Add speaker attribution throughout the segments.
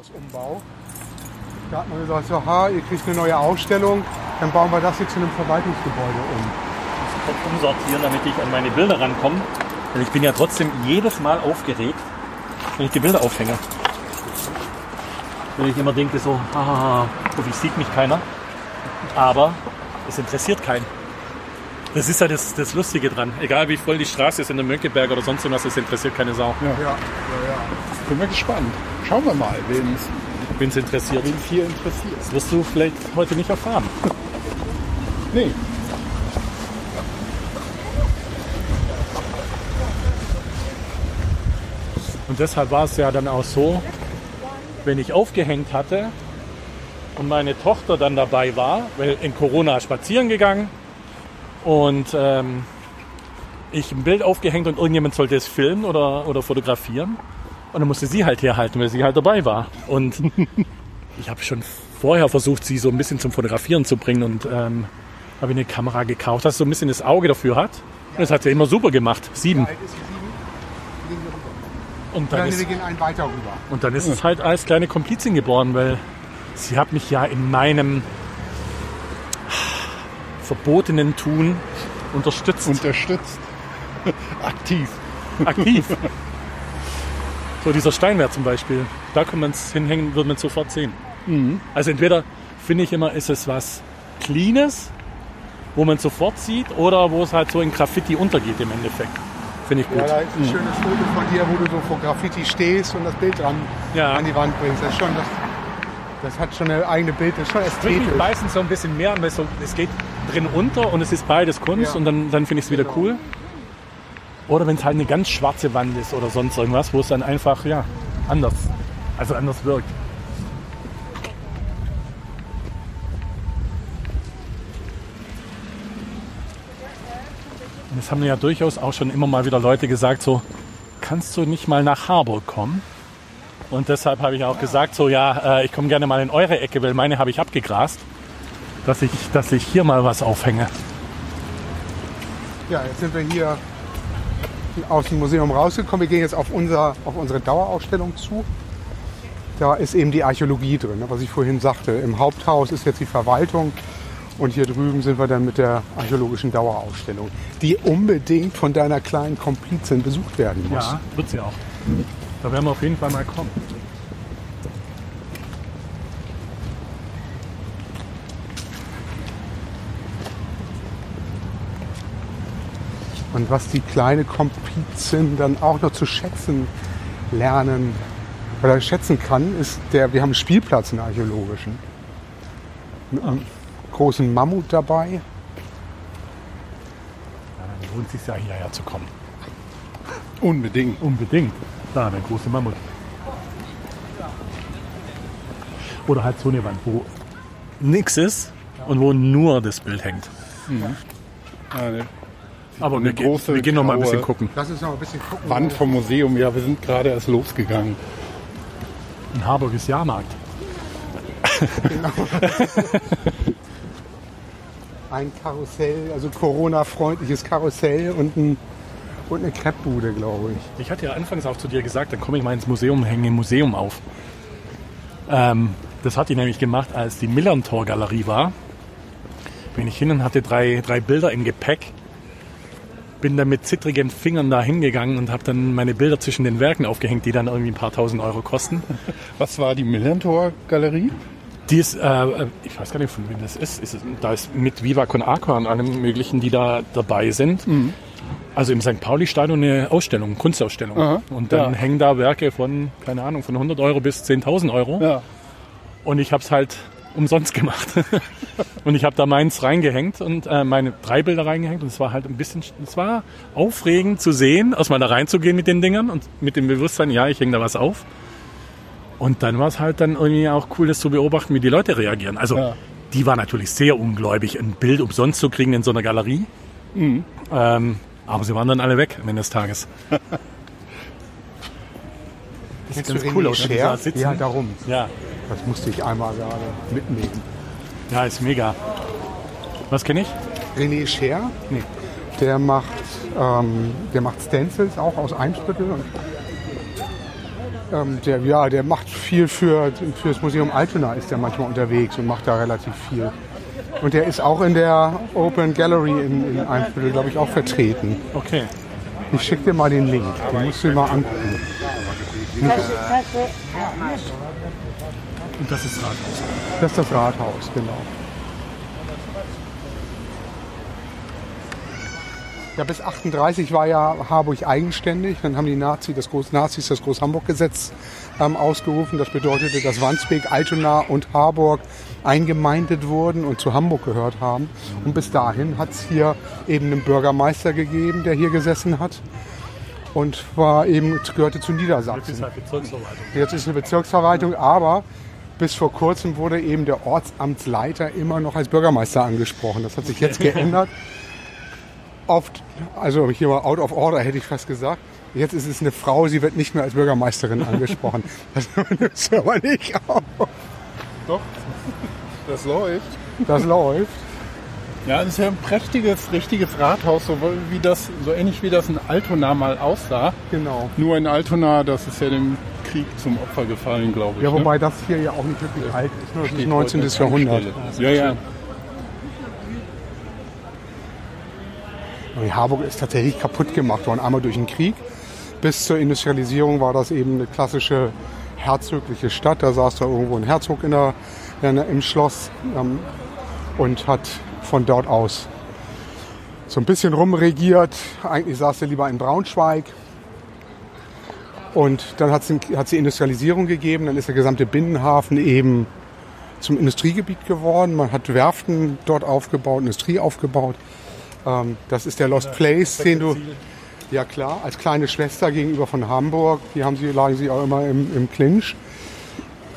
Speaker 1: Krankenhausumbau. Da hat man gesagt, so, ha, ihr kriegt eine neue Ausstellung, dann bauen wir das hier zu einem Verwaltungsgebäude um.
Speaker 2: Kopf umsortieren, damit ich an meine Bilder rankomme. Denn ich bin ja trotzdem jedes Mal aufgeregt, wenn ich die Bilder aufhänge. Wenn ich immer denke so, haha, hoffentlich sieht mich keiner. Aber es interessiert keinen. Das ist ja das, das Lustige dran. Egal wie voll die Straße ist in der Mönckeberg oder sonst irgendwas, es interessiert keine Sau.
Speaker 1: Ja, ja, ja.
Speaker 3: Bin mal gespannt. Schauen wir mal, wen
Speaker 2: es interessiert.
Speaker 3: es hier interessiert.
Speaker 2: Das wirst du vielleicht heute nicht erfahren.
Speaker 3: Nee.
Speaker 2: Und deshalb war es ja dann auch so, wenn ich aufgehängt hatte und meine Tochter dann dabei war, weil in Corona spazieren gegangen und ähm, ich ein Bild aufgehängt und irgendjemand sollte es filmen oder, oder fotografieren. Und dann musste sie halt herhalten, weil sie halt dabei war. Und ich habe schon vorher versucht, sie so ein bisschen zum Fotografieren zu bringen und ähm, habe eine Kamera gekauft, dass sie so ein bisschen das Auge dafür hat. Und das hat sie immer super gemacht. Sieben. Und dann ist, und dann ist es halt als kleine Komplizin geboren, weil sie hat mich ja in meinem verbotenen Tun unterstützt.
Speaker 3: Unterstützt. Aktiv.
Speaker 2: aktiv. So dieser Steinwert zum Beispiel, da kann man es hinhängen, wird man es sofort sehen. Also entweder finde ich immer, ist es was Cleanes, wo man sofort sieht, oder wo es halt so in Graffiti untergeht im Endeffekt. Finde ich
Speaker 1: Ja,
Speaker 2: gut.
Speaker 1: da ist ein schönes Foto von dir, wo du so vor Graffiti stehst und das Bild dran
Speaker 2: Ja.
Speaker 1: an die Wand bringst. Das, ist schon, das, das hat schon eine eigene Bild, das ist schon
Speaker 2: mich
Speaker 1: ästhetisch.
Speaker 2: meistens so ein bisschen mehr, weil so, es geht drin unter und es ist beides Kunst
Speaker 1: Ja.
Speaker 2: und dann, dann finde ich es wieder
Speaker 1: Genau.
Speaker 2: cool. Oder wenn es halt eine ganz schwarze Wand ist oder sonst irgendwas, wo es dann einfach ja anders, also anders wirkt. Es haben ja durchaus auch schon immer mal wieder Leute gesagt, so, kannst du nicht mal nach Harburg kommen? Und deshalb habe ich auch gesagt, so ja, äh, ich komme gerne mal in eure Ecke, weil meine habe ich abgegrast, dass ich, dass ich hier mal was aufhänge.
Speaker 1: Ja, jetzt sind wir hier aus dem Museum rausgekommen. Wir gehen jetzt auf, unser, auf unsere Dauerausstellung zu. Da ist eben die Archäologie drin, ne, was ich vorhin sagte. Im Haupthaus ist jetzt die Verwaltung und hier drüben sind wir dann mit der archäologischen Dauerausstellung, die unbedingt von deiner kleinen Komplizin besucht werden muss.
Speaker 2: Ja, wird sie auch. Da werden wir auf jeden Fall mal kommen.
Speaker 1: Und was die kleine Komplizin dann auch noch zu schätzen lernen oder schätzen kann, ist der, wir haben einen Spielplatz, einen archäologischen. Mit einem großen Mammut dabei.
Speaker 2: Ja, dann lohnt es sich ja hierher zu kommen.
Speaker 3: Unbedingt.
Speaker 2: Unbedingt. Da, der große Mammut. Oder halt so eine Wand, wo nichts ist und wo nur das Bild hängt.
Speaker 3: Eine
Speaker 2: Aber
Speaker 3: Eine
Speaker 2: wir, gehen-
Speaker 3: große,
Speaker 2: wir gehen noch mal ein bisschen gucken.
Speaker 1: Lass uns noch ein bisschen gucken.
Speaker 3: Wand vom Museum. Ja, wir sind gerade erst losgegangen.
Speaker 2: In Harburg ist Jahrmarkt.
Speaker 1: Ein Karussell, also Corona-freundliches Karussell und, ein, und eine Kreppbude, glaube ich.
Speaker 2: Ich hatte ja anfangs auch zu dir gesagt, dann komme ich mal ins Museum, hänge im Museum auf. Ähm, das hat die nämlich gemacht, als die Millerntor-Galerie war. Bin ich hin und hatte drei, drei Bilder im Gepäck. Bin dann mit zittrigen Fingern da hingegangen und habe dann meine Bilder zwischen den Werken aufgehängt, die dann irgendwie ein paar tausend Euro kosten.
Speaker 3: Was war die Millantor-Galerie?
Speaker 2: Die ist, äh, ich weiß gar nicht, von wem das ist. ist es, da ist mit Viva Con Aqua und allem Möglichen, die da dabei sind. Also im St. Pauli-Stadion eine Ausstellung, Kunstausstellung.
Speaker 3: Aha,
Speaker 2: Und dann
Speaker 3: ja.
Speaker 2: hängen da Werke von, keine Ahnung, von 100 Euro bis 10.000 Euro.
Speaker 3: Ja.
Speaker 2: Und ich habe es halt umsonst gemacht. und ich habe da meins reingehängt und äh, meine drei Bilder reingehängt. Und es war halt ein bisschen, es war aufregend zu sehen, erstmal da reinzugehen mit den Dingern und mit dem Bewusstsein, ja, ich hänge da was auf. Und dann war es halt dann irgendwie auch cool, das zu beobachten, wie die Leute reagieren. Also
Speaker 3: Ja.
Speaker 2: die war natürlich sehr ungläubig, ein Bild umsonst zu kriegen in so einer Galerie. Ähm, aber sie waren dann alle weg am Ende des Tages. Sieht
Speaker 1: du
Speaker 2: ganz cool
Speaker 1: René
Speaker 2: aus, wenn
Speaker 1: Scher?
Speaker 2: da sitzen.
Speaker 1: Ja, darum.
Speaker 2: Ja,
Speaker 1: Das musste ich einmal gerade mitnehmen.
Speaker 2: ja, ist mega. Was kenne ich?
Speaker 1: René Scher,
Speaker 2: Nee.
Speaker 1: der macht, ähm, der macht Stencils auch aus Eimsbüttel. Und Ähm, der, ja, der macht viel für, für das Museum Altona, ist der manchmal unterwegs und macht da relativ viel. Und der ist auch in der Open Gallery in, in Eimsbüttel, glaube ich, auch vertreten.
Speaker 2: Okay.
Speaker 1: Ich schicke dir mal den Link, den musst du dir mal angucken.
Speaker 2: Und das ist Rathaus.
Speaker 1: Das ist das Rathaus, genau. Ja, bis 38 war ja Harburg eigenständig. Dann haben die Nazi, das Groß Nazis das Groß-Hamburg-Gesetz ähm, ausgerufen. Das bedeutete, dass Wandsbek, Altona und Harburg eingemeindet wurden und zu Hamburg gehört haben. Und bis dahin hat es hier eben einen Bürgermeister gegeben, der hier gesessen hat. Und war eben, gehörte zu Niedersachsen.
Speaker 2: ist halt Bezirksverwaltung.
Speaker 1: Jetzt ist eine Bezirksverwaltung, aber bis vor kurzem wurde eben der Ortsamtsleiter immer noch als Bürgermeister angesprochen. Das hat sich jetzt geändert. Oft, also hier mal out of order hätte ich fast gesagt. Jetzt ist es eine Frau, sie wird nicht mehr als Bürgermeisterin angesprochen. Das ist aber nicht auf.
Speaker 3: Doch, das läuft.
Speaker 1: Das läuft.
Speaker 3: Ja, das ist ja ein prächtiges, richtiges Rathaus, so wie das, so ähnlich wie das in Altona mal aussah.
Speaker 1: Genau.
Speaker 3: Nur in Altona, das ist ja dem Krieg zum Opfer gefallen, glaube ich.
Speaker 1: Ja,
Speaker 3: ne?
Speaker 1: wobei das hier ja auch nicht wirklich alt ist. ne? Das ist
Speaker 3: Steht
Speaker 1: 19.
Speaker 3: heute
Speaker 1: Jahrhundert.
Speaker 3: Ja, ja.
Speaker 1: Und Harburg ist tatsächlich kaputt gemacht worden. Einmal durch den Krieg. Bis zur Industrialisierung war das eben eine klassische herzogliche Stadt. Da saß da irgendwo ein Herzog in der, in der, im Schloss ähm, und hat von dort aus so ein bisschen rumregiert. Eigentlich saß er lieber in Braunschweig. Und dann hat es die Industrialisierung gegeben. Dann ist der gesamte Binnenhafen eben zum Industriegebiet geworden. Man hat Werften dort aufgebaut, Industrie aufgebaut. Ähm, das ist der Lost Place, den du, ja klar, als kleine Schwester gegenüber von Hamburg, die haben sie, lagen sie auch immer im, im Clinch.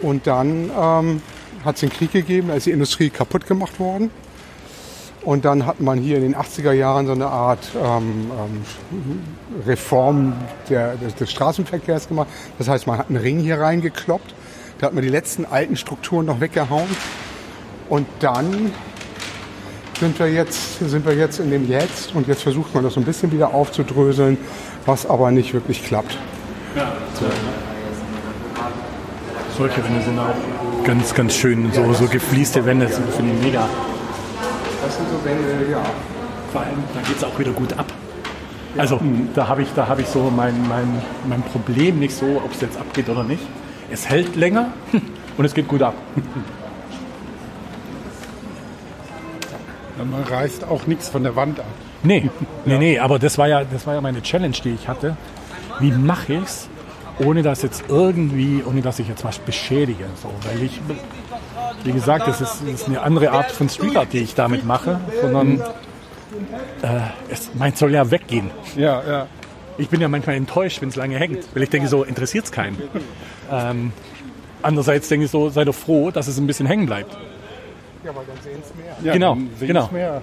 Speaker 1: Und dann ähm, hat es den Krieg gegeben, da ist die Industrie kaputt gemacht worden. Und dann hat man hier in den 80er Jahren so eine Art ähm, ähm, Reform der, des, des Straßenverkehrs gemacht. Das heißt, man hat einen Ring hier reingekloppt. Da hat man die letzten alten Strukturen noch weggehauen. Und dann sind wir jetzt, sind wir jetzt in dem Jetzt und jetzt versucht man das so ein bisschen wieder aufzudröseln, was aber nicht wirklich klappt.
Speaker 2: Solche Wände sind auch ganz, ganz schön. So, so gefließte Wände, das finde ich mega.
Speaker 1: Das sind so Wände, ja.
Speaker 2: Vor allem, da geht es auch wieder gut ab. Also da habe ich, da hab ich so mein, mein, mein Problem nicht so, ob es jetzt abgeht oder nicht. Es hält länger und es geht gut ab.
Speaker 3: Ja, Man reißt auch nichts von der Wand ab.
Speaker 2: Nee, nee, nee, aber das war ja, das war ja meine Challenge, die ich hatte. Wie mache ich es, ohne dass jetzt irgendwie, ohne dass ich jetzt was beschädige. So, weil ich, wie gesagt, das ist, ist eine andere Art von Street Art, die ich damit mache, sondern äh, es, meins soll ja weggehen.
Speaker 3: Ja, ja.
Speaker 2: Ich bin ja manchmal enttäuscht, wenn es lange hängt, weil ich denke, so interessiert es keinen. Ähm, andererseits denke ich so, sei doch froh, dass es ein bisschen hängen bleibt.
Speaker 1: Ja, weil dann sehen es mehr.
Speaker 3: ja
Speaker 2: Genau, genau.
Speaker 3: Mehr.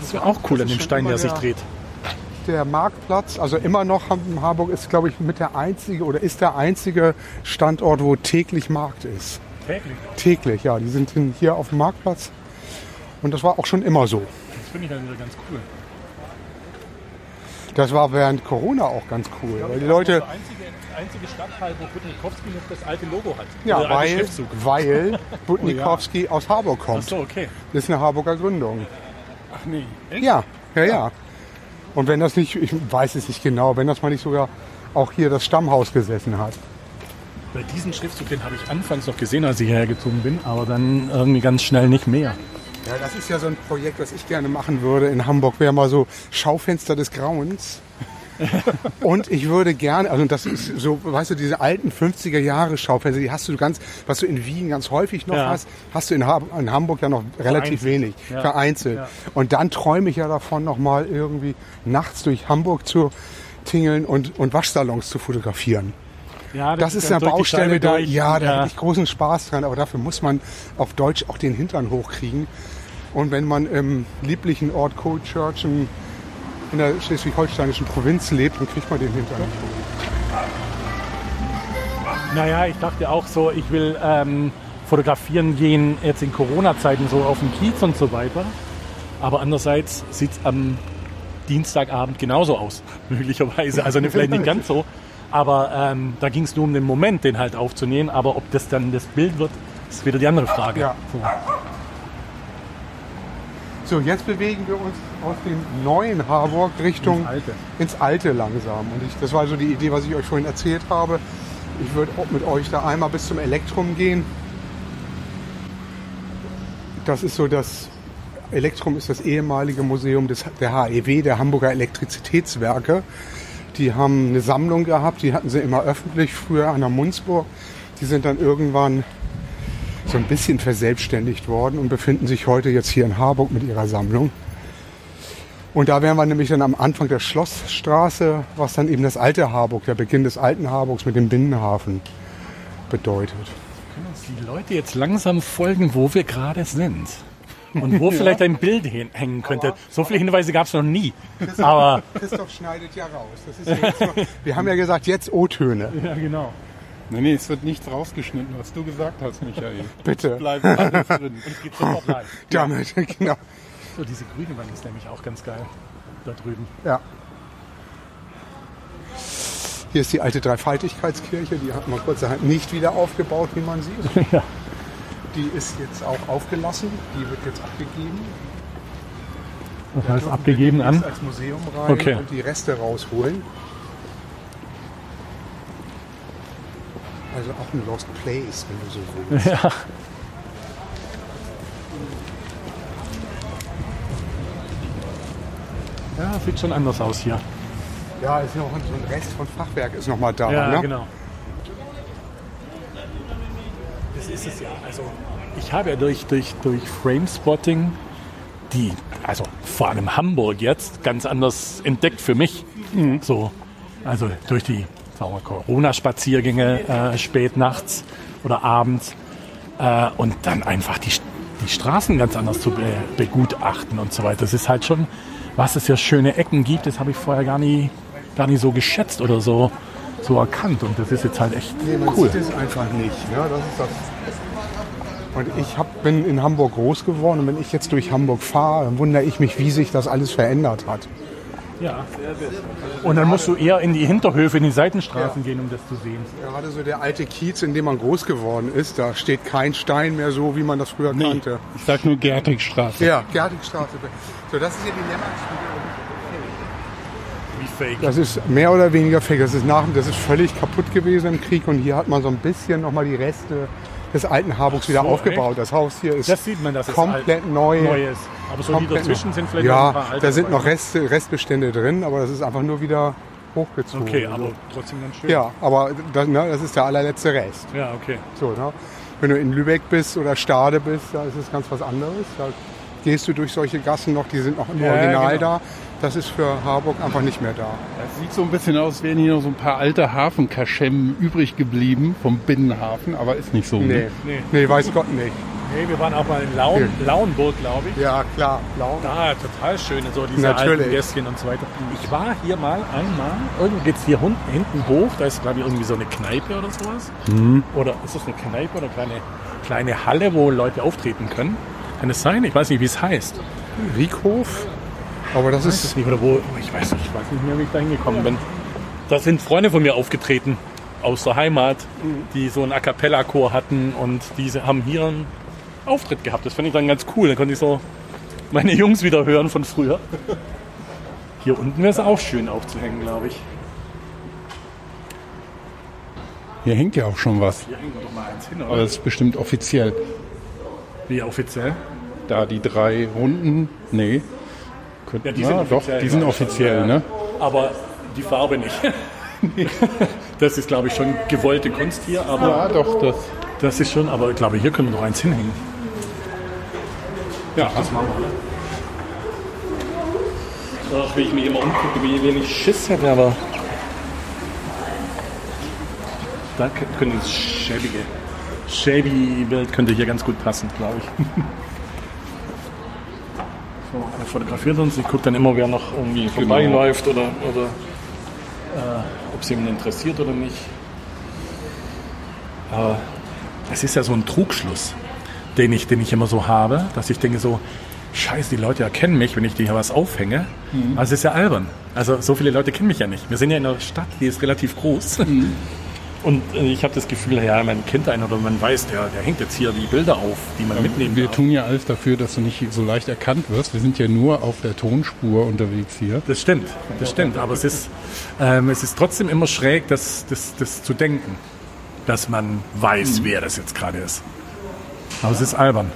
Speaker 2: Das wäre auch cool an dem Stein, der sich dreht.
Speaker 1: Der Marktplatz, also immer noch Ham- Harburg ist, glaube ich, mit der einzige oder ist der einzige Standort, wo täglich Markt ist.
Speaker 2: Täglich.
Speaker 1: Täglich, ja. Die sind hier auf dem Marktplatz. Und das war auch schon immer so.
Speaker 2: Das finde ich dann wieder ganz cool.
Speaker 1: Das war während Corona auch ganz cool. Weil die Leute,
Speaker 2: Der einzige, einzige Stadtteil, wo Budnikowski noch das alte Logo hat.
Speaker 1: ja,
Speaker 2: alte
Speaker 1: weil,
Speaker 2: Schriftzug.
Speaker 1: weil Budnikowski aus Harburg
Speaker 2: Ach
Speaker 1: kommt.
Speaker 2: so, okay.
Speaker 1: Das ist eine Harburger Gründung.
Speaker 3: Ach nee.
Speaker 1: Ja, ja, ja. Und wenn das nicht, ich weiß es nicht genau, wenn das mal nicht sogar auch hier das Stammhaus gesessen hat.
Speaker 2: Bei diesem Schriftzug, den habe ich anfangs noch gesehen, als ich hierher gezogen bin, aber dann irgendwie ganz schnell nicht mehr.
Speaker 1: Ja, das ist ja so ein Projekt, was ich gerne machen würde in Hamburg, wäre mal so Schaufenster des Grauens. Und ich würde gerne, also das ist so, weißt du, diese alten 50er Jahre Schaufenster, die hast du ganz, was du in Wien ganz häufig noch
Speaker 2: Ja.
Speaker 1: hast, hast du in, Har- in Hamburg ja noch relativ
Speaker 2: Vereinzelt.
Speaker 1: wenig,
Speaker 2: Ja.
Speaker 1: vereinzelt.
Speaker 2: Ja.
Speaker 1: Und dann träume ich ja davon, noch mal irgendwie nachts durch Hamburg zu tingeln und, und Waschsalons zu fotografieren.
Speaker 2: Ja,
Speaker 1: Das ist
Speaker 2: dann
Speaker 1: eine Baustelle da.
Speaker 2: durch.
Speaker 1: Ja, da hätte ich großen Spaß dran, aber dafür muss man auf Deutsch auch den Hintern hochkriegen. Und wenn man im lieblichen Ort Coldchurchen in der schleswig-holsteinischen Provinz lebt, dann kriegt man den Hintern nicht hoch.
Speaker 2: Naja, ich dachte auch so, ich will ähm, fotografieren gehen jetzt in Corona-Zeiten so auf dem Kiez und so weiter. Aber andererseits sieht es am Dienstagabend genauso aus, möglicherweise. Also vielleicht nicht ganz so. Aber ähm, da ging es nur um den Moment, den halt aufzunehmen. Aber ob das dann das Bild wird, ist wieder die andere Frage.
Speaker 1: Ja.
Speaker 2: So.
Speaker 1: So, jetzt bewegen wir uns aus dem neuen Harburg Richtung
Speaker 2: Ins Alte.
Speaker 1: ins Alte langsam. Und ich, das war so die Idee, was ich euch vorhin erzählt habe. Ich würde auch mit euch da einmal bis zum Elektrum gehen. Das ist so das Elektrum ist das ehemalige Museum des, der HEW, der Hamburger Elektrizitätswerke. Die haben eine Sammlung gehabt, die hatten sie immer öffentlich, früher an der Munzburg. Die sind dann irgendwann so ein bisschen verselbstständigt worden und befinden sich heute jetzt hier in Harburg mit ihrer Sammlung. Und da wären wir nämlich dann am Anfang der Schlossstraße, was dann eben das alte Harburg, der Beginn des alten Harburgs mit dem Binnenhafen bedeutet.
Speaker 2: Können uns die Leute jetzt langsam folgen, wo wir gerade sind. Und wo vielleicht ein Bild hängen könnte. So viele Hinweise gab es noch nie. Aber
Speaker 1: Christoph schneidet ja raus. Das ist ja jetzt noch, wir haben ja gesagt, jetzt O-Töne.
Speaker 2: ja, genau.
Speaker 3: Nee, nee, es wird nichts rausgeschnitten, was du gesagt hast, Michael.
Speaker 1: Bitte.
Speaker 3: Bleibt alles drin.
Speaker 2: Und es geht sofort live.
Speaker 1: Damit, genau.
Speaker 2: So, diese grüne Wand ist nämlich auch ganz geil. Da drüben.
Speaker 1: Ja. Hier ist die alte Dreifaltigkeitskirche, die hat man kurzerhand nicht wieder aufgebaut, wie man sieht.
Speaker 2: Ja.
Speaker 1: Die ist jetzt auch aufgelassen, die wird jetzt abgegeben.
Speaker 2: Das heißt abgegeben an.
Speaker 1: als Museum rein
Speaker 2: Okay.
Speaker 1: und die Reste rausholen. Also auch ein Lost Place, wenn du so willst.
Speaker 2: Ja. Ja, sieht schon anders aus hier.
Speaker 1: Ja, ist noch so ein Rest von Fachwerk ist noch mal da.
Speaker 2: Ja,
Speaker 1: ne?
Speaker 2: genau. Das ist es ja. Also ich habe ja durch, durch, durch Framespotting die, also vor allem Hamburg jetzt, ganz anders entdeckt für mich. So, also durch die Corona-Spaziergänge äh, spät nachts oder abends äh, und dann einfach die, die Straßen ganz anders zu be begutachten und so weiter. Das ist halt schon, was es ja schöne Ecken gibt, das habe ich vorher gar nie, gar nie so geschätzt oder so, so erkannt. Und das ist jetzt halt echt
Speaker 1: Nee, man
Speaker 2: cool.
Speaker 1: sieht es einfach nicht. Ne? Das ist das. Und ich hab, bin in Hamburg groß geworden und wenn ich jetzt durch Hamburg fahre, dann wundere ich mich, wie sich das alles verändert hat.
Speaker 2: Ja. Und dann musst du eher in die Hinterhöfe, in die Seitenstraßen gehen, um das zu sehen.
Speaker 1: Gerade so der alte Kiez, in dem man groß geworden ist, da steht kein Stein mehr so, wie man das früher
Speaker 3: Nee,
Speaker 1: kannte.
Speaker 3: ich sag nur Gertrigstraße.
Speaker 1: Ja, Gertigstraße. So, das ist ja die
Speaker 2: Wie fake.
Speaker 1: Das ist mehr oder weniger fake. Das ist, nach, das ist völlig kaputt gewesen im Krieg und hier hat man so ein bisschen nochmal die Reste des alten Harburgs wieder
Speaker 2: so,
Speaker 1: aufgebaut. Das Haus hier ist
Speaker 2: Das sieht man, dass
Speaker 1: komplett
Speaker 2: alt,
Speaker 1: neu.
Speaker 2: neu ist. Aber so die dazwischen sind vielleicht noch ein
Speaker 1: Ja,
Speaker 2: paar alte
Speaker 1: da sind noch Reste, Restbestände drin, aber das ist einfach nur wieder hochgezogen.
Speaker 2: Okay, aber trotzdem ganz schön.
Speaker 1: Ja, aber das, ne, das ist der allerletzte Rest.
Speaker 2: Ja, okay.
Speaker 1: So, ne? Wenn du in Lübeck bist oder Stade bist, da ist es ganz was anderes. Da gehst du durch solche Gassen noch, die sind noch im
Speaker 2: Ja,
Speaker 1: Original
Speaker 2: genau.
Speaker 1: da. Das ist für Harburg einfach nicht mehr da.
Speaker 3: Das sieht so ein bisschen aus, wären hier noch so ein paar alte Hafenkaschemmen übrig geblieben vom Binnenhafen, aber ist nicht so.
Speaker 1: Nee,
Speaker 3: Ne?
Speaker 2: Nee.
Speaker 1: nee. weiß Gott nicht.
Speaker 2: Nee, wir waren auch mal in Laun, Lauenburg, glaube ich.
Speaker 1: Ja, klar, blau.
Speaker 2: Da, total schön, so diese
Speaker 1: Natürlich.
Speaker 2: alten Gässchen und so weiter. Ich war hier mal einmal, irgendwo geht's hier hun- hinten hoch, da ist glaube ich irgendwie so eine Kneipe oder sowas. Oder ist das eine Kneipe oder eine kleine, kleine Halle, wo Leute auftreten können? Kann es sein? Ich weiß nicht, wie es heißt.
Speaker 1: Riekhof. Aber das
Speaker 2: Ist es nicht, oder wo? Ich weiß nicht, ich weiß nicht mehr, wie ich da hingekommen bin. Da sind Freunde von mir aufgetreten aus der Heimat, die so einen A Cappella-Chor hatten und diese haben hier einen Auftritt gehabt. Das fand ich dann ganz cool. Da konnte ich so meine Jungs wieder hören von früher. Hier unten wäre es auch schön aufzuhängen, glaube ich.
Speaker 3: Hier hängt ja auch schon was.
Speaker 2: Hier hängen wir doch mal eins hin,
Speaker 3: Aber
Speaker 2: oder?
Speaker 3: das ist bestimmt offiziell.
Speaker 2: Wie offiziell?
Speaker 3: Da die drei Runden, nee. Könnt-
Speaker 2: Ja, die
Speaker 3: Na,
Speaker 2: sind
Speaker 3: doch,
Speaker 2: offiziell,
Speaker 3: die sind offiziell, ne?
Speaker 2: Aber die Farbe nicht. das ist, glaube ich, schon gewollte Kunst hier, aber
Speaker 3: Ja, doch, das.
Speaker 2: das ist schon, aber ich glaube, hier können wir doch eins hinhängen.
Speaker 3: Ja,
Speaker 2: Das machen wir. Ach, wie ich mich immer umgucke, wie wenig Schiss hätte, aber. Da kö- könnte das schäbige. Shabby Bild könnte hier ganz gut passen, glaube ich. Er fotografiert uns. Ich gucke dann immer, wer noch irgendwie vorbeiläuft oder, oder äh, ob es jemand interessiert oder nicht. Aber es ist ja so ein Trugschluss, den ich, den ich immer so habe, dass ich denke so, scheiße, die Leute erkennen mich, wenn ich dir hier was aufhänge. Also es ist ja albern. Also so viele Leute kennen mich ja nicht. Wir sind ja in einer Stadt, die ist relativ groß. Und äh, ich habe das Gefühl, ja, man kennt einen oder man weiß, der, der hängt jetzt hier die Bilder auf, die man mitnehmen
Speaker 3: Wir
Speaker 2: darf.
Speaker 3: tun ja alles dafür, dass du nicht so leicht erkannt wirst. Wir sind ja nur auf der Tonspur unterwegs hier.
Speaker 2: Das stimmt, das stimmt. Aber es ist, ähm, es ist trotzdem immer schräg, das, das, das zu denken, dass man weiß, wer das jetzt gerade ist. Aber es ist albern.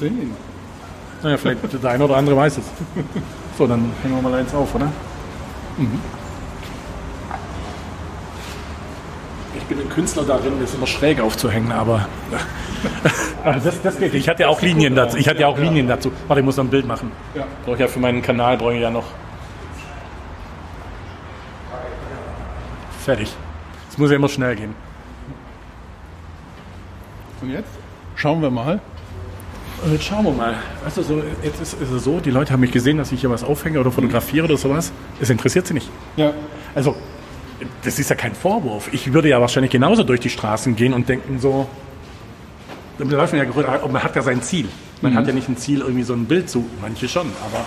Speaker 3: Sehen.
Speaker 2: Naja, vielleicht der eine oder andere weiß es. So, dann hängen wir mal eins auf, oder? Mhm. Bin ein Künstler darin, das immer schräg aufzuhängen, aber Also das, das geht. Ich hatte ja auch Linien dazu. Ich hatte ja auch Linien dazu. Warte, ich muss noch ein Bild machen.
Speaker 3: Ja.
Speaker 2: Brauche ich ja für meinen Kanal brauche ich ja noch. Fertig. Es muss ja immer schnell gehen.
Speaker 3: Und jetzt schauen wir mal.
Speaker 2: Und jetzt schauen wir mal. Weißt du, so, jetzt ist, ist es so, die Leute haben mich gesehen, dass ich hier was aufhänge oder fotografiere oder sowas. Es interessiert sie nicht.
Speaker 3: Ja.
Speaker 2: Also, das ist ja kein Vorwurf. Ich würde ja wahrscheinlich genauso durch die Straßen gehen und denken so, ja, man hat ja sein Ziel. Man hat ja nicht ein Ziel, irgendwie so ein Bild zu, manche schon, aber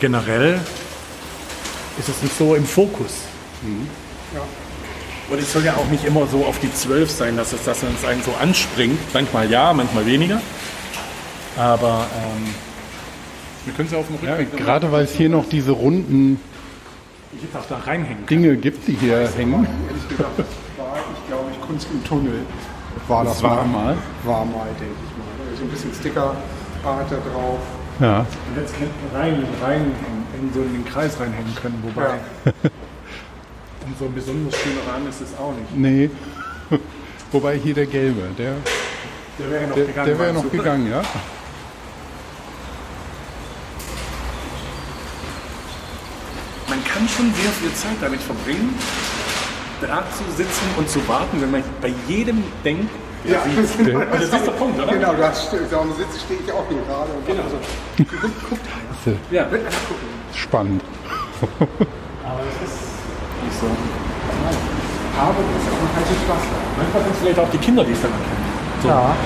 Speaker 2: generell ist es nicht so im Fokus. Und es soll ja auch nicht immer so auf die 12 sein, dass es dass es einen so anspringt. Manchmal ja, manchmal weniger. Aber ähm, wir können es ja auf dem
Speaker 3: Ja,
Speaker 2: Rückweg
Speaker 3: gerade weil es hier noch diese runden
Speaker 2: jetzt auch da reinhängen kann.
Speaker 3: Dinge gibt, die hier hängen.
Speaker 1: Ehrlich gesagt, war ich glaube ich Kunst im Tunnel. War das,
Speaker 3: war mal.
Speaker 1: War mal, denke ich mal. So ein bisschen Sticker da drauf.
Speaker 3: Ja.
Speaker 2: Und jetzt rein, rein in, so in den Kreis reinhängen können, wobei. Und so ein besonders schöner Rahmen ist es auch nicht.
Speaker 3: Nee. Wobei hier der gelbe, der,
Speaker 2: Der wäre noch
Speaker 3: der,
Speaker 2: gegangen.
Speaker 3: der wäre noch gegangen, ja.
Speaker 2: Man kann schon sehr viel Zeit damit verbringen, da zu sitzen und zu warten, wenn man bei jedem denkt,
Speaker 1: Ja, das,
Speaker 2: das ist der Punkt, oder?
Speaker 1: Genau, da sitze stehe ich auch hier gerade. Und genau. so,
Speaker 2: Ja,
Speaker 3: Spannend.
Speaker 2: aber das ist nicht so.
Speaker 1: Aber das ist auch ein heißes Pflaster.
Speaker 2: Manchmal sind es vielleicht auch die Kinder, die es dann erkennen. So.
Speaker 1: Ja.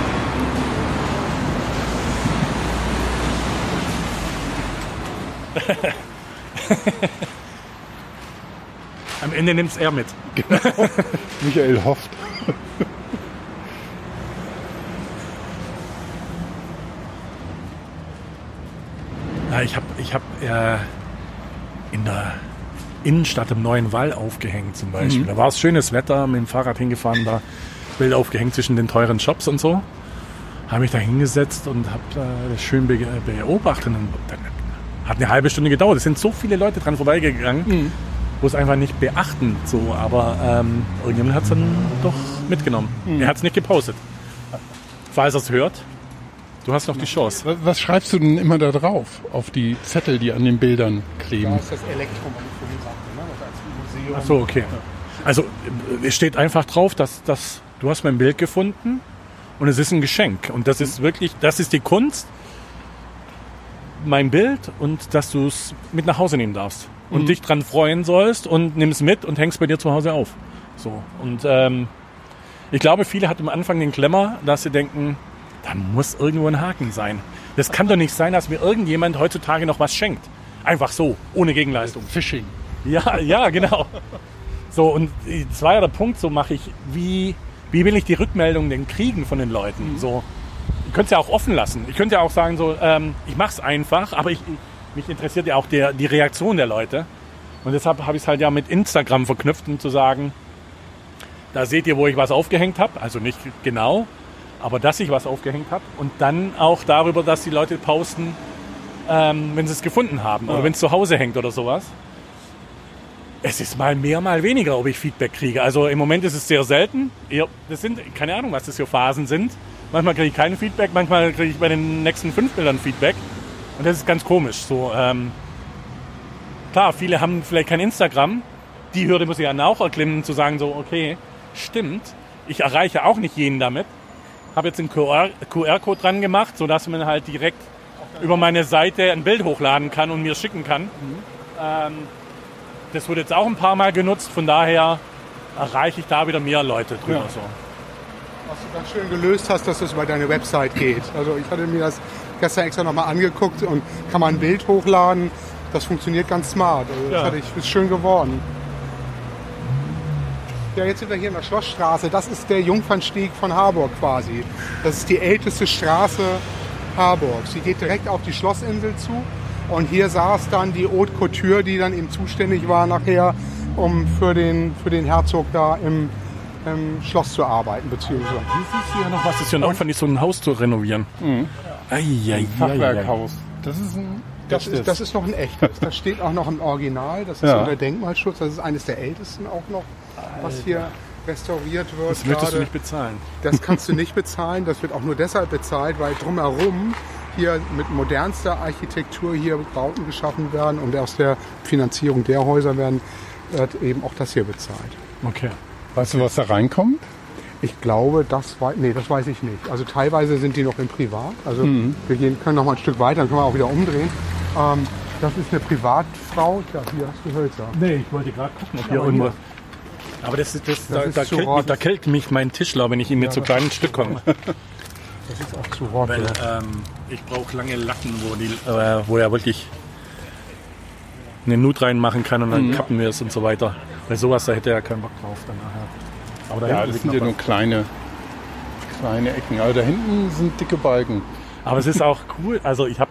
Speaker 2: Am Ende nimmt es er mit.
Speaker 3: Michael hofft.
Speaker 2: Ja, ich habe ich hab, äh, in der Innenstadt im Neuen Wall aufgehängt zum Beispiel. Da war es schönes Wetter, mit dem Fahrrad hingefahren, da Bild aufgehängt zwischen den teuren Shops und so. Habe mich da hingesetzt und habe äh, das schön be beobachtet. Und dann hat eine halbe Stunde gedauert. Es sind so viele Leute dran vorbeigegangen, wo es einfach nicht beachten. So. Aber ähm, irgendjemand hat es dann doch mitgenommen. Er hat es nicht gepostet. Falls er es hört, du hast noch die Chance.
Speaker 3: Was, schreibst du denn immer da drauf? Auf die Zettel, die an den Bildern
Speaker 1: Da
Speaker 3: kleben?
Speaker 1: ist das Elektrum, was ich vorhin sagte, ne? das als Museum.
Speaker 2: Ach so, okay. Also äh, es steht einfach drauf, dass, dass du hast mein Bild gefunden und es ist ein Geschenk. Und das ist wirklich, das ist die Kunst, mein Bild und dass du es mit nach Hause nehmen darfst. Und dich dran freuen sollst und nimm es mit und hängst bei dir zu Hause auf. So. Und ähm, ich glaube, viele hatten am Anfang den Klemmer, dass sie denken, da muss irgendwo ein Haken sein. Das kann doch nicht sein, dass mir irgendjemand heutzutage noch was schenkt. Einfach so, ohne Gegenleistung.
Speaker 3: Phishing.
Speaker 2: Ja, ja, genau. So, und war ja Punkt, so mache ich, wie, wie will ich die Rückmeldung denn kriegen von den Leuten? So, ich könnte es ja auch offen lassen. Ich könnte ja auch sagen, so, ähm, ich mache es einfach, aber ich, mich interessiert ja auch der, die Reaktion der Leute. Und deshalb habe ich es halt ja mit Instagram verknüpft, um zu sagen, da seht ihr, wo ich was aufgehängt habe. Also nicht genau, aber dass ich was aufgehängt habe. Und dann auch darüber, dass die Leute posten, ähm, wenn sie es gefunden haben oder wenn es zu Hause hängt oder sowas. Es ist mal mehr, mal weniger, ob ich Feedback kriege. Also im Moment ist es sehr selten. Das sind, keine Ahnung, was das für Phasen sind. Manchmal kriege ich kein Feedback, manchmal kriege ich bei den nächsten fünf Bildern Feedback. Und das ist ganz komisch. So, ähm, klar, viele haben vielleicht kein Instagram. Die Hürde muss ich dann auch erklimmen, zu sagen so, okay, stimmt. Ich erreiche auch nicht jeden damit. Habe jetzt einen QR QR-Code dran gemacht, sodass man halt direkt über meine Seite ein Bild hochladen kann und mir schicken kann. Ähm, das wurde jetzt auch ein paar Mal genutzt, von daher erreiche ich da wieder mehr Leute drüber.
Speaker 3: Ja.
Speaker 2: So.
Speaker 1: Was du ganz schön gelöst hast, dass es über deine Website geht. Also ich hatte mir das gestern extra nochmal angeguckt und kann man ein Bild hochladen. Das funktioniert ganz smart. Also das
Speaker 2: Ja.
Speaker 1: ich, ist schön geworden. Ja, jetzt sind wir hier in der Schlossstraße. Das ist der Jungfernstieg von Harburg quasi. Das ist die älteste Straße Harburgs. Sie geht direkt auf die Schlossinsel zu. Und hier saß dann die Haute Couture, die dann eben zuständig war nachher, um für den, für den Herzog da im, im Schloss zu arbeiten. Beziehungsweise.
Speaker 2: Hier ist hier noch was. Das ist ja ein Aufwand, so ein Haus zu renovieren. Mhm. Ei,
Speaker 3: Fachwerkhaus. Das ist ein
Speaker 1: Das ist, das ist noch ein echtes. Das steht auch noch im Original. Das ist
Speaker 3: Ja.
Speaker 1: unter Denkmalschutz. Das ist eines der ältesten auch noch, was hier restauriert wird.
Speaker 2: Das möchtest du
Speaker 1: gerade.
Speaker 2: nicht bezahlen.
Speaker 1: Das kannst du nicht bezahlen. Das wird auch nur deshalb bezahlt, weil drumherum hier mit modernster Architektur hier Bauten geschaffen werden und aus der Finanzierung der Häuser werden wird eben auch das hier bezahlt.
Speaker 2: Okay.
Speaker 3: weißt du, was da reinkommt?
Speaker 1: Ich glaube, das weiß, nee, das weiß ich nicht. Also teilweise sind die noch im Privat. Also wir gehen, können noch mal ein Stück weiter, dann können wir auch wieder umdrehen. Ähm, das ist eine Privatfrau. Ja, hier hast du Hölzer.
Speaker 2: Nee, ich wollte gerade gucken, ob hier
Speaker 1: hier.
Speaker 2: Aber das, ist- das, da,
Speaker 1: ist
Speaker 2: da,
Speaker 1: zu
Speaker 2: killt mich, da killt mich mein Tischler, wenn ich ihm mit so kleinen Stück komme.
Speaker 1: Das ist auch zu rot.
Speaker 2: Weil
Speaker 1: ja.
Speaker 2: ähm, ich brauche lange Latten, wo, die, äh, wo er wirklich eine Nut reinmachen kann und dann kappen wir es und so weiter. Weil sowas, da hätte er keinen Bock drauf dann nachher. Aber da
Speaker 3: Ja, das sind ja nur kleine, kleine Ecken. Aber da hinten sind dicke Balken.
Speaker 2: Aber es ist auch cool. Also ich habe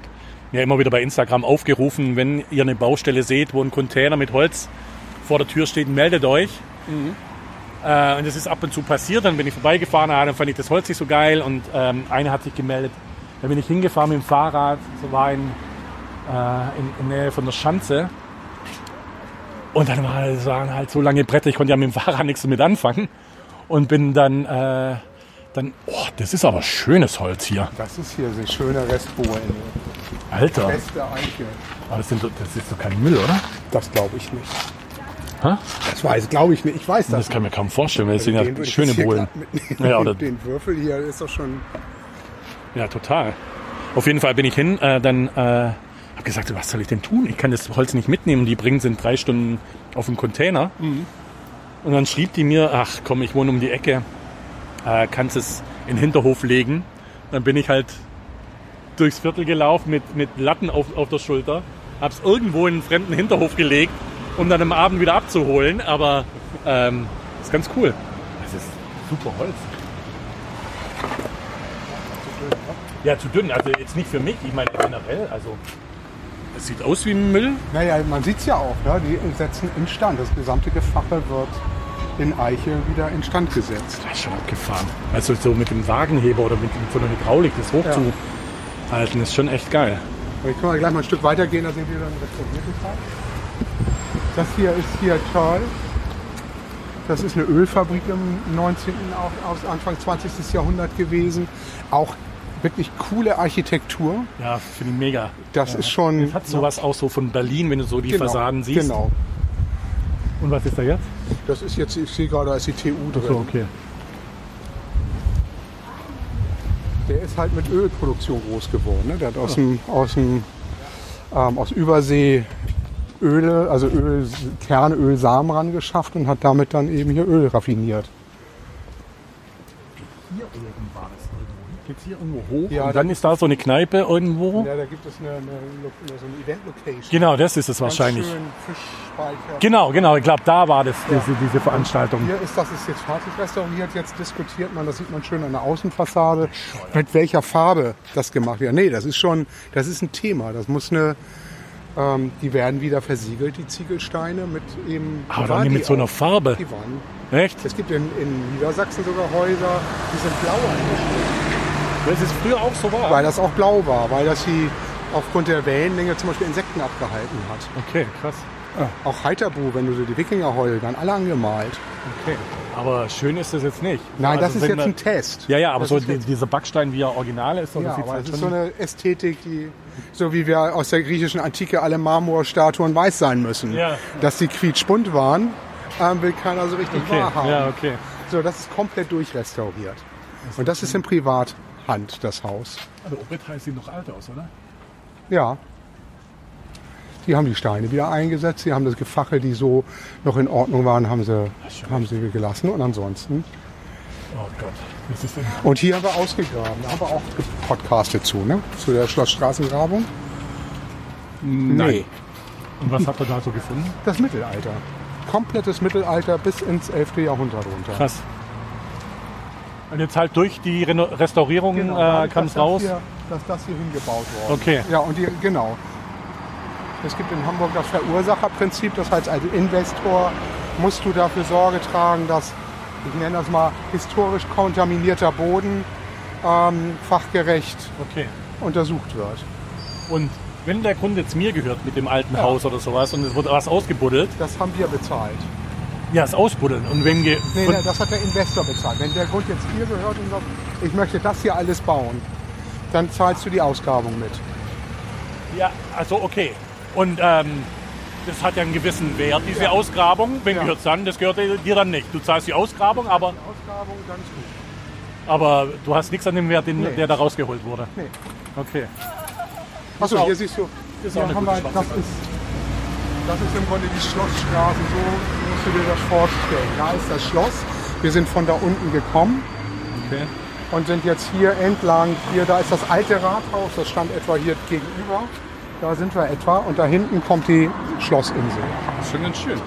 Speaker 2: ja immer wieder bei Instagram aufgerufen, wenn ihr eine Baustelle seht, wo ein Container mit Holz vor der Tür steht, meldet euch. Äh, und das ist ab und zu passiert. Dann bin ich vorbeigefahren, ah, dann fand ich das Holz nicht so geil. Und ähm, eine hat sich gemeldet. Dann bin ich hingefahren mit dem Fahrrad, so war in, äh, in, in Nähe von der Schanze. Und dann waren halt so lange Bretter, ich konnte ja mit dem Fahrrad nichts damit anfangen. Und bin dann, äh, dann, oh, das ist aber schönes Holz hier.
Speaker 1: Das ist hier so schöne Restbohlen.
Speaker 2: Alter,
Speaker 1: Beste Eiche.
Speaker 2: aber das, sind, das ist doch kein Müll, oder?
Speaker 1: Das glaube ich nicht.
Speaker 2: Hä?
Speaker 1: Das weiß, glaube ich nicht. Ich weiß das.
Speaker 2: Das kann ich mir kaum vorstellen, weil das sind
Speaker 1: Den
Speaker 2: ja schöne Bohlen. Ja, oder-
Speaker 1: den Würfel hier ist doch schon.
Speaker 2: Ja, total. Auf jeden Fall bin ich hin, äh, dann äh, habe gesagt, was soll ich denn tun? Ich kann das Holz nicht mitnehmen. Die bringen sind drei Stunden auf dem Container. Und dann schrieb die mir, ach komm, ich wohne um die Ecke, äh, kannst es in den Hinterhof legen. Dann bin ich halt durchs Viertel gelaufen mit, mit Latten auf, auf der Schulter, hab's irgendwo in einen fremden Hinterhof gelegt, um dann am Abend wieder abzuholen. Aber ähm, ist ganz cool. Das ist super Holz. Ja, zu dünn. Also jetzt nicht für mich, ich meine generell. Also es sieht aus wie Müll.
Speaker 1: Naja, man sieht es ja auch. Ne? Die setzen instand. Das gesamte Gefache wird in Eiche wieder instand gesetzt.
Speaker 2: Das ist schon abgefahren. Also so mit dem Wagenheber oder mit dem- von der Hydraulik das hochzuhalten, ist schon echt geil.
Speaker 1: Ich kann mal gleich mal ein Stück weitergehen, da sehen wir dann Teil. Das hier ist hier Charles. Das ist eine Ölfabrik im 19. Auf, aus Anfang 20. Jahrhundert gewesen. Auch wirklich coole Architektur.
Speaker 2: Ja, finde ich mega.
Speaker 1: Das ist schon.
Speaker 2: Es hat sowas auch so von Berlin, wenn du so die
Speaker 1: genau,
Speaker 2: Fassaden siehst.
Speaker 1: Genau.
Speaker 2: Und was ist da jetzt?
Speaker 1: Das ist jetzt, ich sehe gerade, da ist die TU drin.
Speaker 2: okay.
Speaker 1: Der ist halt mit Ölproduktion groß geworden. Ne? Der hat aus, dem, aus, dem, ähm, aus Übersee Öle, also Öl, Kernöl, Samen rangeschafft und hat damit dann eben hier Öl raffiniert.
Speaker 2: Hier oben war das irgendwo. Geht's hier irgendwo hoch?
Speaker 1: Ja,
Speaker 2: und dann
Speaker 1: da-
Speaker 2: ist da so eine Kneipe irgendwo.
Speaker 1: Ja, da gibt es eine, eine, Lo- so eine Event-Location.
Speaker 2: Genau, das ist es
Speaker 1: Ganz
Speaker 2: wahrscheinlich.
Speaker 1: Schön Fischspeicher.
Speaker 2: Genau, genau. Ich glaube, da war das, diese, diese Veranstaltung.
Speaker 1: Hier ist das ist jetzt fertig restauriert. Jetzt diskutiert man, das sieht man schön an der Außenfassade, mit welcher Farbe das gemacht wird. Nee, das ist schon, das ist ein Thema. Das muss eine, ähm, die werden wieder versiegelt, die Ziegelsteine mit eben.
Speaker 2: Aber dann
Speaker 1: die
Speaker 2: mit so einer. Farbe.
Speaker 1: Die waren.
Speaker 2: Echt?
Speaker 1: Es gibt in, in Niedersachsen sogar Häuser, die sind blau angestrichen,
Speaker 2: Das ist früher auch so war.
Speaker 1: weil das auch blau war, weil das sie aufgrund der Wellenlänge zum Beispiel Insekten abgehalten hat.
Speaker 2: Okay, krass.
Speaker 1: Auch Heiterbu, wenn du so die Wikingerheule, waren alle angemalt.
Speaker 2: Okay. Aber schön ist das jetzt nicht.
Speaker 1: Nein,
Speaker 2: Also
Speaker 1: das ist jetzt ein Test.
Speaker 2: Ja, ja, aber
Speaker 1: Das
Speaker 2: so die, dieser Backstein, wie er original ist, so,
Speaker 1: Ja,
Speaker 2: das
Speaker 1: aber
Speaker 2: halt
Speaker 1: es ist so eine Ästhetik, die, so wie wir aus der griechischen Antike alle Marmorstatuen weiß sein müssen.
Speaker 2: Ja.
Speaker 1: Dass die quietschbunt waren, ähm, will keiner so richtig
Speaker 2: okay.
Speaker 1: wahrhaben.
Speaker 2: Ja, okay.
Speaker 1: So, das ist komplett durchrestauriert. Und das ist in Privathand, das Haus.
Speaker 2: Also Obetheil sieht noch alt aus, oder?
Speaker 1: Ja. Die haben die Steine wieder eingesetzt, sie haben das Gefache, die so noch in Ordnung waren, haben sie, haben sie gelassen. Und ansonsten
Speaker 2: Oh Gott. Das ist
Speaker 1: Und hier haben wir ausgegraben. Da haben wir auch gepodcastet zu, ne? Zu der Schlossstraßengrabung.
Speaker 3: Nein.
Speaker 2: Und was habt ihr da so gefunden?
Speaker 1: Das Mittelalter. Komplettes Mittelalter bis ins 11. Jahrhundert runter.
Speaker 2: Krass. Und jetzt halt durch die Reno Restaurierung äh,
Speaker 1: dadurch,
Speaker 2: kam es raus.
Speaker 1: Das hier, dass das hier hingebaut worden
Speaker 2: Okay.
Speaker 1: Ja, und die, genau. Es gibt in Hamburg das Verursacherprinzip. Das heißt, als Investor musst du dafür Sorge tragen, dass, ich nenne das mal, historisch kontaminierter Boden ähm, fachgerecht
Speaker 2: Okay.
Speaker 1: untersucht wird.
Speaker 2: Und wenn der Grund jetzt mir gehört mit dem alten Haus oder sowas und es wird was ausgebuddelt,
Speaker 1: Das haben wir bezahlt.
Speaker 2: Ja, das Ausbuddeln. Und wenn ge
Speaker 1: Nee, nee, das hat der Investor bezahlt. Wenn der Grund jetzt hier gehört und sagt, ich möchte das hier alles bauen, dann zahlst du die Ausgrabung mit.
Speaker 2: ja, also okay. Und ähm, das hat ja einen gewissen Wert, diese Ausgrabung. Wenn
Speaker 1: Ja.
Speaker 2: gehört dann, das gehört dir dann nicht. Du zahlst die Ausgrabung, aber,
Speaker 1: Ausgrabung, dann ist gut.
Speaker 2: aber du hast nichts an dem Wert, den,
Speaker 1: Nee.
Speaker 2: der da rausgeholt wurde.
Speaker 1: Nee.
Speaker 2: Okay.
Speaker 1: Achso, hier siehst du,
Speaker 2: ist auch eine gute
Speaker 1: wir, das, ist, das ist im Grunde die Schlossstraße, so musst du dir das vorstellen. Da ist das Schloss, wir sind von da unten gekommen
Speaker 2: okay.
Speaker 1: und sind jetzt hier entlang, hier, da ist das alte Rathaus, das stand etwa hier gegenüber. Da sind wir etwa und da hinten kommt die Schlossinsel.
Speaker 2: Das ist schon ganz schön.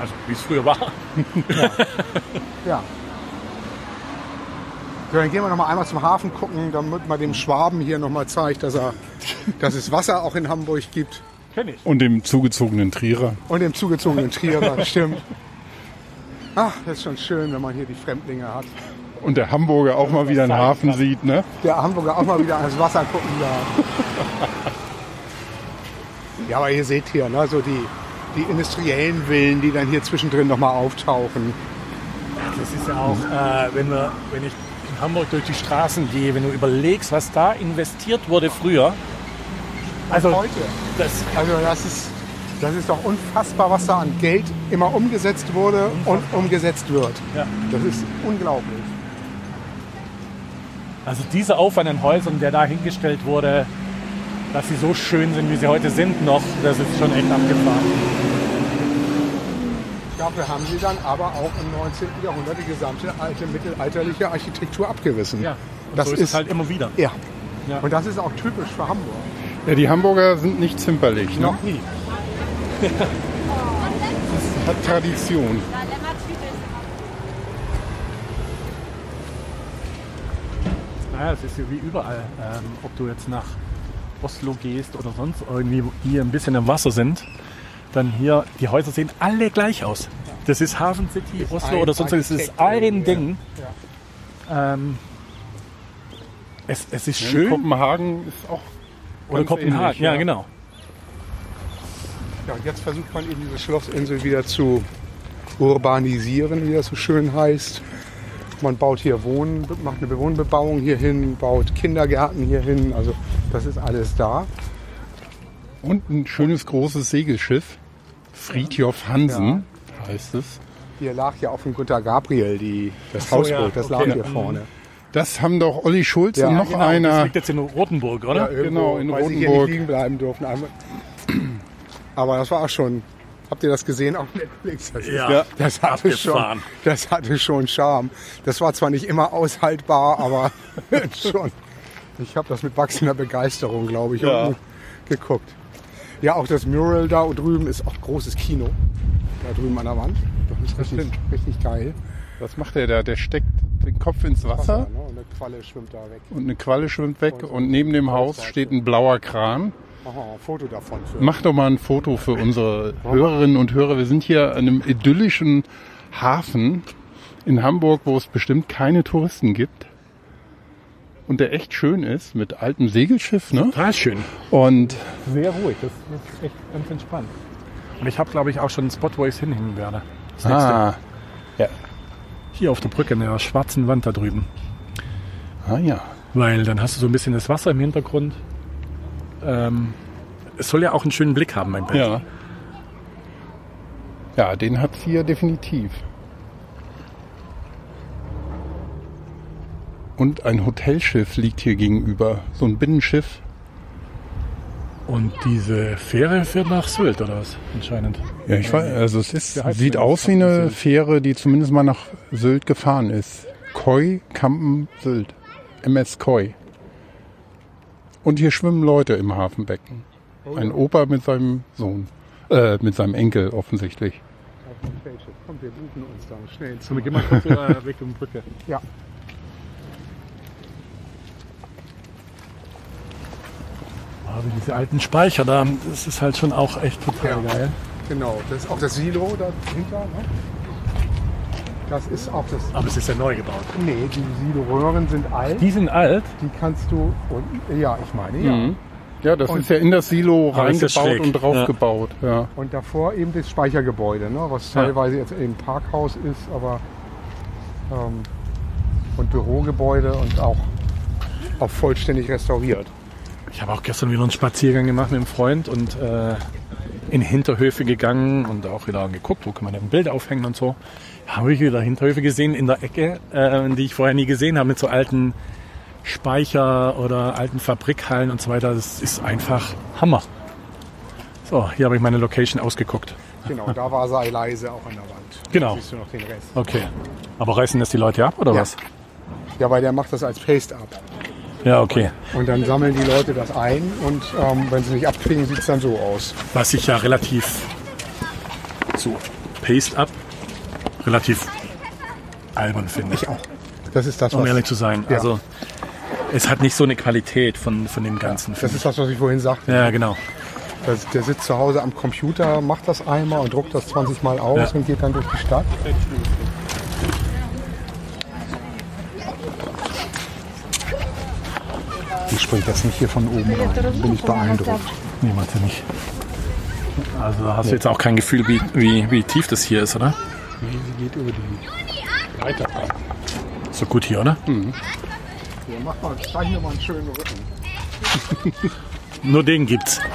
Speaker 2: Also wie es früher war.
Speaker 1: Ja. So, dann gehen wir noch mal einmal zum Hafen gucken, damit man dem Schwaben hier noch mal zeigt, dass, er, dass es Wasser auch in Hamburg gibt.
Speaker 2: Kenn ich.
Speaker 3: Und dem zugezogenen Trierer.
Speaker 1: Und dem zugezogenen Trierer, stimmt. Ach, das ist schon schön, wenn man hier die Fremdlinge hat.
Speaker 3: Und der Hamburger auch mal wieder einen Hafen
Speaker 2: kann.
Speaker 3: sieht, ne?
Speaker 1: Der Hamburger auch mal wieder ans Wasser gucken darf. Ja, aber ihr seht hier, ne, so die, die industriellen Villen, die dann hier zwischendrin noch mal auftauchen.
Speaker 2: Das ist ja auch, äh, wenn, wir, wenn ich in Hamburg durch die Straßen gehe, wenn du überlegst, was da investiert wurde früher. Also
Speaker 1: Heute.
Speaker 2: das,
Speaker 1: Also das ist, das ist doch unfassbar, was da an Geld immer umgesetzt wurde und umgesetzt wird.
Speaker 2: ja.
Speaker 1: Das ist unglaublich.
Speaker 2: also dieser Aufwand an Häusern, der da hingestellt wurde, dass sie so schön sind, wie sie heute sind noch, das ist schon echt abgefahren.
Speaker 1: Dafür haben sie dann aber auch im 19. Jahrhundert die gesamte alte mittelalterliche Architektur abgerissen.
Speaker 2: Ja,
Speaker 1: das
Speaker 2: so ist, es halt immer wieder.
Speaker 1: Ja.
Speaker 2: Ja.
Speaker 1: Und das ist auch typisch für Hamburg.
Speaker 3: Ja, die Hamburger sind nicht zimperlich, ne?
Speaker 1: Noch nie.
Speaker 3: Hat Tradition.
Speaker 2: Naja, es ist ja wie überall. Ähm, ob du jetzt nach Oslo gehst oder sonst irgendwie, die ein bisschen im Wasser sind, dann hier, die Häuser sehen alle gleich aus. Das ist Hafen City, Oslo
Speaker 1: ein
Speaker 2: oder sonst was. Es ist ein
Speaker 1: ja.
Speaker 2: Ding. Ähm, es, es ist
Speaker 3: In
Speaker 2: schön.
Speaker 3: Kopenhagen ist auch
Speaker 2: Oder
Speaker 3: ganz
Speaker 2: Kopenhagen,
Speaker 3: ähnlich,
Speaker 2: ja,
Speaker 3: ja.
Speaker 2: genau.
Speaker 1: Ja, und jetzt versucht man eben diese Schlossinsel wieder zu urbanisieren, wie das so schön heißt. Man baut hier Wohnen, macht eine Wohnbebauung hier hin, baut Kindergärten hier hin. Also das ist alles da.
Speaker 3: Und ein schönes großes Segelschiff. Friedjof Hansen heißt es.
Speaker 1: Hier lag ja auch von Günter Gabriel die, das
Speaker 2: so,
Speaker 1: Hausboot,
Speaker 2: ja,
Speaker 1: das
Speaker 2: okay.
Speaker 1: lag hier
Speaker 2: Mhm.
Speaker 1: vorne.
Speaker 3: Das haben doch Olli Schulz
Speaker 1: Ja,
Speaker 3: und noch
Speaker 2: Genau, Das
Speaker 3: einer.
Speaker 2: liegt jetzt in Rotenburg, oder?
Speaker 3: genau, in
Speaker 1: weil sie hier
Speaker 3: Rotenburg.
Speaker 1: nicht liegen bleiben durften. Einmal- Aber das war auch schon. Habt ihr das gesehen auf Netflix? Das, ist-
Speaker 2: Ja.
Speaker 1: das hatte schon,
Speaker 2: Abgefahren.
Speaker 1: das hatte schon Charme. Das war zwar nicht immer aushaltbar, aber schon. Ich habe das mit wachsender Begeisterung, glaube ich,
Speaker 3: Ja.
Speaker 1: unten geguckt. Ja, auch das Mural da drüben ist auch großes Kino. Da drüben an der Wand. Das ist richtig, richtig geil.
Speaker 3: Was macht der da? Der steckt den Kopf ins Wasser
Speaker 1: ne? Und eine Qualle schwimmt da weg.
Speaker 3: und eine Qualle schwimmt weg
Speaker 1: Und
Speaker 3: und neben dem Haus steht ein blauer Kran.
Speaker 1: Machen wir mal ein Foto davon. Für
Speaker 3: Mach doch mal ein Foto für unsere Hörerinnen und Hörer. Wir sind hier an einem idyllischen Hafen in Hamburg, wo es bestimmt keine Touristen gibt. Und der echt schön ist, mit altem Segelschiff, ne?
Speaker 2: Total schön.
Speaker 3: Und
Speaker 2: Sehr ruhig, das ist echt ganz entspannt. Und ich habe, glaube ich, auch schon einen Spot, wo ich hinhängen werde. Das nächste.
Speaker 3: ah,
Speaker 2: Hier auf der Brücke, in der schwarzen Wand da drüben.
Speaker 3: ah ja.
Speaker 2: Weil dann hast du so ein bisschen das Wasser im Hintergrund. Ähm, es soll ja auch einen schönen Blick haben, mein Bild.
Speaker 3: Ja. Ja, den hat's hier definitiv. Und ein Hotelschiff liegt hier gegenüber. So ein Binnenschiff.
Speaker 2: Und diese Fähre führt nach Sylt, oder was? Anscheinend.
Speaker 3: Ja, ich weiß, also es ist, sieht aus wie eine Fähre, die zumindest mal nach Sylt gefahren ist. Koi Kampen Sylt. MS Koi. Und hier schwimmen Leute im Hafenbecken. Ein Opa mit seinem Sohn. Äh, mit seinem Enkel offensichtlich.
Speaker 1: Komm, wir buchen uns da schnell
Speaker 2: So, wir gehen mal kurz Richtung Brücke.
Speaker 1: Ja.
Speaker 2: Also diese alten Speicher da, das ist halt schon auch echt total
Speaker 1: Ja.
Speaker 2: geil.
Speaker 1: Genau, das ist auch das Silo dahinter. Ne? Das ist auch das.
Speaker 2: Aber es ist ja neu gebaut.
Speaker 1: Nee, die Silo-Röhren sind alt.
Speaker 2: Die sind alt.
Speaker 1: Die kannst du. Und, ja, ich meine, ja.
Speaker 3: Mhm. Ja, das
Speaker 1: Und-
Speaker 3: ist ja in das Silo
Speaker 2: ja
Speaker 3: reingebaut und draufgebaut. Ja.
Speaker 1: Und davor eben das Speichergebäude, ne? was
Speaker 2: Ja.
Speaker 1: teilweise jetzt eben Parkhaus ist, aber. Ähm, und Bürogebäude und auch, auch vollständig restauriert.
Speaker 2: Ich habe auch gestern wieder einen Spaziergang gemacht mit einem Freund und äh, in Hinterhöfe gegangen und auch wieder geguckt, wo kann man denn ein Bild aufhängen und so. Da habe ich wieder Hinterhöfe gesehen in der Ecke, äh, die ich vorher nie gesehen habe, mit so alten Speicher oder alten Fabrikhallen und so weiter. Das ist einfach Hammer. So, hier habe ich meine Location ausgeguckt.
Speaker 1: Genau, da war sei leise auch an der Wand.
Speaker 2: Genau.
Speaker 1: Da siehst du noch den Rest.
Speaker 2: Okay. Aber reißen das die Leute ab oder
Speaker 1: Ja.
Speaker 2: was?
Speaker 1: Ja, weil der macht das als Paste ab.
Speaker 2: Ja, okay.
Speaker 1: Und dann sammeln die Leute das ein und ähm, wenn sie nicht abkriegen, sieht es dann so aus.
Speaker 2: Was ich ja relativ so Paste up relativ albern finde.
Speaker 1: Ich auch. Das ist das,
Speaker 2: um
Speaker 1: was,
Speaker 2: ehrlich zu sein.
Speaker 1: Ja.
Speaker 2: Also es hat nicht so eine Qualität von, von dem Ganzen.
Speaker 1: das ist das, was ich vorhin sagte.
Speaker 2: ja, genau.
Speaker 1: Das, der sitzt zu Hause am Computer, macht das einmal und druckt das 20 Mal aus
Speaker 2: Ja.
Speaker 1: und geht dann durch die Stadt. Springe jetzt nicht hier von oben rein. Bin ich beeindruckt.
Speaker 2: Niemand ja nicht. Also da hast du jetzt auch kein Gefühl, wie, wie, wie tief das hier ist, oder?
Speaker 1: Sie geht über die Leiter.
Speaker 2: So gut hier, oder?
Speaker 1: Ja, mach mal, zeichne mal einen schönen Rücken.
Speaker 2: Nur den gibt's.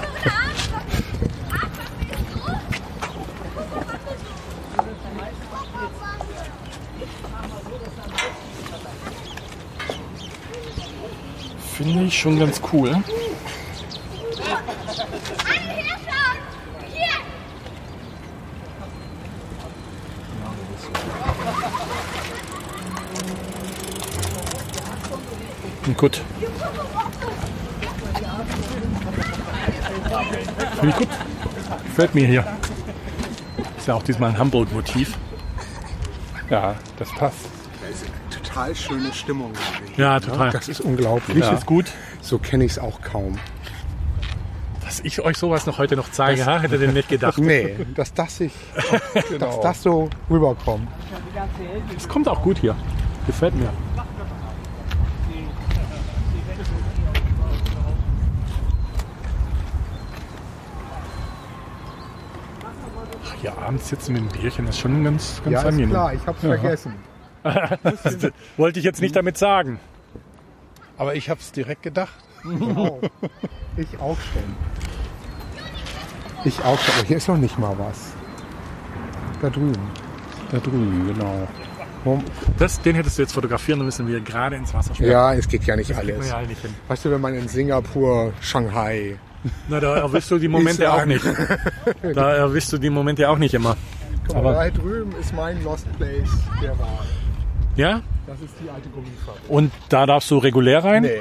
Speaker 2: Finde ich schon ganz cool. Gut. Finde ich gut. Gefällt mir hier. Ist ja auch diesmal ein Hamburg-Motiv.
Speaker 3: ja, das passt.
Speaker 1: Total schöne Stimmung.
Speaker 2: Ja, total.
Speaker 1: Das ist unglaublich.
Speaker 2: Licht ist gut.
Speaker 1: So kenne ich es auch kaum.
Speaker 2: Dass ich euch sowas noch heute noch zeige, ha? hätte ihr nicht gedacht.
Speaker 1: Nee, dass das sich, dass das so rüberkommt.
Speaker 2: Es kommt auch gut hier. Gefällt mir. Ach, Hier abends sitzen mit einem Bierchen ist schon ganz, ganz
Speaker 1: Ja, ist
Speaker 2: angenehm.
Speaker 1: klar, ich hab's vergessen.
Speaker 2: Wollte ich jetzt nicht damit sagen.
Speaker 3: Aber ich habe es direkt gedacht.
Speaker 1: Genau. Ich auch schon. Ich auch schon. Aber hier ist noch nicht mal was. Da drüben.
Speaker 3: Da drüben, genau.
Speaker 2: Das, den hättest du jetzt fotografieren müssen, wie er gerade ins Wasser springt.
Speaker 1: Ja, es geht ja nicht
Speaker 2: man
Speaker 1: alles.
Speaker 2: ja nicht hin.
Speaker 1: Weißt du, wenn man in Singapur, Shanghai,
Speaker 2: Na, da erwischst du die Momente auch nicht. Da erwischst du die Momente auch nicht immer.
Speaker 1: aber
Speaker 2: Aber-
Speaker 1: da drüben ist mein Lost Place der Wahl.
Speaker 2: Ja?
Speaker 1: Das ist die alte Gummifabrik.
Speaker 2: Und da darfst du regulär rein?
Speaker 1: Nee.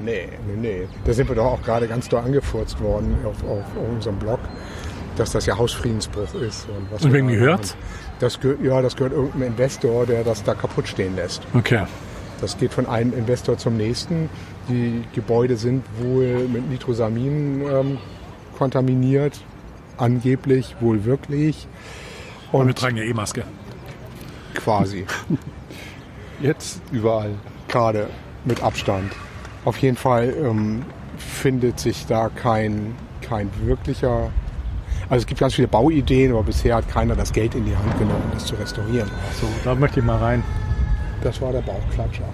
Speaker 1: Nee, nee, nee. Da sind wir doch auch gerade ganz doll angefurzt worden auf, auf unserem Blog, dass das ja Hausfriedensbruch ist. Und, was
Speaker 2: Und
Speaker 1: wir
Speaker 2: wem gehört's?
Speaker 1: Das gehört, ja, das gehört irgendeinem Investor, der das da kaputt stehen lässt.
Speaker 2: Okay.
Speaker 1: Das geht von einem Investor zum nächsten. Die Gebäude sind wohl mit Nitrosamin ähm, kontaminiert, angeblich, wohl wirklich.
Speaker 2: Und wir
Speaker 1: Und
Speaker 2: tragen ja eh Maske.
Speaker 1: quasi,
Speaker 3: Jetzt überall.
Speaker 1: gerade mit Abstand. Auf jeden Fall ähm, findet sich da kein, kein wirklicher. Also es gibt ganz viele Bauideen, aber bisher hat keiner das Geld in die Hand genommen, das zu restaurieren.
Speaker 2: So, da möchte ich mal rein.
Speaker 1: Das war der Bauchklatscher.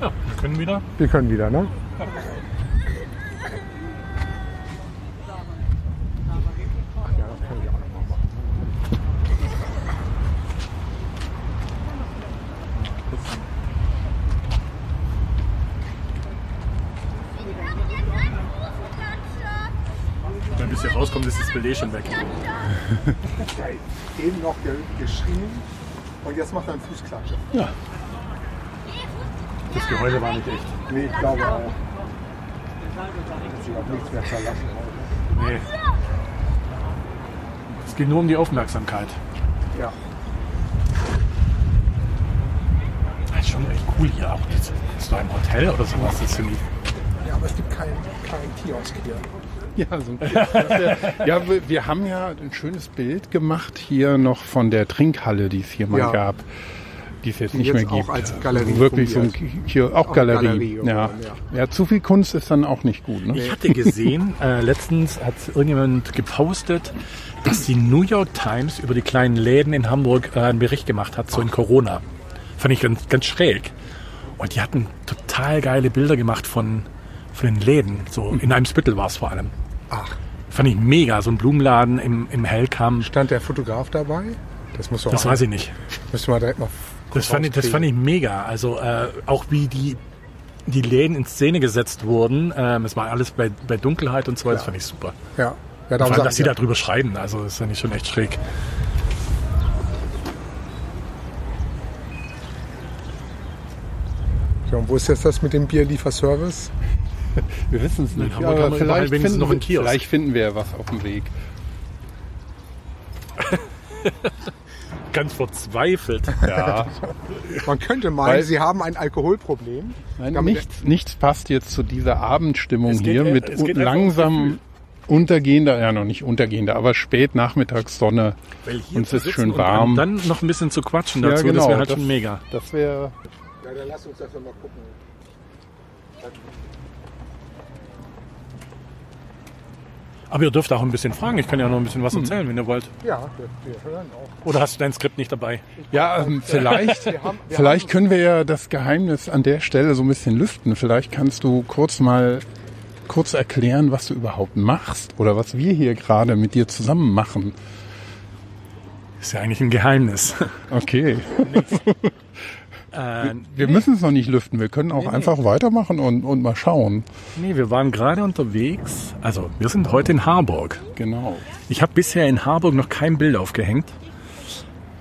Speaker 2: Ja, wir können wieder.
Speaker 1: Wir können wieder, ne? Ach ja, das kann ich auch noch mal machen.
Speaker 2: Wenn Bild eh schon weg.
Speaker 1: Eben noch ge geschrien und jetzt macht er einen Fußklatsche.
Speaker 2: Ja. Das Geheule war nicht echt.
Speaker 1: Nee, ich glaube auch. Ich habe nichts mehr verlassen.
Speaker 2: Nee. Es geht nur um die Aufmerksamkeit.
Speaker 1: Ja.
Speaker 2: Das ist schon echt cool hier auch. Das ist doch ein Hotel oder sowas. Das
Speaker 1: ja, aber es gibt keinen kein Kiosk hier.
Speaker 3: Ja, so wär, ja, wir, wir haben ja ein schönes Bild gemacht hier noch von der Trinkhalle, die es hier mal
Speaker 1: Ja.
Speaker 3: gab, die es jetzt
Speaker 1: Die
Speaker 3: nicht
Speaker 1: jetzt
Speaker 3: mehr
Speaker 1: auch
Speaker 3: gibt.
Speaker 1: als Galerie
Speaker 3: Wirklich so ein hier auch,
Speaker 1: Auch
Speaker 3: Galerie.
Speaker 1: Galerie
Speaker 3: ja.
Speaker 1: geworden,
Speaker 3: ja, zu viel Kunst ist dann auch nicht gut. Ne?
Speaker 2: Ich hatte gesehen, äh, letztens hat irgendjemand gepostet, dass die New York Times über die kleinen Läden in Hamburg äh, einen Bericht gemacht hat, so in Corona. Fand ich ganz, ganz schräg. Und die hatten total geile Bilder gemacht von, von den Läden. So in einem Spittel war es vor allem.
Speaker 1: Ach,
Speaker 2: Fand ich mega. So ein Blumenladen im, im Hellkamp.
Speaker 1: stand der Fotograf dabei? Das muss
Speaker 2: Das weiß ich nicht.
Speaker 1: Müssen wir direkt mal
Speaker 2: Das fand, ich, das fand ich mega. Also äh, auch wie die, die Läden in Szene gesetzt wurden. Ähm, es war alles bei, bei Dunkelheit und so. Das fand ich super.
Speaker 1: Ja, ja
Speaker 2: Vor
Speaker 1: darum
Speaker 2: allem,
Speaker 1: sag
Speaker 2: dass sie
Speaker 1: ja.
Speaker 2: darüber schreiben. Also das fand ich schon echt schräg.
Speaker 1: Ja, und wo ist jetzt das mit dem Bierlieferservice?
Speaker 3: Wir wissen es nicht,
Speaker 2: Hamburg
Speaker 3: aber vielleicht finden,
Speaker 2: noch einen Kiosk.
Speaker 3: vielleicht finden wir ja was auf dem Weg.
Speaker 2: Ganz verzweifelt.
Speaker 3: Ja,
Speaker 1: Man könnte meinen,
Speaker 3: Weil-
Speaker 1: sie haben ein Alkoholproblem.
Speaker 3: Nein, nichts, nichts passt jetzt zu dieser Abendstimmung
Speaker 2: geht
Speaker 3: hier mit
Speaker 2: es geht einfach
Speaker 3: langsam untergehender, ja noch nicht untergehender, aber spät Nachmittagssonne. Und es ist schön
Speaker 2: und
Speaker 3: warm.
Speaker 2: Dann noch ein bisschen zu quatschen
Speaker 3: Ja,
Speaker 2: dazu, das
Speaker 3: genau,
Speaker 2: wäre halt
Speaker 3: das-
Speaker 2: schon mega.
Speaker 3: Das wäre
Speaker 1: Ja, dann lass uns das mal gucken.
Speaker 2: Aber ihr dürft auch ein bisschen fragen. Ich kann ja noch ein bisschen was erzählen, wenn ihr wollt.
Speaker 1: Ja, wir, wir hören auch.
Speaker 2: Oder hast du dein Skript nicht dabei?
Speaker 3: ja ähm, vielleicht.
Speaker 1: Wir haben, wir
Speaker 3: Vielleicht können wir ja das Geheimnis an der Stelle so ein bisschen lüften. Vielleicht kannst du kurz mal kurz erklären, was du überhaupt machst oder was wir hier gerade mit dir zusammen machen.
Speaker 2: Ist ja eigentlich ein Geheimnis.
Speaker 3: Okay.
Speaker 2: äh,
Speaker 3: Wir müssen es noch nicht lüften. Wir können auch
Speaker 2: Nee, nee.
Speaker 3: einfach weitermachen und, und mal schauen.
Speaker 2: nee, wir waren gerade unterwegs. Also, wir sind heute in Harburg.
Speaker 3: Genau.
Speaker 2: Ich habe bisher in Harburg noch kein Bild aufgehängt.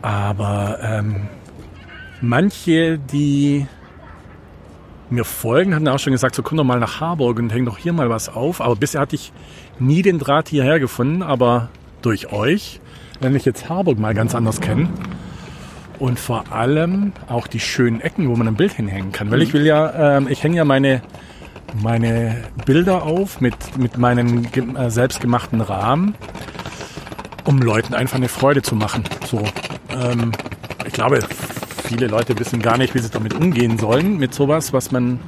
Speaker 2: Aber ähm, manche, die mir folgen, hatten auch schon gesagt, so komm doch mal nach Harburg und häng doch hier mal was auf. Aber bisher hatte ich nie den Draht hierher gefunden. Aber durch euch lerne ich jetzt Harburg mal ganz anders kennen. Und vor allem auch die schönen Ecken, wo man ein Bild hinhängen kann. Weil ich will ja, ähm, ich hänge ja meine, meine Bilder auf mit, mit meinen gem- äh, selbstgemachten Rahmen um Leuten einfach eine Freude zu machen. So, ähm, ich glaube, viele Leute wissen gar nicht, wie sie damit umgehen sollen mit sowas, was man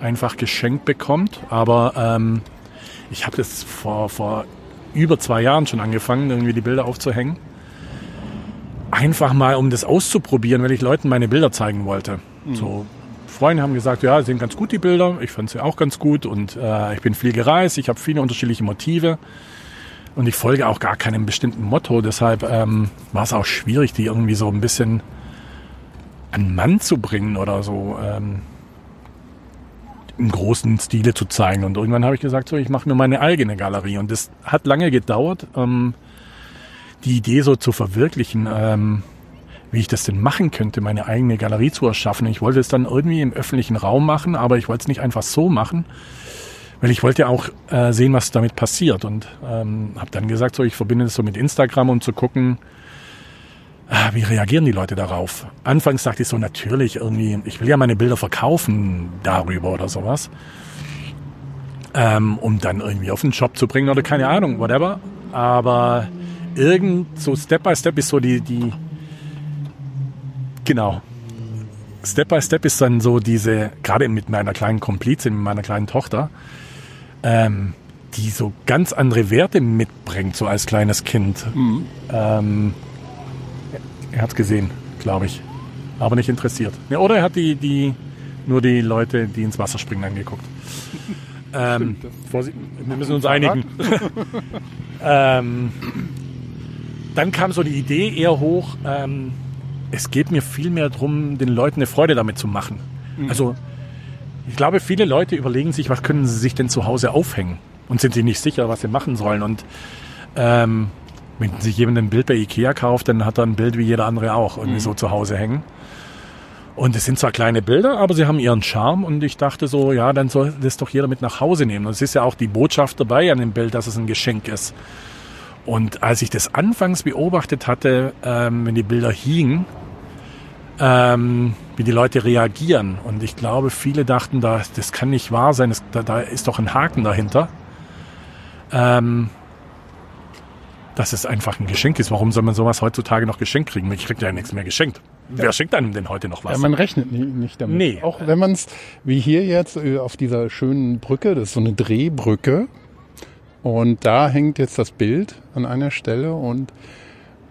Speaker 2: einfach geschenkt bekommt. Aber ähm, ich habe das vor, vor über zwei Jahren schon angefangen, irgendwie die Bilder aufzuhängen. Einfach mal, um das auszuprobieren, weil ich Leuten meine Bilder zeigen wollte. So, Freunde haben gesagt, ja, sind ganz gut die Bilder. Ich fand sie auch ganz gut und äh, ich bin viel gereist. Ich habe viele unterschiedliche Motive. Und ich folge auch gar keinem bestimmten Motto. Deshalb ähm, war es auch schwierig, die irgendwie so ein bisschen an Mann zu bringen oder so ähm, im großen Stile zu zeigen. Und irgendwann habe ich gesagt, so, ich mache mir meine eigene Galerie. Und das hat lange gedauert, ähm, die Idee so zu verwirklichen, ähm, wie ich das denn machen könnte, meine eigene Galerie zu erschaffen. Ich wollte es dann irgendwie im öffentlichen Raum machen, aber ich wollte es nicht einfach so machen, weil ich wollte ja auch äh, sehen, was damit passiert und ähm, habe dann gesagt, so ich verbinde das so mit Instagram, um zu gucken, ah, wie reagieren die Leute darauf. Anfangs dachte ich so natürlich irgendwie, ich will ja meine Bilder verkaufen darüber oder sowas, ähm, um dann irgendwie auf den Shop zu bringen oder keine Ahnung, whatever. Aber irgend so Step by Step ist so die die genau Step by Step ist dann so diese, gerade mit meiner kleinen Komplizin, mit meiner kleinen Tochter, ähm, die so ganz andere Werte mitbringt, so als kleines Kind. Ähm, er hat es gesehen, glaube ich, aber nicht interessiert. Ja, oder er hat die, die, nur die Leute, die ins Wasser springen, angeguckt. Ähm, Vorsicht, wir müssen uns einigen. ähm, dann kam so die Idee eher hoch, ähm, es geht mir viel mehr darum, den Leuten eine Freude damit zu machen. Also ich glaube, viele Leute überlegen sich, was können sie sich denn zu Hause aufhängen und sind sich nicht sicher, was sie machen sollen. Und Ähm, wenn sich jemand ein Bild bei Ikea kauft, dann hat er ein Bild wie jeder andere auch irgendwie so zu Hause hängen. Und es sind zwar kleine Bilder, aber sie haben ihren Charme und ich dachte so, ja, dann soll das doch jeder mit nach Hause nehmen. Und es ist ja auch die Botschaft dabei an dem Bild, dass es ein Geschenk ist. Und als ich das anfangs beobachtet hatte, ähm, wenn die Bilder hingen, ähm, wie die Leute reagieren. Und ich glaube, viele dachten, da, das kann nicht wahr sein, das, da, da ist doch ein Haken dahinter. Ähm, dass es einfach ein Geschenk ist. Warum soll man sowas heutzutage noch geschenkt kriegen? Ich krieg ja nichts mehr geschenkt. Wer schenkt einem denn heute noch was?
Speaker 3: Ja, man rechnet nicht damit.
Speaker 2: Nee.
Speaker 3: Auch wenn man es, wie hier jetzt äh, auf dieser schönen Brücke, das ist so eine Drehbrücke. Und da hängt jetzt das Bild an einer Stelle und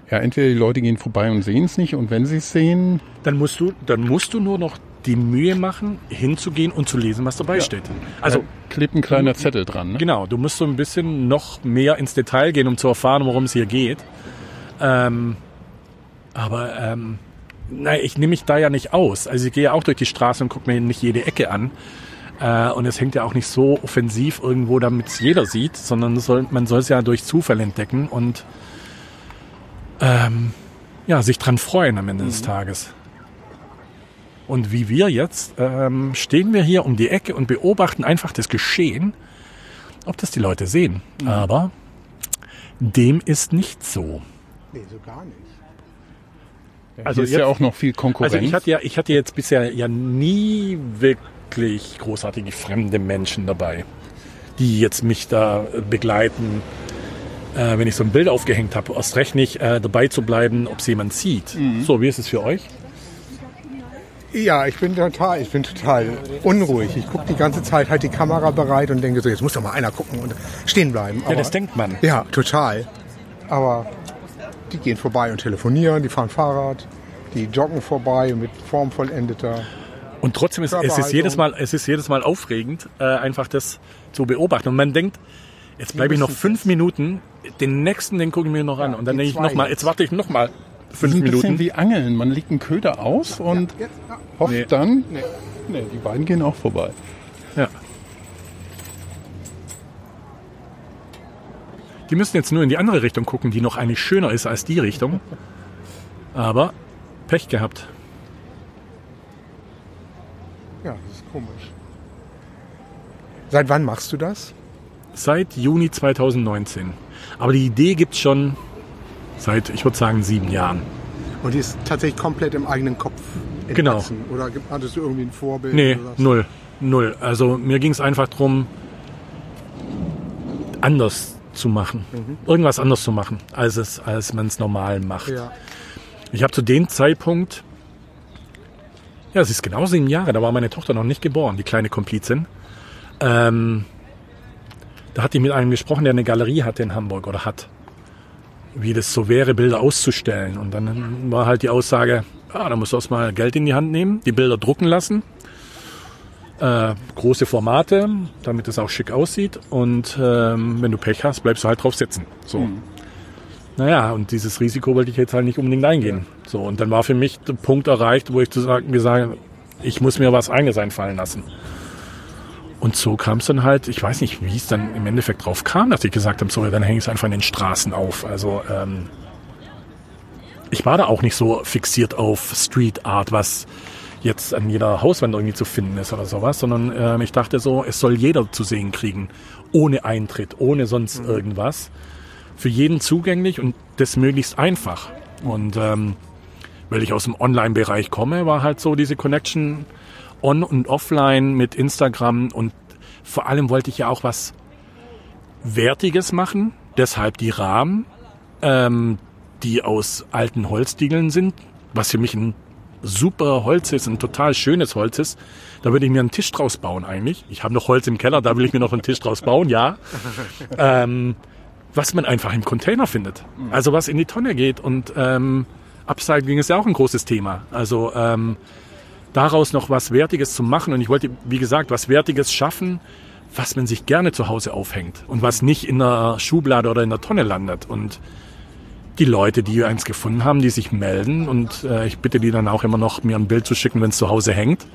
Speaker 3: ja, entweder die Leute gehen vorbei und sehen es nicht und wenn sie es sehen,
Speaker 2: dann musst du, dann musst du nur noch die Mühe machen, hinzugehen und zu lesen, was dabei steht. Also
Speaker 3: da klebt ein kleiner Zettel dran. Ne?
Speaker 2: Genau, du musst so ein bisschen noch mehr ins Detail gehen, um zu erfahren, worum es hier geht. Ähm, aber ähm, nein, ich nehme mich da ja nicht aus. Also ich gehe ja auch durch die Straße und gucke mir nicht jede Ecke an. Äh, und es hängt ja auch nicht so offensiv irgendwo, damit es jeder sieht, sondern soll, man soll es ja durch Zufall entdecken und ähm, ja, sich dran freuen am Ende des Tages. Und wie wir jetzt, ähm, stehen wir hier um die Ecke und beobachten einfach das Geschehen, ob das die Leute sehen. Aber dem ist nicht so.
Speaker 1: Nee, so gar nicht.
Speaker 2: Also
Speaker 3: Hier ist
Speaker 2: jetzt-
Speaker 3: ja auch noch viel Konkurrenz.
Speaker 2: Also ich hatte ja, ich hatte jetzt bisher ja nie wirklich großartige fremde Menschen dabei, die jetzt mich da äh, begleiten. Äh, wenn ich so ein Bild aufgehängt habe, erst recht nicht äh, dabei zu bleiben, ob es jemand sieht. So, wie ist es für euch?
Speaker 1: Ja, ich bin total, ich bin total unruhig. Ich gucke die ganze Zeit halt die Kamera bereit und denke so, jetzt muss doch mal einer gucken und stehen bleiben.
Speaker 2: Ja,
Speaker 1: Aber-
Speaker 2: das denkt man.
Speaker 1: Ja, total. Aber die gehen vorbei und telefonieren, die fahren Fahrrad, die joggen vorbei mit formvollendeter.
Speaker 2: Und trotzdem ist es ist jedes Mal, es ist jedes Mal aufregend, äh, einfach das zu beobachten. Und man denkt, jetzt bleibe ich noch fünf Minuten, den nächsten, den gucke ich mir noch an. Und dann denke ich
Speaker 1: zwei
Speaker 2: noch mal,
Speaker 1: jetzt.
Speaker 2: warte ich noch mal
Speaker 3: das
Speaker 2: fünf
Speaker 3: ist ein bisschen
Speaker 2: Minuten.
Speaker 3: wie Angeln. Man legt einen Köder aus und
Speaker 1: Jetzt, ja.
Speaker 3: hofft
Speaker 2: Nee.
Speaker 3: dann,
Speaker 1: Nee.
Speaker 3: nee, die beiden gehen auch vorbei.
Speaker 2: Ja. Die müssen jetzt nur in die andere Richtung gucken, die noch eigentlich schöner ist als die Richtung. Aber Pech gehabt.
Speaker 1: ja, das ist komisch. Seit wann machst du das?
Speaker 2: Seit Juni 2019. Aber die Idee gibt's schon seit, ich würde sagen, sieben Jahren.
Speaker 1: Und die ist tatsächlich komplett im eigenen Kopf
Speaker 2: Genau.
Speaker 1: entwachsen. Oder gibt- hattest du irgendwie ein Vorbild?
Speaker 2: Nee, null. Null. Also mir ging es einfach drum, anders zu machen. Irgendwas anders zu machen, als es, als man es normal macht.
Speaker 1: Ja.
Speaker 2: Ich habe zu dem Zeitpunkt, ja, es ist genau sieben Jahre, da war meine Tochter noch nicht geboren, die kleine Komplizin. Ähm, da hatte ich mit einem gesprochen, der eine Galerie hatte in Hamburg oder hat, wie das so wäre, Bilder auszustellen. Und dann war halt die Aussage, ah, da musst du erstmal Geld in die Hand nehmen, die Bilder drucken lassen, äh, große Formate, damit es auch schick aussieht. Und ähm, wenn du Pech hast, bleibst du halt drauf sitzen. So. Naja, und dieses Risiko wollte ich jetzt halt nicht unbedingt eingehen. So, und dann war für mich der Punkt erreicht, wo ich zu sagen, gesagt habe, ich muss mir was eigenes einfallen lassen. Und so kam es dann halt, ich weiß nicht, wie es dann im Endeffekt drauf kam, dass ich gesagt habe, so, dann hänge ich es einfach in den Straßen auf. Also ähm, ich war da auch nicht so fixiert auf Street Art, was jetzt an jeder Hauswand irgendwie zu finden ist oder sowas, sondern ähm, ich dachte so, es soll jeder zu sehen kriegen, ohne Eintritt, ohne sonst irgendwas, für jeden zugänglich und das möglichst einfach. Und ähm, weil ich aus dem Online-Bereich komme, war halt so diese Connection on und offline mit Instagram und vor allem wollte ich ja auch was Wertiges machen, deshalb die Rahmen, ähm, die aus alten Holzdiegeln sind, was für mich ein super Holz ist, ein total schönes Holz ist. Da würde ich mir einen Tisch draus bauen eigentlich. Ich habe noch Holz im Keller, da will ich mir noch einen Tisch draus bauen, ja. Ähm, was man einfach im Container findet. Also was in die Tonne geht. Und ähm, Upcycling ist ja auch ein großes Thema. Also ähm, daraus noch was Wertiges zu machen. Und ich wollte, wie gesagt, was Wertiges schaffen, was man sich gerne zu Hause aufhängt und was nicht in der Schublade oder in der Tonne landet. Und die Leute, die eins gefunden haben, die sich melden und äh, ich bitte die dann auch immer noch, mir ein Bild zu schicken, wenn es zu Hause hängt.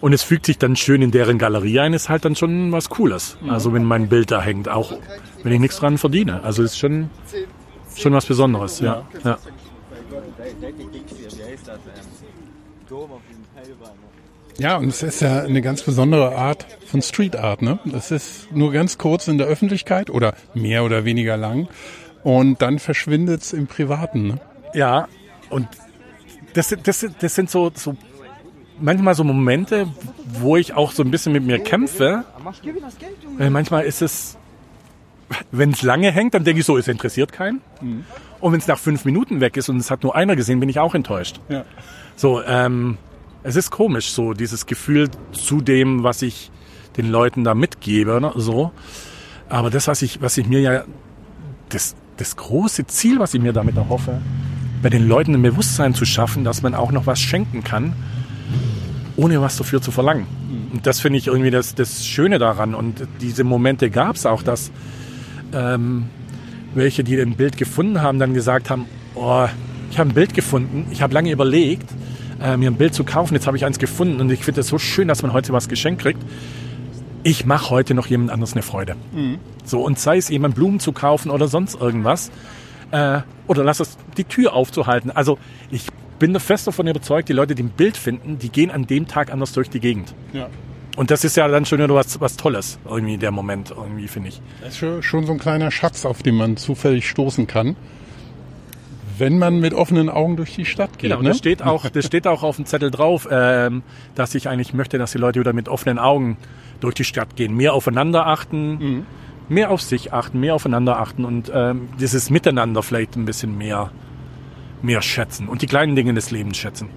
Speaker 2: Und es fügt sich dann schön in deren Galerie ein, ist halt dann schon was Cooles. Also wenn mein Bild da hängt, auch wenn ich nichts dran verdiene. Also ist schon, schon was Besonderes. Ja. Ja.
Speaker 3: Ja, und es ist ja eine ganz besondere Art von Street Art. Ne? Das ist nur ganz kurz in der Öffentlichkeit oder mehr oder weniger lang und dann verschwindet es im Privaten. Ne?
Speaker 2: Ja, und das, das, das sind so, so manchmal so Momente, wo ich auch so ein bisschen mit mir kämpfe. Weil manchmal ist es, wenn es lange hängt, dann denke ich so, es interessiert keinen. Mhm. Und wenn es nach fünf Minuten weg ist und es hat nur einer gesehen, bin ich auch enttäuscht.
Speaker 3: Ja.
Speaker 2: So, ähm, es ist komisch, so dieses Gefühl zu dem, was ich den Leuten da mitgebe, ne, so. Aber das, was ich, was ich mir ja, das, das große Ziel, was ich mir damit erhoffe, bei den Leuten ein Bewusstsein zu schaffen, dass man auch noch was schenken kann, ohne was dafür zu verlangen. Und das finde ich irgendwie das, das Schöne daran. Und diese Momente gab es auch, dass ähm, welche, die ein Bild gefunden haben, dann gesagt haben, oh, ich habe ein Bild gefunden, ich habe lange überlegt, äh, mir ein Bild zu kaufen, jetzt habe ich eins gefunden und ich finde es so schön, dass man heute was geschenkt kriegt. Ich mache heute noch jemand anderes eine Freude. Mhm. So, und sei es jemand Blumen zu kaufen oder sonst irgendwas, äh, oder lass es die Tür aufzuhalten. Also ich bin fest davon überzeugt, die Leute, die ein Bild finden, die gehen an dem Tag anders durch die Gegend.
Speaker 3: Ja.
Speaker 2: Und das ist ja dann schon wieder was, was Tolles, irgendwie der Moment, irgendwie finde ich.
Speaker 3: Das ist schon, so ein kleiner Schatz, auf den man zufällig stoßen kann, wenn man mit offenen Augen durch die Stadt geht.
Speaker 2: Genau,
Speaker 3: ne?
Speaker 2: das steht auch, das steht auch auf dem Zettel drauf, ähm, dass ich eigentlich möchte, dass die Leute wieder mit offenen Augen durch die Stadt gehen, mehr aufeinander achten,
Speaker 3: Mhm.
Speaker 2: mehr auf sich achten, mehr aufeinander achten und ähm, dieses Miteinander vielleicht ein bisschen mehr, mehr schätzen und die kleinen Dinge des Lebens schätzen.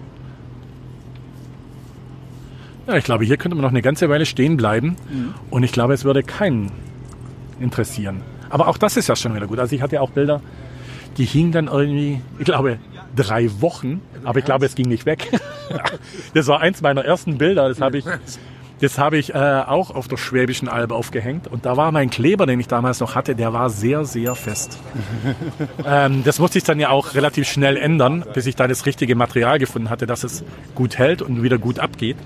Speaker 2: Ja, ich glaube, hier könnte man noch eine ganze Weile stehen bleiben und ich glaube, es würde keinen interessieren. Aber auch das ist ja schon wieder gut. Also ich hatte auch Bilder, die hingen dann irgendwie, ich glaube, drei Wochen, aber ich glaube, es ging nicht weg. Das war eins meiner ersten Bilder, das habe ich, das habe ich äh, auch auf der Schwäbischen Alb aufgehängt. Und da war mein Kleber, den ich damals noch hatte, der war sehr, sehr fest. ähm, das musste ich dann ja auch relativ schnell ändern, bis ich da das richtige Material gefunden hatte, dass es gut hält und wieder gut abgeht.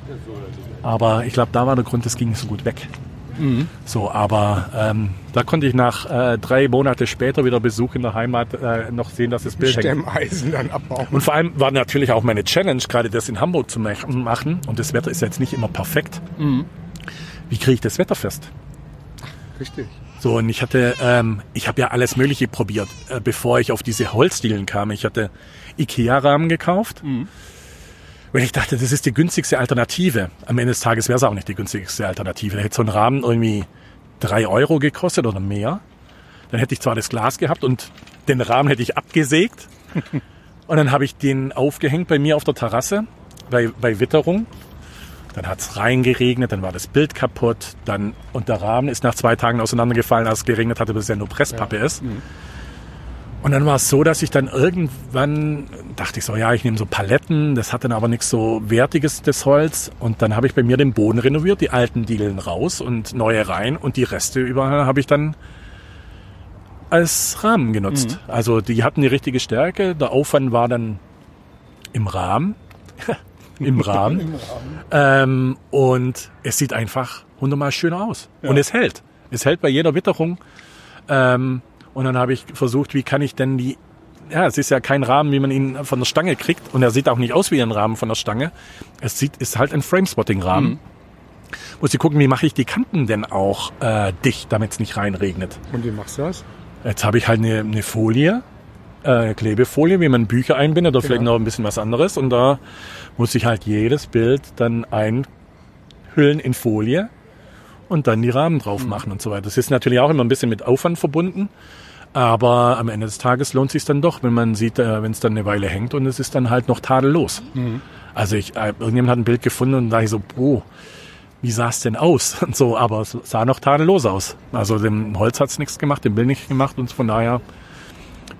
Speaker 2: Aber ich glaube, da war der Grund, es ging so gut weg. So, aber ähm, da konnte ich nach äh, drei Monate später wieder Besuch in der Heimat äh, noch sehen, dass das Bild.
Speaker 1: Stemmeisen dann abbauen.
Speaker 2: Und vor allem war natürlich auch meine Challenge, gerade das in Hamburg zu mach- machen. Und das Wetter ist jetzt nicht immer perfekt. Wie kriege ich das Wetter fest?
Speaker 1: Richtig.
Speaker 2: So, und ich hatte, ähm, ich habe ja alles Mögliche probiert, äh, bevor ich auf diese Holzdielen kam. Ich hatte Ikea-Rahmen gekauft, weil ich dachte, das ist die günstigste Alternative. Am Ende des Tages wäre es auch nicht die günstigste Alternative. Da hätte so ein Rahmen irgendwie drei Euro gekostet oder mehr. Dann hätte ich zwar das Glas gehabt und den Rahmen hätte ich abgesägt. und dann habe ich den aufgehängt bei mir auf der Terrasse bei, bei Witterung. Dann hat es reingeregnet, dann war das Bild kaputt, dann und der Rahmen ist nach zwei Tagen auseinandergefallen, als es geregnet hatte, bis es ja nur Presspappe ist. Und dann war es so, dass ich dann irgendwann dachte ich so, ja, ich nehme so Paletten, das hat dann aber nichts so Wertiges, das Holz. Und dann habe ich bei mir den Boden renoviert, die alten Dielen raus und neue rein und die Reste überall habe ich dann als Rahmen genutzt. Also die hatten die richtige Stärke, der Aufwand war dann im Rahmen. Im Rahmen. Ähm, und es sieht einfach hundertmal schöner aus. Und es hält. Es hält bei jeder Witterung. Ähm, und dann habe ich versucht, wie kann ich denn die, ja, es ist ja kein Rahmen, wie man ihn von der Stange kriegt. Und er sieht auch nicht aus wie ein Rahmen von der Stange. Es sieht, ist halt ein Framespotting-Rahmen. Muss ich gucken, wie mache ich die Kanten denn auch äh, dicht, damit es nicht reinregnet.
Speaker 1: Und wie machst du das?
Speaker 2: Jetzt habe ich halt eine, eine Folie, äh, Klebefolie, wie man Bücher einbindet oder vielleicht noch ein bisschen was anderes. Und da muss ich halt jedes Bild dann einhüllen in Folie und dann die Rahmen drauf machen und so weiter. Das ist natürlich auch immer ein bisschen mit Aufwand verbunden. Aber am Ende des Tages lohnt sich dann doch, wenn man sieht, äh, wenn es dann eine Weile hängt und es ist dann halt noch tadellos. Also ich, äh, irgendjemand hat ein Bild gefunden und da ich so, oh, wie sah es denn aus? Und so, aber es sah noch tadellos aus. Also dem Holz hat's nichts gemacht, dem Bild nicht gemacht und von daher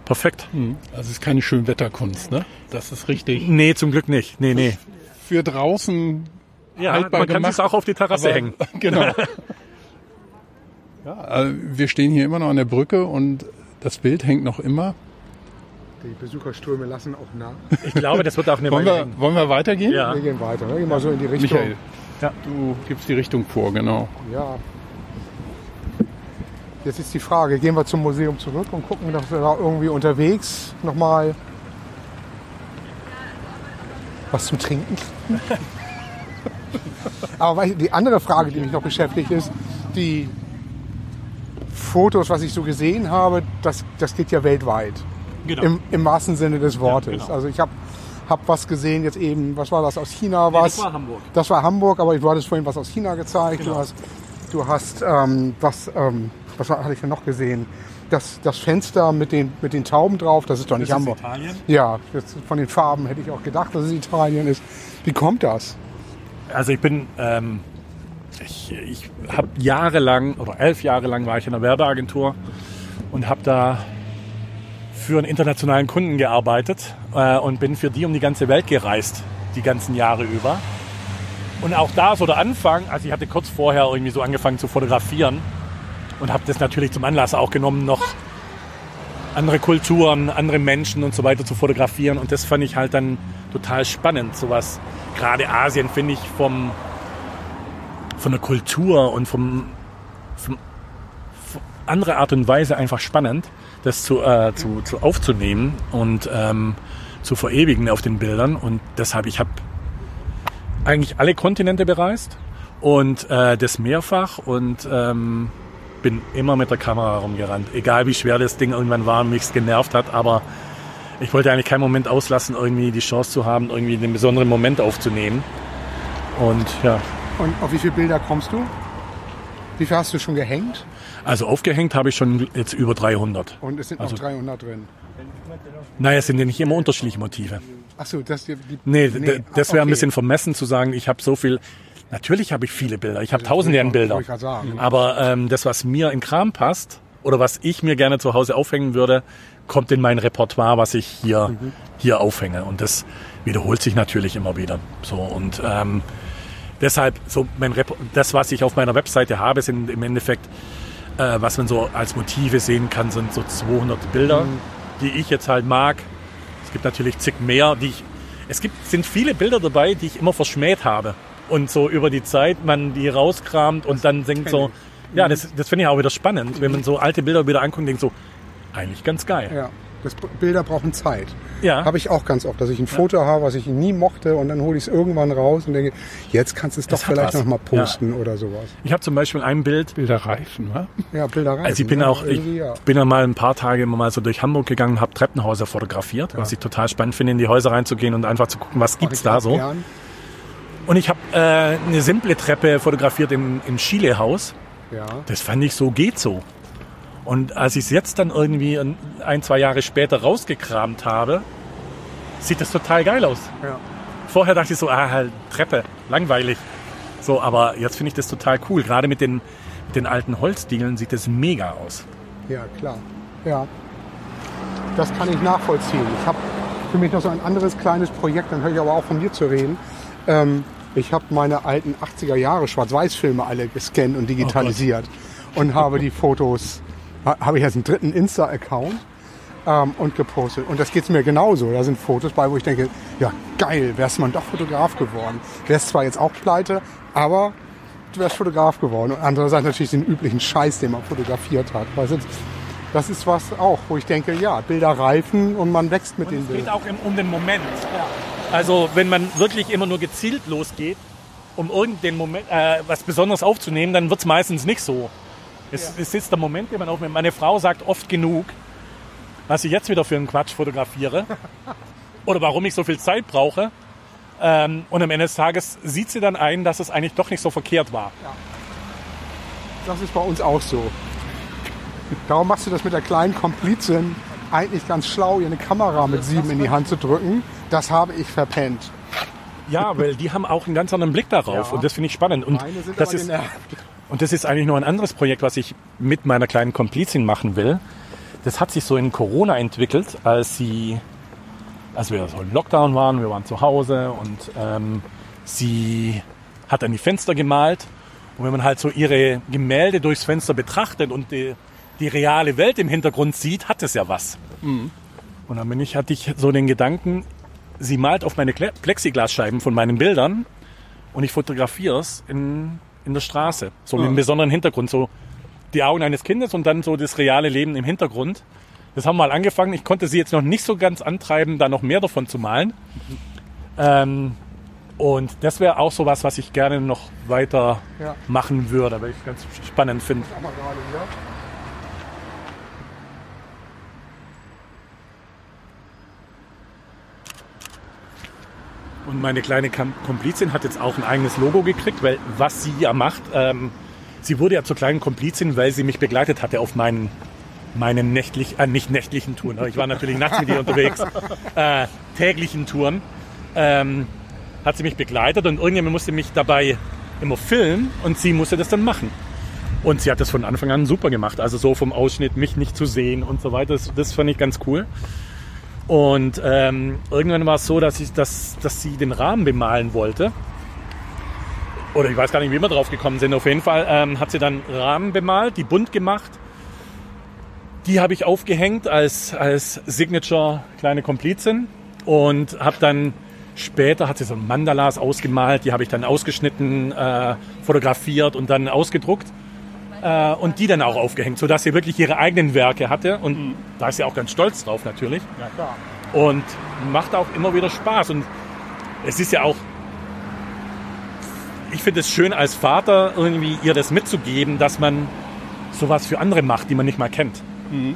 Speaker 2: perfekt.
Speaker 3: Also es ist keine Schönwetterkunst, ne? Das ist richtig.
Speaker 2: Nee, zum Glück nicht. Nee, nee.
Speaker 3: Für draußen
Speaker 2: Ja,
Speaker 3: haltbar
Speaker 2: man kann
Speaker 3: gemacht,
Speaker 2: es auch auf die Terrasse
Speaker 3: aber-
Speaker 2: hängen.
Speaker 3: Genau. ja, äh, wir stehen hier immer noch an der Brücke und das Bild hängt noch immer.
Speaker 1: Die Besucherströme lassen auch nach.
Speaker 2: Ich glaube, das wird auch eine
Speaker 3: Wollen
Speaker 2: Weile
Speaker 3: wir,
Speaker 2: hängen.
Speaker 3: wollen wir weitergehen?
Speaker 2: Ja.
Speaker 1: Wir gehen weiter. Ne? Gehen mal so in die Richtung.
Speaker 3: Michael,
Speaker 2: Ja.
Speaker 3: du gibst die Richtung vor, genau.
Speaker 1: Ja. Jetzt ist die Frage, gehen wir zum Museum zurück und gucken, dass wir da irgendwie unterwegs nochmal was zum Trinken? Aber die andere Frage, die mich noch beschäftigt, ist, die Fotos, was ich so gesehen habe, das, das geht ja weltweit.
Speaker 2: Genau.
Speaker 1: Im, Im wahrsten Sinne des Wortes.
Speaker 2: genau.
Speaker 1: Also ich habe hab was gesehen, jetzt eben, was war das aus China?
Speaker 2: Nee,
Speaker 1: was?
Speaker 2: das war Hamburg.
Speaker 1: Das war Hamburg, aber du hattest vorhin was aus China gezeigt.
Speaker 2: Genau.
Speaker 1: Du hast, du hast ähm, was, ähm, was war- hatte ich denn noch gesehen? Das, das Fenster mit den, mit den Tauben drauf, das ist doch nicht
Speaker 2: Das ist
Speaker 1: Hamburg.
Speaker 2: Italien.
Speaker 1: Ja, von den Farben hätte ich auch gedacht, dass es Italien ist. Wie kommt das?
Speaker 2: Also ich bin, ähm, ich, ich habe jahrelang oder elf Jahre lang war ich in einer Werbeagentur und habe da für einen internationalen Kunden gearbeitet äh, und bin für die um die ganze Welt gereist, die ganzen Jahre über. Und auch da so der Anfang, also ich hatte kurz vorher irgendwie so angefangen zu fotografieren und habe das natürlich zum Anlass auch genommen, noch andere Kulturen, andere Menschen und so weiter zu fotografieren. Und das fand ich halt dann total spannend. Sowas, gerade Asien finde ich vom, von der Kultur und vom, vom, andere Art und Weise einfach spannend, das zu, äh, zu, zu aufzunehmen und ähm, zu verewigen auf den Bildern. Und deshalb, ich habe eigentlich alle Kontinente bereist und äh, das mehrfach und ähm, bin immer mit der Kamera rumgerannt. Egal wie schwer das Ding irgendwann war und mich genervt hat, aber ich wollte eigentlich keinen Moment auslassen, irgendwie die Chance zu haben, irgendwie den besonderen Moment aufzunehmen. Und ja,
Speaker 1: Und auf wie viele Bilder kommst du? Wie viel hast du schon gehängt?
Speaker 2: also aufgehängt habe ich schon jetzt über 300.
Speaker 1: Und es sind
Speaker 2: Also-
Speaker 1: noch 300 drin.
Speaker 2: Naja, es sind ja nicht immer unterschiedliche Motive.
Speaker 1: Achso, das die, die
Speaker 2: Nee, d- das wäre ein
Speaker 1: okay.
Speaker 2: bisschen vermessen zu sagen, ich habe so viel. Natürlich habe ich viele Bilder. Ich habe tausende an Bilder. Aber ähm, das, was mir in Kram passt oder was ich mir gerne zu Hause aufhängen würde, kommt in mein Repertoire, was ich hier,
Speaker 1: Mhm.
Speaker 2: hier aufhänge. Und das wiederholt sich natürlich immer wieder. So und ähm, deshalb so mein Rep das, was ich auf meiner Webseite habe, sind im Endeffekt, äh, was man so als Motive sehen kann, sind so 200 Bilder, die ich jetzt halt mag. Es gibt natürlich zig mehr, die ich. Es gibt, sind viele Bilder dabei, die ich immer verschmäht habe. Und so über die Zeit man die rauskramt und dann denkt so, ja, das, das finde ich auch wieder spannend, wenn man so alte Bilder wieder anguckt und denkt so, eigentlich ganz geil.
Speaker 1: Ja, das, Bilder brauchen Zeit.
Speaker 2: Ja.
Speaker 1: Habe ich auch ganz oft, dass ich ein Foto habe, was ich nie mochte und dann hole ich es irgendwann raus und denke, jetzt kannst du es doch
Speaker 2: Es
Speaker 1: vielleicht
Speaker 2: was.
Speaker 1: noch mal posten oder sowas.
Speaker 2: Ich habe zum Beispiel ein Bild,
Speaker 3: Bilder reifen, wa?
Speaker 1: Ja, Bilder rein.
Speaker 2: Also ich bin
Speaker 1: ja,
Speaker 2: auch, ich
Speaker 1: ja.
Speaker 2: bin ja mal ein paar Tage immer mal so durch Hamburg gegangen, habe Treppenhäuser fotografiert, was ich total spannend finde, in die Häuser reinzugehen und einfach zu gucken, was gibt's
Speaker 1: ich
Speaker 2: da so.
Speaker 1: Gern.
Speaker 2: Und ich habe äh, eine simple Treppe fotografiert im, im Chile-Haus.
Speaker 1: Ja.
Speaker 2: Das fand ich so, geht so. Und als ich es jetzt dann irgendwie ein, zwei Jahre später rausgekramt habe, sieht das total geil aus.
Speaker 1: Ja.
Speaker 2: Vorher dachte ich so, ah, halt, Treppe, langweilig. So, aber jetzt finde ich das total cool. Gerade mit den, mit den alten Holzdiegeln sieht das mega aus.
Speaker 1: Ja, klar. Ja. Das kann ich nachvollziehen. Ich habe für mich noch so ein anderes kleines Projekt, dann höre ich aber auch von dir zu reden. Ähm, ich habe meine alten 80er Jahre Schwarz-Weiß-Filme alle gescannt und digitalisiert und habe die Fotos, habe ich jetzt einen dritten Insta-Account ähm, und gepostet. Und das geht mir genauso. Da sind Fotos bei, wo ich denke, ja geil, wärst man doch Fotograf geworden. Wärst zwar jetzt auch pleite, aber du wärst Fotograf geworden. Und andererseits natürlich den üblichen Scheiß, den man fotografiert hat. Weißt du, das ist was auch, wo ich denke, ja, Bilder reifen und man wächst mit den
Speaker 2: Es geht
Speaker 1: Bildern.
Speaker 2: auch um den Moment. Also wenn man wirklich immer nur gezielt losgeht, um irgendeinen Moment, äh, was Besonderes aufzunehmen, dann wird es meistens nicht so. Es, es ist der Moment, den man aufnimmt. Meine Frau sagt oft genug, was ich jetzt wieder für einen Quatsch fotografiere oder warum ich so viel Zeit brauche. Ähm, und am Ende des Tages sieht sie dann ein, dass es eigentlich doch nicht so verkehrt war.
Speaker 1: Das ist bei uns auch so. Darum machst du das mit der kleinen Komplizin eigentlich ganz schlau, ihr eine Kamera mit sieben in die Hand zu drücken. Das habe ich verpennt.
Speaker 2: Ja, weil die haben auch einen ganz anderen Blick darauf
Speaker 1: Ja.
Speaker 2: und das finde ich spannend. Und das ist,
Speaker 1: genervt.
Speaker 2: Und das ist eigentlich noch ein anderes Projekt, was ich mit meiner kleinen Komplizin machen will. Das hat sich so in Corona entwickelt, als sie, als wir so im Lockdown waren, wir waren zu Hause und ähm, sie hat an die Fenster gemalt. Und wenn man halt so ihre Gemälde durchs Fenster betrachtet und die, die reale Welt im Hintergrund sieht, hat es ja was. Und dann bin ich, hatte ich so den Gedanken, sie malt auf meine Plexiglasscheiben von meinen Bildern und ich fotografiere es in, in der Straße. So mit einem besonderen Hintergrund, so die Augen eines Kindes und dann so das reale Leben im Hintergrund. Das haben wir mal angefangen. Ich konnte sie jetzt noch nicht so ganz antreiben, da noch mehr davon zu malen. Ähm, und das wäre auch so was, was ich gerne noch weiter
Speaker 1: Ja.
Speaker 2: machen würde, weil ich es ganz spannend finde.
Speaker 1: Auch mal gerade hier.
Speaker 2: Und meine kleine Komplizin hat jetzt auch ein eigenes Logo gekriegt, weil was sie ja macht, ähm, sie wurde ja zur kleinen Komplizin, weil sie mich begleitet hatte auf meinen, meinen nächtlich, äh, nicht nächtlichen Touren. aber Ich war natürlich nachts mit ihr unterwegs, äh, täglichen Touren. Ähm, hat sie mich begleitet und irgendjemand musste mich dabei immer filmen und sie musste das dann machen. Und sie hat das von Anfang an super gemacht. Also so vom Ausschnitt, mich nicht zu sehen und so weiter. Das, das fand ich ganz cool. Und ähm, irgendwann war es so, dass, ich, dass, dass sie den Rahmen bemalen wollte. Oder ich weiß gar nicht, wie wir drauf gekommen sind. Auf jeden Fall ähm, hat sie dann Rahmen bemalt, die bunt gemacht. Die habe ich aufgehängt als, als Signature kleine Komplizin. Und habe dann später, hat sie so Mandalas ausgemalt, die habe ich dann ausgeschnitten, äh, fotografiert und dann ausgedruckt. Äh, und die dann auch aufgehängt, sodass sie wirklich ihre eigenen Werke hatte. Und da ist sie auch ganz stolz drauf natürlich.
Speaker 1: Ja, klar.
Speaker 2: Und macht auch immer wieder Spaß. Und es ist ja auch, ich finde es schön als Vater irgendwie ihr das mitzugeben, dass man sowas für andere macht, die man nicht mal kennt.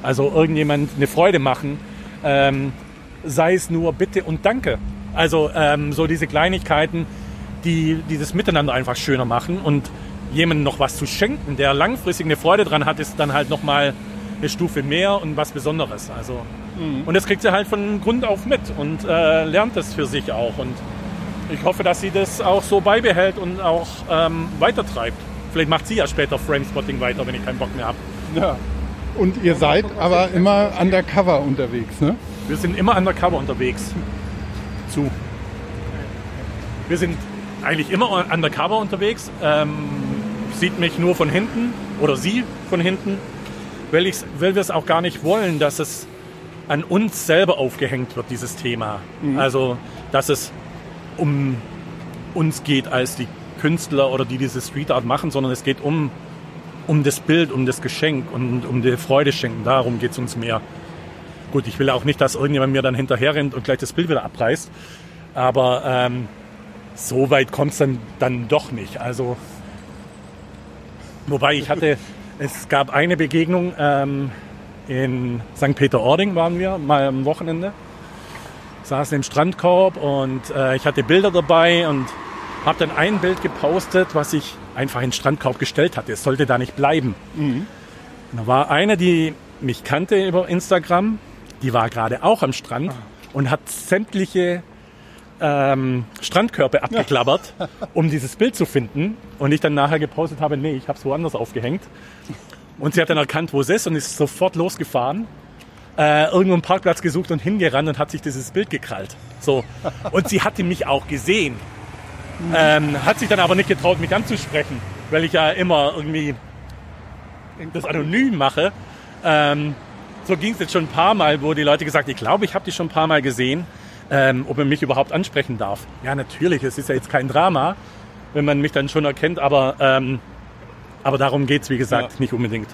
Speaker 2: Also irgendjemand eine Freude machen, ähm, sei es nur Bitte und Danke. Also ähm, so diese Kleinigkeiten, die, die das Miteinander einfach schöner machen und jemandem noch was zu schenken, der langfristig eine Freude dran hat, ist dann halt nochmal eine Stufe mehr und was Besonderes. Also und das kriegt sie halt von Grund auf mit und äh, lernt das für sich auch. Und ich hoffe, dass sie das auch so beibehält und auch ähm, weitertreibt. Vielleicht macht sie ja später Framespotting weiter, wenn ich keinen Bock mehr habe.
Speaker 3: Ja. Und ihr seid aber immer undercover unterwegs, ne?
Speaker 2: Wir sind immer undercover unterwegs. Zu. Wir sind eigentlich immer undercover unterwegs. Ähm, sieht mich nur von hinten oder sie von hinten, weil, ich's, weil wir es auch gar nicht wollen, dass es an uns selber aufgehängt wird, dieses Thema. Also, dass es um uns geht als die Künstler oder die diese Street Art machen, sondern es geht um, um das Bild, um das Geschenk und um die Freude schenken. Darum geht es uns mehr. Gut, ich will auch nicht, dass irgendjemand mir dann hinterher rennt und gleich das Bild wieder abreißt. Aber ähm, so weit kommt es dann, dann doch nicht. Also, wobei ich hatte, es gab eine Begegnung ähm, in St. Peter-Ording waren wir mal am Wochenende. Saßen im Strandkorb und äh, ich hatte Bilder dabei und habe dann ein Bild gepostet, was ich einfach in den Strandkorb gestellt hatte. Es sollte da nicht bleiben. Da war eine, die mich kannte über Instagram, die war gerade auch am Strand und hat sämtliche ähm, Strandkörper abgeklappert, um dieses Bild zu finden. Und ich dann nachher gepostet habe, nee, ich habe es woanders aufgehängt. Und sie hat dann erkannt, wo es ist und ist sofort losgefahren, äh, irgendwo einen Parkplatz gesucht und hingerannt und hat sich dieses Bild gekrallt. So. Und sie hatte mich auch gesehen. Ähm, hat sich dann aber nicht getraut, mich anzusprechen, weil ich ja immer irgendwie das anonym mache. Ähm, so ging es jetzt schon ein paar Mal, wo die Leute gesagt, ich glaube, ich habe die schon ein paar Mal gesehen, ähm, ob man mich überhaupt ansprechen darf. Ja, natürlich, es ist ja jetzt kein Drama, wenn man mich dann schon erkennt, aber, ähm, aber darum geht's wie gesagt,
Speaker 3: Ja.
Speaker 2: nicht unbedingt.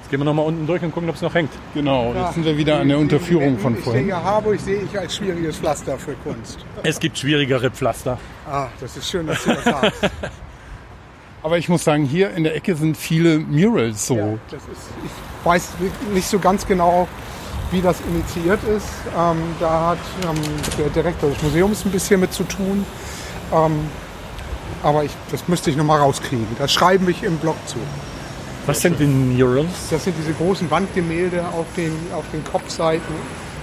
Speaker 2: Jetzt gehen wir nochmal unten durch und gucken, ob es noch hängt.
Speaker 3: Genau, jetzt sind wir wieder an der Unterführung von
Speaker 1: Ich
Speaker 3: vorhin.
Speaker 1: denke, Harburg sehe ich als schwieriges Pflaster für Kunst.
Speaker 2: Es gibt schwierigere Pflaster.
Speaker 1: Ah, das ist schön, dass du das sagst.
Speaker 3: Aber ich muss sagen, hier in der Ecke sind viele Murals so.
Speaker 1: Ja, das ist, ich weiß nicht so ganz genau, wie das initiiert ist. Ähm, da hat ähm, der Direktor des Museums ein bisschen mit zu tun. Ähm, aber ich, das müsste ich noch mal rauskriegen. Das schreiben ich im Blog zu.
Speaker 2: Was sind denn Murals?
Speaker 1: Das sind diese großen Wandgemälde auf den, auf den Kopfseiten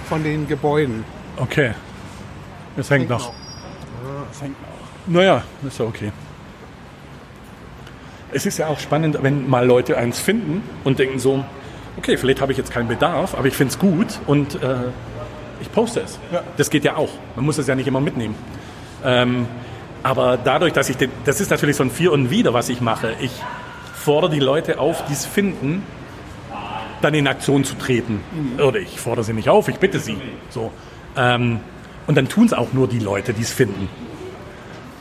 Speaker 1: von den Gebäuden.
Speaker 2: Okay. Es hängt noch. Naja, ist ja okay. Es ist ja auch spannend, wenn mal Leute eins finden und denken so, okay, vielleicht habe ich jetzt keinen Bedarf, aber ich finde es gut und äh, ich poste es. Das geht ja auch. Man muss es ja nicht immer mitnehmen. Ähm, aber dadurch, dass ich, den, das ist natürlich so ein Vier und Wider, was ich mache. Ich fordere die Leute auf, die es finden, dann in Aktion zu treten. Oder ich fordere sie nicht auf, ich bitte sie. So. Ähm, und dann tun es auch nur die Leute, die es finden.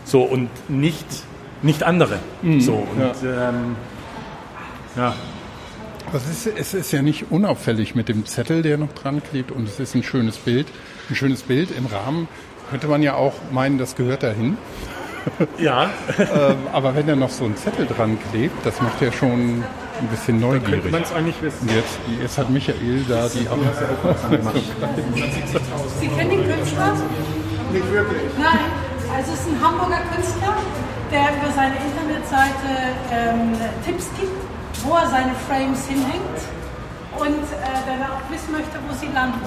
Speaker 2: So, und nicht nicht andere. So, und, ähm, ja.
Speaker 3: Das ist, es ist ja nicht unauffällig mit dem Zettel, der noch dran klebt und es ist ein schönes Bild. Ein schönes Bild im Rahmen könnte man ja auch meinen, das gehört dahin.
Speaker 2: ja,
Speaker 3: ähm, aber wenn da noch so ein Zettel dran klebt, das macht ja schon ein bisschen neugierig.
Speaker 2: man es eigentlich wissen.
Speaker 3: Jetzt, jetzt hat Michael da die
Speaker 4: Sie kennen den Künstler?
Speaker 1: Nicht wirklich.
Speaker 4: Nein, also es ist ein Hamburger Künstler, der über seine Internetseite ähm, Tipps gibt, wo er seine Frames hinhängt und äh, dann auch wissen möchte, wo sie landen.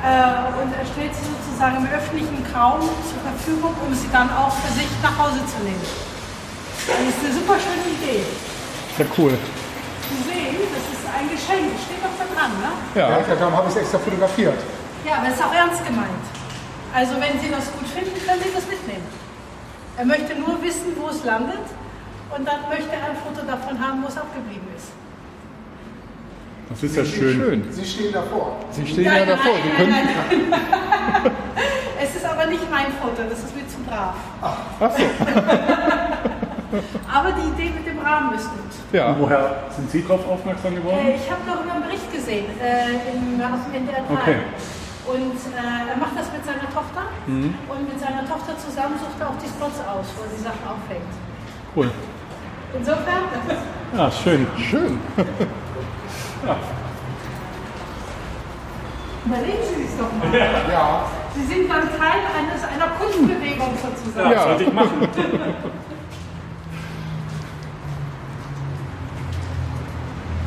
Speaker 4: Äh, und er stellt sie sozusagen im öffentlichen Raum zur Verfügung, um sie dann auch für sich nach Hause zu nehmen. Das ist eine super schöne Idee.
Speaker 2: Ja, cool.
Speaker 4: Sie sehen, das ist ein Geschenk, steht doch da dran, ne?
Speaker 1: Ja, darum habe ich es extra fotografiert.
Speaker 4: Ja, aber es ist auch ernst gemeint. Also wenn Sie das gut finden, können Sie das mitnehmen. Er möchte nur wissen, wo es landet und dann möchte er ein Foto davon haben, wo es abgeblieben ist.
Speaker 2: Das ist ja schön.
Speaker 1: Sie stehen davor.
Speaker 3: Sie stehen ja davor. Sie können,
Speaker 4: nein, nein. Es ist aber nicht mein Foto, das ist mir zu brav.
Speaker 3: ach so,
Speaker 4: Aber die Idee mit dem Rahmen ist gut.
Speaker 3: ja.
Speaker 2: Woher sind Sie darauf aufmerksam geworden?
Speaker 4: Äh, ich habe darüber einen Bericht gesehen äh, im, auf dem NDR 3.
Speaker 2: Okay.
Speaker 4: Und äh, er macht das mit seiner Tochter und mit seiner Tochter zusammen sucht er auch die Spots aus, wo er die Sachen aufhängt.
Speaker 2: Cool.
Speaker 4: Insofern,
Speaker 2: Ja, schön.
Speaker 3: Schön.
Speaker 4: überlegen Sie sich doch mal.
Speaker 1: Ja.
Speaker 4: Sie sind dann Teil eines, einer Kunstbewegung sozusagen.
Speaker 2: Ja, sollte ich machen.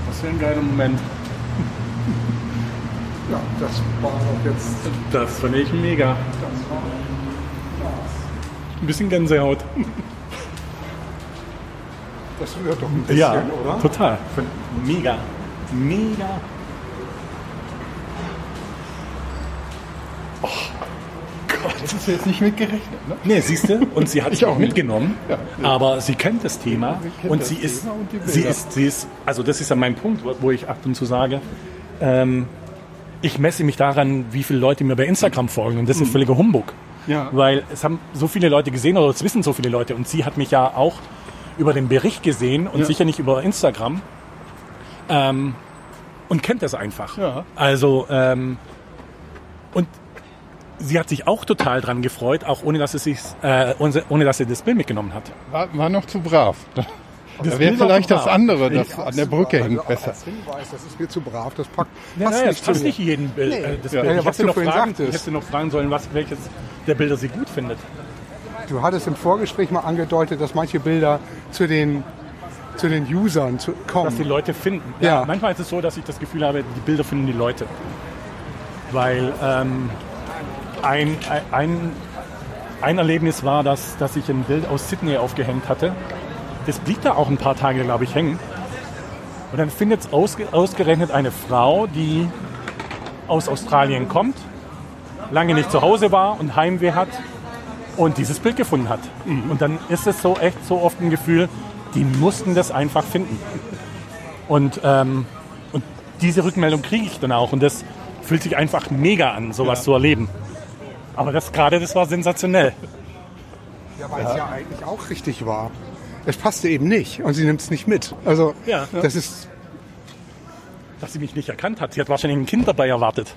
Speaker 2: Das wäre ein geiler Moment.
Speaker 1: ja, das war doch jetzt.
Speaker 2: Das fand ich mega.
Speaker 1: Das war,
Speaker 2: Ein bisschen Gänsehaut.
Speaker 1: Das rührt doch ein bisschen,
Speaker 2: Ja,
Speaker 1: oder?
Speaker 2: total. Mega. Mega.
Speaker 3: Das ist jetzt nicht mitgerechnet, ne?
Speaker 2: Nee, siehst du? Und sie hat
Speaker 3: Ich auch
Speaker 2: mitgenommen,
Speaker 3: Ja.
Speaker 2: aber sie kennt das Thema
Speaker 3: kennt
Speaker 2: und
Speaker 3: das
Speaker 2: sie ist,
Speaker 3: Thema und
Speaker 2: sie ist, sie ist, also das ist ja mein Punkt, wo- wo ich ab und zu sage, ähm, ich messe mich daran, wie viele Leute mir bei Instagram folgen und das ist völliger Humbug.
Speaker 3: Ja.
Speaker 2: Weil es haben so viele Leute gesehen oder es wissen so viele Leute und sie hat mich ja auch über den Bericht gesehen und
Speaker 3: Ja.
Speaker 2: sicher nicht über Instagram ähm, und kennt das einfach.
Speaker 3: Ja.
Speaker 2: Also ähm, und sie hat sich auch total dran gefreut, auch ohne dass sie sich, äh, ohne, ohne dass sie das Bild mitgenommen hat.
Speaker 3: War, war noch zu brav. Da
Speaker 2: Das
Speaker 3: wäre
Speaker 2: Bild war
Speaker 3: vielleicht das andere, das an der Brücke
Speaker 1: also
Speaker 3: hängt besser.
Speaker 1: Als Hinweis, das ist mir zu brav, das packt.
Speaker 2: Ja,
Speaker 1: passt
Speaker 2: naja,
Speaker 1: nicht
Speaker 2: es passt nicht jedem Bild.
Speaker 1: Nee.
Speaker 2: äh, das
Speaker 1: Ja,
Speaker 2: Bild.
Speaker 1: ja,
Speaker 2: ich
Speaker 1: was
Speaker 2: hätte
Speaker 1: du
Speaker 2: noch fragen, ich hätte noch fragen sollen, was, welches der Bilder sie gut findet.
Speaker 1: Du hattest im Vorgespräch mal angedeutet, dass manche Bilder zu den, zu den Usern zu, kommen.
Speaker 2: was die Leute finden.
Speaker 1: Ja.
Speaker 2: Manchmal ist es so, dass ich das Gefühl habe, die Bilder finden die Leute. Weil ähm, ein, ein, ein Erlebnis war, dass, dass ich ein Bild aus Sydney aufgehängt hatte. Das blieb da auch ein paar Tage, glaube ich, hängen. Und dann findet es ausge, ausgerechnet eine Frau, die aus Australien kommt, lange nicht zu Hause war und Heimweh hat und dieses Bild gefunden hat. Und dann ist es so echt so oft ein Gefühl, die mussten das einfach finden. Und, ähm, und diese Rückmeldung kriege ich dann auch. Und das fühlt sich einfach mega an, sowas zu erleben. Aber das gerade, das war sensationell.
Speaker 1: Ja, weil es ja eigentlich auch richtig war. Es passte eben nicht und sie nimmt es nicht mit. Also
Speaker 2: Ja.
Speaker 1: das ist
Speaker 2: Dass sie mich nicht erkannt hat. Sie hat wahrscheinlich ein Kind dabei erwartet.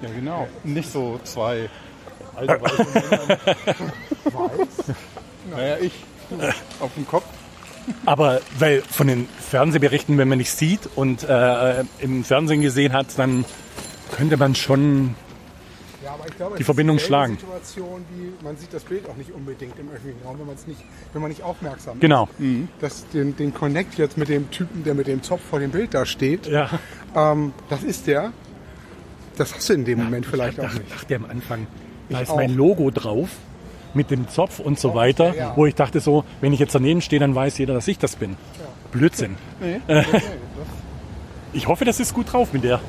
Speaker 3: Ja, genau. Nicht so zwei.
Speaker 2: Alter,
Speaker 3: Naja, ich auf dem Kopf.
Speaker 2: Aber weil von den Fernsehberichten, wenn man nicht sieht und äh, im Fernsehen gesehen hat, dann könnte man schon
Speaker 1: ja, aber ich glaube,
Speaker 2: Die Verbindung
Speaker 1: ist
Speaker 2: schlagen.
Speaker 1: Situation, wie man sieht das Bild auch nicht unbedingt im öffentlichen Raum, wenn man es nicht, wenn man nicht aufmerksam ist.
Speaker 2: Genau.
Speaker 1: Das, den, den Connect jetzt mit dem Typen, der mit dem Zopf vor dem Bild da steht,
Speaker 2: Ja.
Speaker 1: ähm, das ist der. Das hast du in dem Moment vielleicht auch
Speaker 2: Ich
Speaker 1: nicht.
Speaker 2: dachte am Anfang, da
Speaker 1: Ich
Speaker 2: ist mein
Speaker 1: auch.
Speaker 2: Logo drauf mit dem Zopf und so weiter,
Speaker 1: ja.
Speaker 2: wo ich dachte so, wenn ich jetzt daneben stehe, dann weiß jeder, dass ich das bin. Blödsinn.
Speaker 3: Nee, nee, nee,
Speaker 2: Ich hoffe, das ist gut drauf mit der.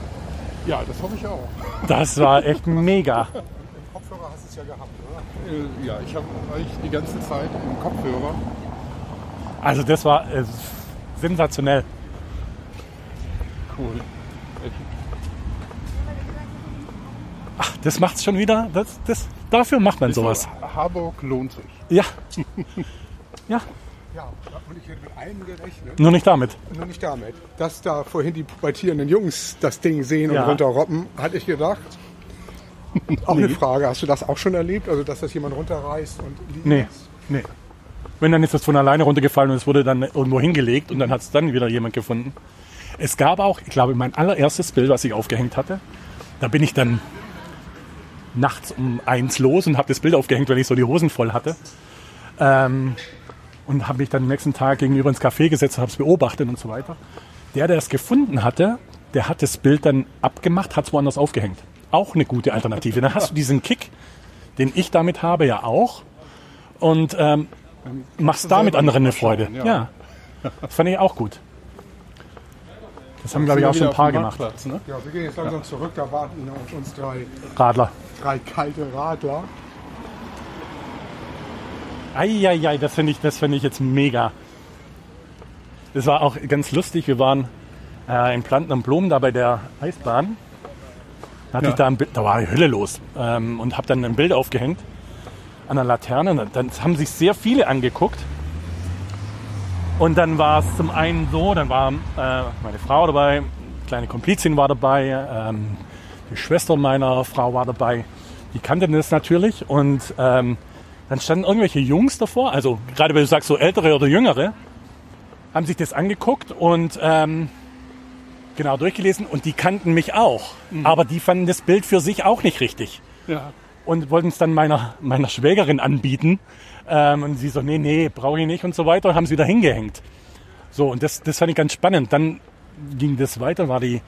Speaker 3: ja, das hoffe ich auch.
Speaker 2: Das war echt mega.
Speaker 1: Kopfhörer hast du es ja gehabt, oder?
Speaker 3: Äh, Ja, ich habe euch die ganze Zeit im Kopfhörer.
Speaker 2: Also das war äh, sensationell.
Speaker 3: Cool.
Speaker 2: Ach, das macht's schon wieder. Das, das, dafür macht man sowas.
Speaker 3: Harburg lohnt sich.
Speaker 2: Ja. Ja,
Speaker 1: Ja, und ich hätte mit einem gerechnet.
Speaker 2: nur nicht damit.
Speaker 1: Nur nicht damit. Dass da vorhin die pubertierenden Jungs das Ding sehen
Speaker 2: Ja.
Speaker 1: und runterroppen, hatte ich gedacht. Auch eine Frage. Hast du das auch schon erlebt? Also, dass das jemand runterreißt und liegen
Speaker 2: Nee, nee. Wenn, dann ist das von alleine runtergefallen und es wurde dann irgendwo hingelegt und dann hat es dann wieder jemand gefunden. Es gab auch, ich glaube, mein allererstes Bild, was ich aufgehängt hatte, da bin ich dann nachts um eins los und habe das Bild aufgehängt, weil ich so die Hosen voll hatte. Ähm, und habe mich dann am nächsten Tag gegenüber ins Café gesetzt und habe es beobachtet und so weiter. Der, der es gefunden hatte, der hat das Bild dann abgemacht, hat es woanders aufgehängt. Auch eine gute Alternative. Dann hast du diesen Kick, den ich damit habe, ja auch. Und ähm, machst damit anderen eine Freude. ja.
Speaker 3: ja.
Speaker 2: das fand ich auch gut. Das haben, glaube ich, auch schon ein paar gemacht.
Speaker 3: Ne?
Speaker 1: Ja, wir gehen jetzt langsam zurück. Da warten auf uns drei,
Speaker 2: Radler.
Speaker 1: drei kalte Radler.
Speaker 2: Eieiei, das finde ich, das finde ich jetzt mega. Das war auch ganz lustig. Wir waren äh, in Planten und Blumen da bei der Eisbahn. Da, hatte
Speaker 3: Ja.
Speaker 2: ich da, ein Bild, da war die Hölle los ähm, und habe dann ein Bild aufgehängt an der Laterne. Und Dann haben sich sehr viele angeguckt. Und dann war es zum einen so, dann war äh, meine Frau dabei, kleine Komplizin war dabei, ähm, die Schwester meiner Frau war dabei. Die kannten das natürlich und ähm, dann standen irgendwelche Jungs davor, also gerade wenn du sagst so ältere oder jüngere, haben sich das angeguckt und ähm, genau durchgelesen und die kannten mich auch. Aber die fanden das Bild für sich auch nicht richtig
Speaker 3: Ja.
Speaker 2: und wollten es dann meiner, meiner Schwägerin anbieten. Ähm, und sie so, nee, nee, brauche ich nicht und so weiter, und haben sie wieder hingehängt. So, und das, das fand ich ganz spannend. Dann ging das weiter, war die,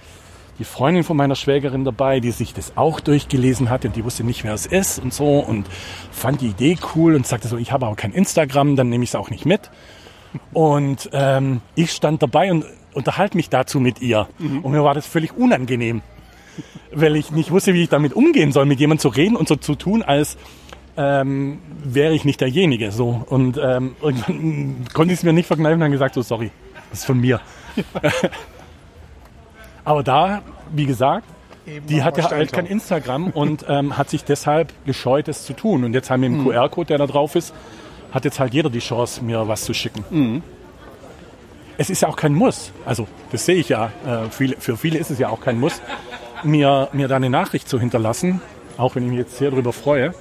Speaker 2: die Freundin von meiner Schwägerin dabei, die sich das auch durchgelesen hat und die wusste nicht, wer es ist und so und fand die Idee cool und sagte so, ich habe aber kein Instagram, dann nehme ich es auch nicht mit. Und ähm, ich stand dabei und unterhalte mich dazu mit ihr. Und mir war das völlig unangenehm, weil ich nicht wusste, wie ich damit umgehen soll, mit jemandem zu reden und so zu tun, als ähm, wäre ich nicht derjenige. So. Und ähm, irgendwann konnte ich es mir nicht verkneifen und dann gesagt, so sorry, das ist von mir. Aber da, wie gesagt, die
Speaker 1: noch
Speaker 2: hatte halt kein Instagram und ähm, hat sich deshalb gescheut, es zu tun. Und jetzt haben wir
Speaker 1: Mhm.
Speaker 2: einen QR-Code, der da drauf ist, hat jetzt halt jeder die Chance, mir was zu schicken.
Speaker 1: Mhm.
Speaker 2: Es ist ja auch kein Muss. Also das sehe ich ja. Äh, viele, für viele ist es ja auch kein Muss, mir, mir da eine Nachricht zu hinterlassen, auch wenn ich mich jetzt sehr darüber freue.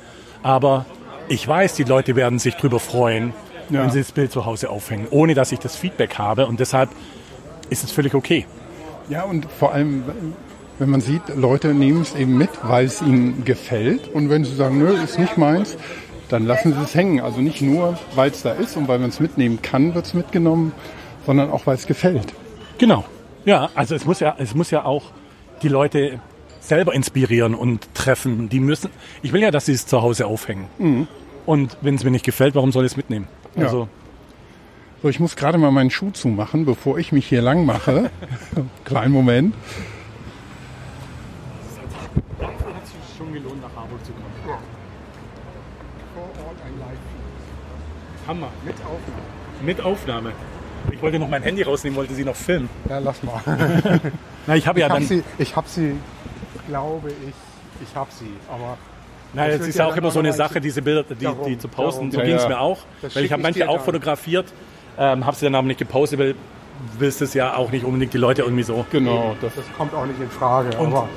Speaker 2: Aber ich weiß, die Leute werden sich darüber freuen,
Speaker 3: Ja.
Speaker 2: wenn sie das Bild zu Hause aufhängen, ohne dass ich das Feedback habe. Und deshalb ist es völlig okay.
Speaker 3: Ja, und vor allem, wenn man sieht, Leute nehmen es eben mit, weil es ihnen gefällt. Und wenn sie sagen, nö, ist nicht meins, dann lassen sie es hängen. Also nicht nur, weil es da ist und weil man es mitnehmen kann, wird es mitgenommen, sondern auch, weil es gefällt.
Speaker 2: Genau. Ja, also es muss ja, es muss ja auch die Leute selber inspirieren und treffen. Die müssen. Ich will ja, dass sie es zu Hause aufhängen. Und wenn es mir nicht gefällt, warum soll ich es mitnehmen?
Speaker 3: Ja.
Speaker 2: Also
Speaker 3: So, ich muss gerade mal meinen Schuh zumachen, bevor ich mich hier lang mache. Kleinen Moment.
Speaker 2: schon gelohnt, nach Harburg zu kommen.
Speaker 1: Vor Ort ein Live.
Speaker 2: Hammer.
Speaker 1: Mit Aufnahme.
Speaker 2: Mit Aufnahme. Ich wollte noch mein Handy rausnehmen, wollte sie noch filmen.
Speaker 1: Ja, lass mal.
Speaker 2: Na, ich habe ja
Speaker 1: Ich hab
Speaker 2: dann.
Speaker 1: sie, ich hab sie, glaube ich, ich hab sie. Aber
Speaker 2: Na,
Speaker 1: Das
Speaker 2: ist
Speaker 1: ja
Speaker 2: auch immer so eine Sache, diese Bilder, die,
Speaker 1: Darum,
Speaker 2: die zu posten.
Speaker 1: darum.
Speaker 2: So
Speaker 3: Ja,
Speaker 2: ging es
Speaker 3: ja.
Speaker 2: mir auch.
Speaker 1: Das
Speaker 2: Weil ich habe manche auch
Speaker 1: dann.
Speaker 2: fotografiert, ähm, habe sie dann aber nicht gepostet, weil willst es ja auch nicht unbedingt die Leute irgendwie so.
Speaker 3: Genau, das
Speaker 1: das kommt auch nicht in Frage.
Speaker 2: Und
Speaker 1: aber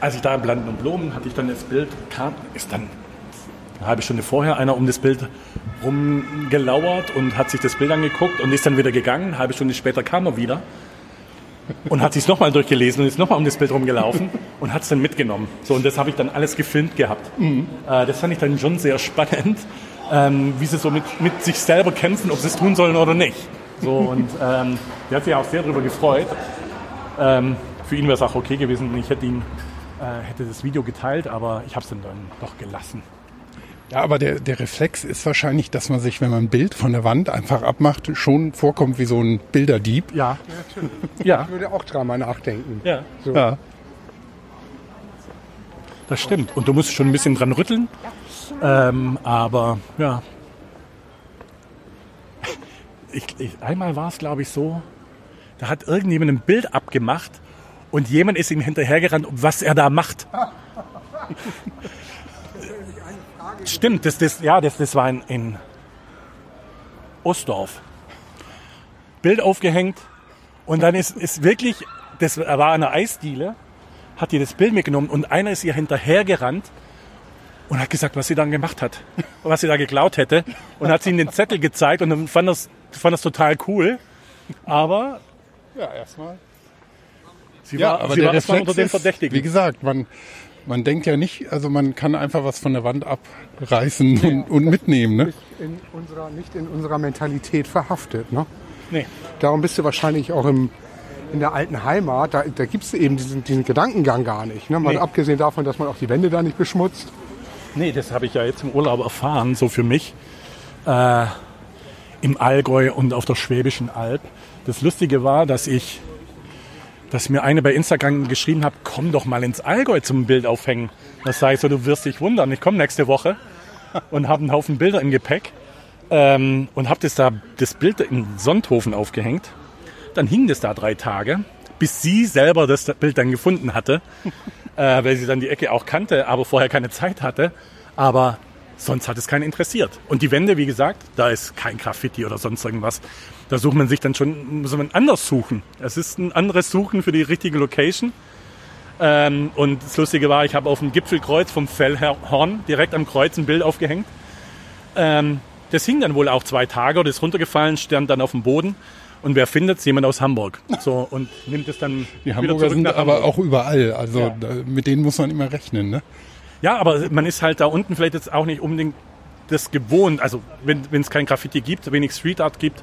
Speaker 2: als ich da in Blanden und Blumen hatte ich dann das Bild, kam, ist dann eine halbe Stunde vorher einer um das Bild rumgelauert und hat sich das Bild angeguckt und ist dann wieder gegangen. Eine halbe Stunde später kam er wieder und hat sich nochmal durchgelesen und ist nochmal um das Bild rumgelaufen und hat es dann mitgenommen. So, und das habe ich dann alles gefilmt gehabt. Äh, das fand ich dann schon sehr spannend, ähm, wie sie so mit, mit sich selber kämpfen, ob sie es tun sollen oder nicht. So, und ähm, der hat sich auch sehr darüber gefreut. Ähm, für ihn wäre es auch okay gewesen, ich hätte ihn äh, hätte das Video geteilt, aber ich habe es dann, dann doch gelassen.
Speaker 3: Ja, aber der, der Reflex ist wahrscheinlich, dass man sich, wenn man ein Bild von der Wand einfach abmacht, schon vorkommt wie so ein Bilderdieb.
Speaker 2: Ja. Ja,
Speaker 1: ich würde auch dreimal nachdenken.
Speaker 2: ja,
Speaker 1: So.
Speaker 3: Ja.
Speaker 2: das stimmt. Und du musst schon ein bisschen dran rütteln. Ähm, aber ja. Ich, ich, einmal war es, glaube ich, so, da hat irgendjemand ein Bild abgemacht und jemand ist ihm hinterhergerannt, was er da macht. Stimmt, das, das, ja, das, das war in, in Ostdorf. Bild aufgehängt und dann ist, ist wirklich, das war eine Eisdiele, hat ihr das Bild mitgenommen und einer ist ihr hinterhergerannt und hat gesagt, was sie dann gemacht hat, was sie da geklaut hätte und hat sie ihm den Zettel gezeigt und dann fand das, fand das total cool. Aber
Speaker 3: Ja, erstmal.
Speaker 2: sie
Speaker 3: Ja,
Speaker 2: war,
Speaker 3: aber
Speaker 2: sie
Speaker 3: der
Speaker 2: war erstmal
Speaker 3: Reflex
Speaker 2: unter den
Speaker 3: ist, wie
Speaker 2: Verdächtigen.
Speaker 3: gesagt, man, man denkt ja nicht, also man kann einfach was von der Wand abreißen und, und mitnehmen. Ne?
Speaker 1: In unserer, nicht in unserer Mentalität verhaftet. Ne?
Speaker 2: Nee.
Speaker 1: Darum bist du wahrscheinlich auch im, in der alten Heimat, da, da gibst du eben diesen, diesen Gedankengang gar nicht. Ne? Mal
Speaker 2: Nee.
Speaker 1: abgesehen davon, dass man auch die Wände da nicht beschmutzt.
Speaker 2: Nee, das habe ich ja jetzt im Urlaub erfahren, so für mich. Äh, Im Allgäu und auf der Schwäbischen Alb. Das Lustige war, dass ich, dass mir eine bei Instagram geschrieben hat, komm doch mal ins Allgäu zum Bild aufhängen. Das sage ich so, du wirst dich wundern. Ich komme nächste Woche und habe einen Haufen Bilder im Gepäck ähm, und habe das da das Bild in Sonthofen aufgehängt. Dann hing das da drei Tage, bis sie selber das Bild dann gefunden hatte, äh, weil sie dann die Ecke auch kannte, aber vorher keine Zeit hatte. Aber sonst hat es keinen interessiert. Und die Wände, wie gesagt, da ist kein Graffiti oder sonst irgendwas. Da sucht man sich dann schon, muss man anders suchen. Es ist ein anderes Suchen für die richtige Location. Ähm, und das Lustige war, ich habe auf dem Gipfelkreuz vom Fellhorn direkt am Kreuz ein Bild aufgehängt. Ähm, das hing dann wohl auch zwei Tage oder ist runtergefallen, stand dann auf dem Boden. Und wer findet Jemand aus Hamburg. So, und nimmt es dann
Speaker 3: Die Hamburger sind
Speaker 2: nach
Speaker 3: aber
Speaker 2: Hamburg.
Speaker 3: auch überall. Also
Speaker 2: Ja.
Speaker 3: mit denen muss man immer rechnen. Ne?
Speaker 2: Ja, aber man ist halt da unten vielleicht jetzt auch nicht unbedingt das gewohnt. Also wenn es kein Graffiti gibt, wenig Street Art gibt,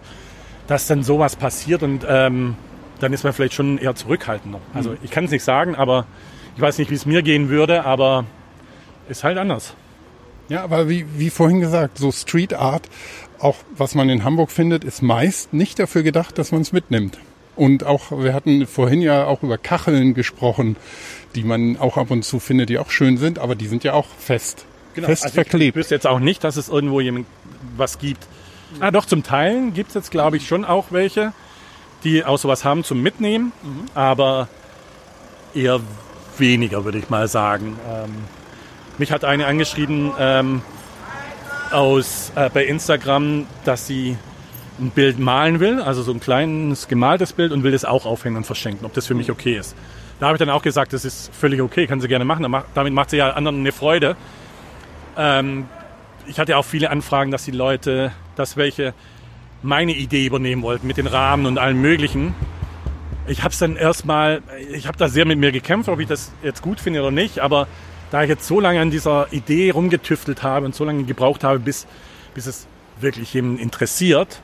Speaker 2: dass dann sowas passiert und ähm, dann ist man vielleicht schon eher zurückhaltender. Also ich kann es nicht sagen, aber ich weiß nicht, wie es mir gehen würde, aber ist halt anders.
Speaker 3: Ja, aber wie, wie vorhin gesagt, so Street Art, auch was man in Hamburg findet, ist meist nicht dafür gedacht, dass man es mitnimmt. Und auch, wir hatten vorhin ja auch über Kacheln gesprochen, die man auch ab und zu findet, die auch schön sind, aber die sind ja auch fest. Fest
Speaker 2: Also Ich
Speaker 3: verklebt.
Speaker 2: wüsste jetzt auch nicht, dass es irgendwo jemand was gibt. Ah, doch, zum Teilen gibt es jetzt, glaube ich, schon auch welche, die auch sowas haben zum Mitnehmen, aber eher weniger, würde ich mal sagen. Ähm, mich hat eine angeschrieben ähm, aus, äh, bei Instagram, dass sie ein Bild malen will, also so ein kleines gemaltes Bild und will das auch aufhängen und verschenken, ob das für mich okay ist. Da habe ich dann auch gesagt, das ist völlig okay, kann sie gerne machen. Damit macht sie ja anderen eine Freude. Ähm, ich hatte auch viele Anfragen, dass die Leute, dass welche meine Idee übernehmen wollten mit den Rahmen und allem Möglichen. Ich habe es dann erstmal, ich habe da sehr mit mir gekämpft, ob ich das jetzt gut finde oder nicht, aber da ich jetzt so lange an dieser Idee rumgetüftelt habe und so lange gebraucht habe, bis, bis es wirklich jemanden interessiert,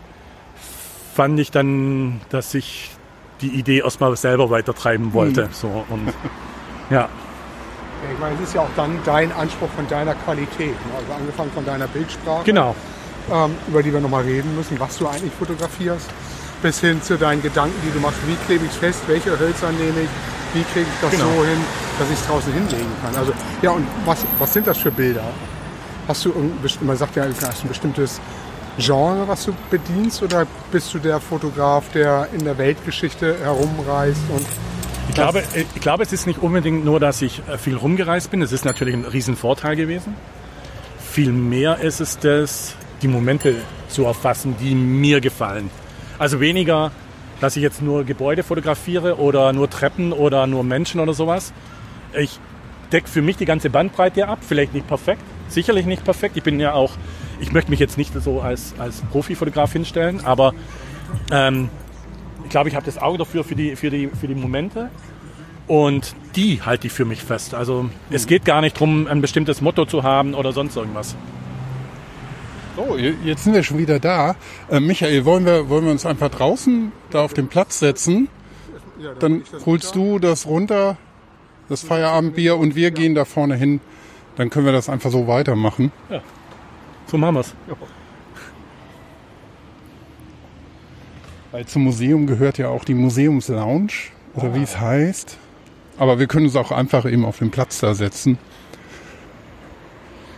Speaker 2: fand ich dann, dass ich die Idee erstmal selber weitertreiben wollte. So, und ja.
Speaker 1: Ich meine, es ist ja auch dann dein Anspruch von deiner Qualität. Ne? Also angefangen von deiner Bildsprache,
Speaker 2: Genau.
Speaker 1: ähm, über die wir nochmal reden müssen, was du eigentlich fotografierst, bis hin zu deinen Gedanken, die du machst. Wie klebe ich es fest? Welche Hölzer nehme ich? Wie kriege ich das
Speaker 2: Genau.
Speaker 1: so hin, dass ich es draußen hinlegen kann? Also, ja, und was, was sind das für Bilder? Hast du, man sagt ja, hast du ein bestimmtes Genre, was du bedienst, oder bist du der Fotograf, der in der Weltgeschichte herumreist und
Speaker 2: Ich glaube, ich glaube, es ist nicht unbedingt nur, dass ich äh, viel rumgereist bin. Es ist natürlich ein Riesenvorteil gewesen. Vielmehr ist es das, die Momente zu erfassen, die mir gefallen. Also weniger, dass ich jetzt nur Gebäude fotografiere oder nur Treppen oder nur Menschen oder sowas. Ich decke für mich die ganze Bandbreite ab. Vielleicht nicht perfekt, sicherlich nicht perfekt. Ich bin ja auch, ich möchte mich jetzt nicht so als, als Profifotograf hinstellen, aber ähm, ich glaube, ich habe das Auge dafür für die, für die, für die Momente. Und die halte ich für mich fest. Also es geht gar nicht darum, ein bestimmtes Motto zu haben oder sonst irgendwas.
Speaker 3: So, je- jetzt sind wir schon wieder da. Äh, Michael, wollen wir, wollen wir uns einfach draußen da auf den Platz setzen? Dann holst du das runter, das Feierabendbier, und wir gehen da vorne hin. Dann können wir das einfach so weitermachen.
Speaker 2: So machen wir's.
Speaker 3: Weil zum Museum gehört ja auch die Museumslounge, oder wie es heißt. Aber wir können uns auch einfach eben auf den Platz da setzen.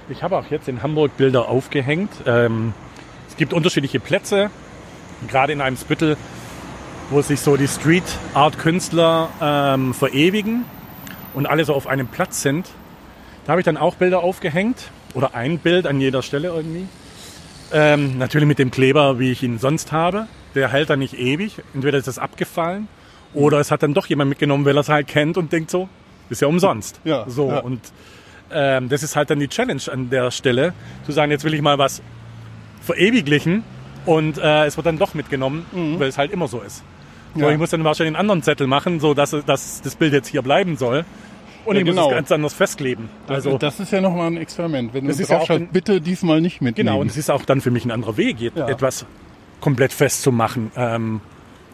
Speaker 2: Ich habe auch jetzt in Hamburg Bilder aufgehängt. Ähm, es gibt unterschiedliche Plätze, gerade in einem Spüttel, wo sich so die Street Art Künstler ähm, verewigen und alle so auf einem Platz sind. Da habe ich dann auch Bilder aufgehängt oder ein Bild an jeder Stelle irgendwie. Ähm, natürlich mit dem Kleber, wie ich ihn sonst habe. Der hält dann nicht ewig. Entweder ist es abgefallen oder es hat dann doch jemand mitgenommen, weil er es halt kennt und denkt so, ist ja umsonst.
Speaker 3: Ja,
Speaker 2: so
Speaker 3: ja.
Speaker 2: und ähm, das ist halt dann die Challenge an der Stelle, zu sagen, jetzt will ich mal was verewiglichen und äh, es wird dann doch mitgenommen, weil es halt immer so ist. So,
Speaker 3: Mhm. Ja.
Speaker 2: ich muss dann wahrscheinlich einen anderen Zettel machen, so dass, dass das Bild jetzt hier bleiben soll. Und
Speaker 3: Ja,
Speaker 2: ich muss
Speaker 3: genau.
Speaker 2: es ganz anders festkleben.
Speaker 3: Also das ist ja nochmal ein Experiment. Wenn
Speaker 2: Das
Speaker 3: du
Speaker 2: ist ja
Speaker 3: drauf
Speaker 2: auch
Speaker 3: schaust, bitte diesmal nicht mitnehmen.
Speaker 2: Genau, und es ist auch dann für mich ein anderer Weg, etwas komplett festzumachen, ähm,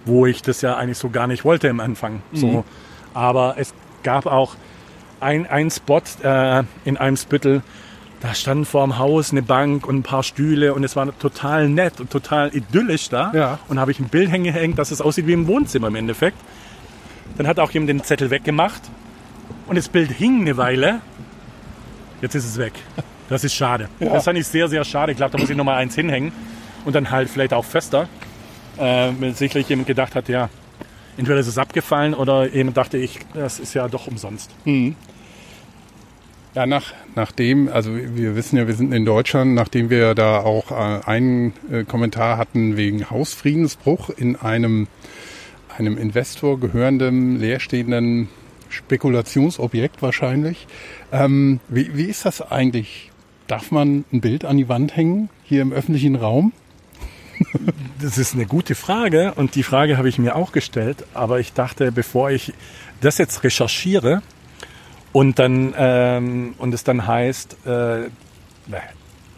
Speaker 2: wo ich das ja eigentlich so gar nicht wollte im Anfang.
Speaker 3: Mhm.
Speaker 2: So. Aber es gab auch ein, ein Spot äh, in einem Spüttel, da stand vor dem Haus eine Bank und ein paar Stühle und es war total nett und total idyllisch da.
Speaker 3: Ja.
Speaker 2: Und habe ich ein Bild hingehängt, dass es aussieht wie im Wohnzimmer im Endeffekt. Dann hat auch jemand den Zettel weggemacht und das Bild hing eine Weile. Jetzt ist es weg. Das ist schade. Das fand ich sehr, sehr schade. Ich glaube, da muss ich noch mal eins hinhängen und dann halt vielleicht auch fester. Äh, weil sicherlich jemand gedacht hat, ja, entweder ist es abgefallen oder jemand dachte, ich, das ist ja doch umsonst.
Speaker 3: Ja, nach, nachdem, also wir wissen ja, wir sind in Deutschland, nachdem wir da auch äh, einen äh, Kommentar hatten wegen Hausfriedensbruch in einem, einem Investor gehörenden, leerstehenden Spekulationsobjekt wahrscheinlich. Ähm, wie, wie ist das eigentlich? Darf man ein Bild an die Wand hängen, hier im öffentlichen Raum?
Speaker 2: Das ist eine gute Frage und die Frage habe ich mir auch gestellt, aber ich dachte, bevor ich das jetzt recherchiere und dann ähm, und es dann heißt, äh,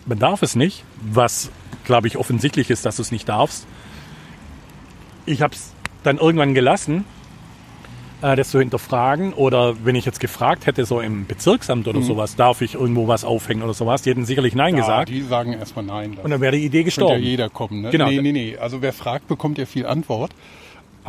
Speaker 2: man darf es nicht, was glaube ich offensichtlich ist, dass du es nicht darfst. Ich habe es dann irgendwann gelassen, äh, das zu hinterfragen oder wenn ich jetzt gefragt hätte, so im Bezirksamt oder sowas, darf ich irgendwo was aufhängen oder sowas, die hätten sicherlich Nein gesagt
Speaker 3: Ja, die sagen erstmal nein.
Speaker 2: Und dann wäre die Idee
Speaker 3: könnte ja
Speaker 2: gestorben.
Speaker 3: jeder kommen. Ne?
Speaker 2: Genau.
Speaker 3: Nee, nee, nee. Also wer fragt, bekommt ja viel Antwort.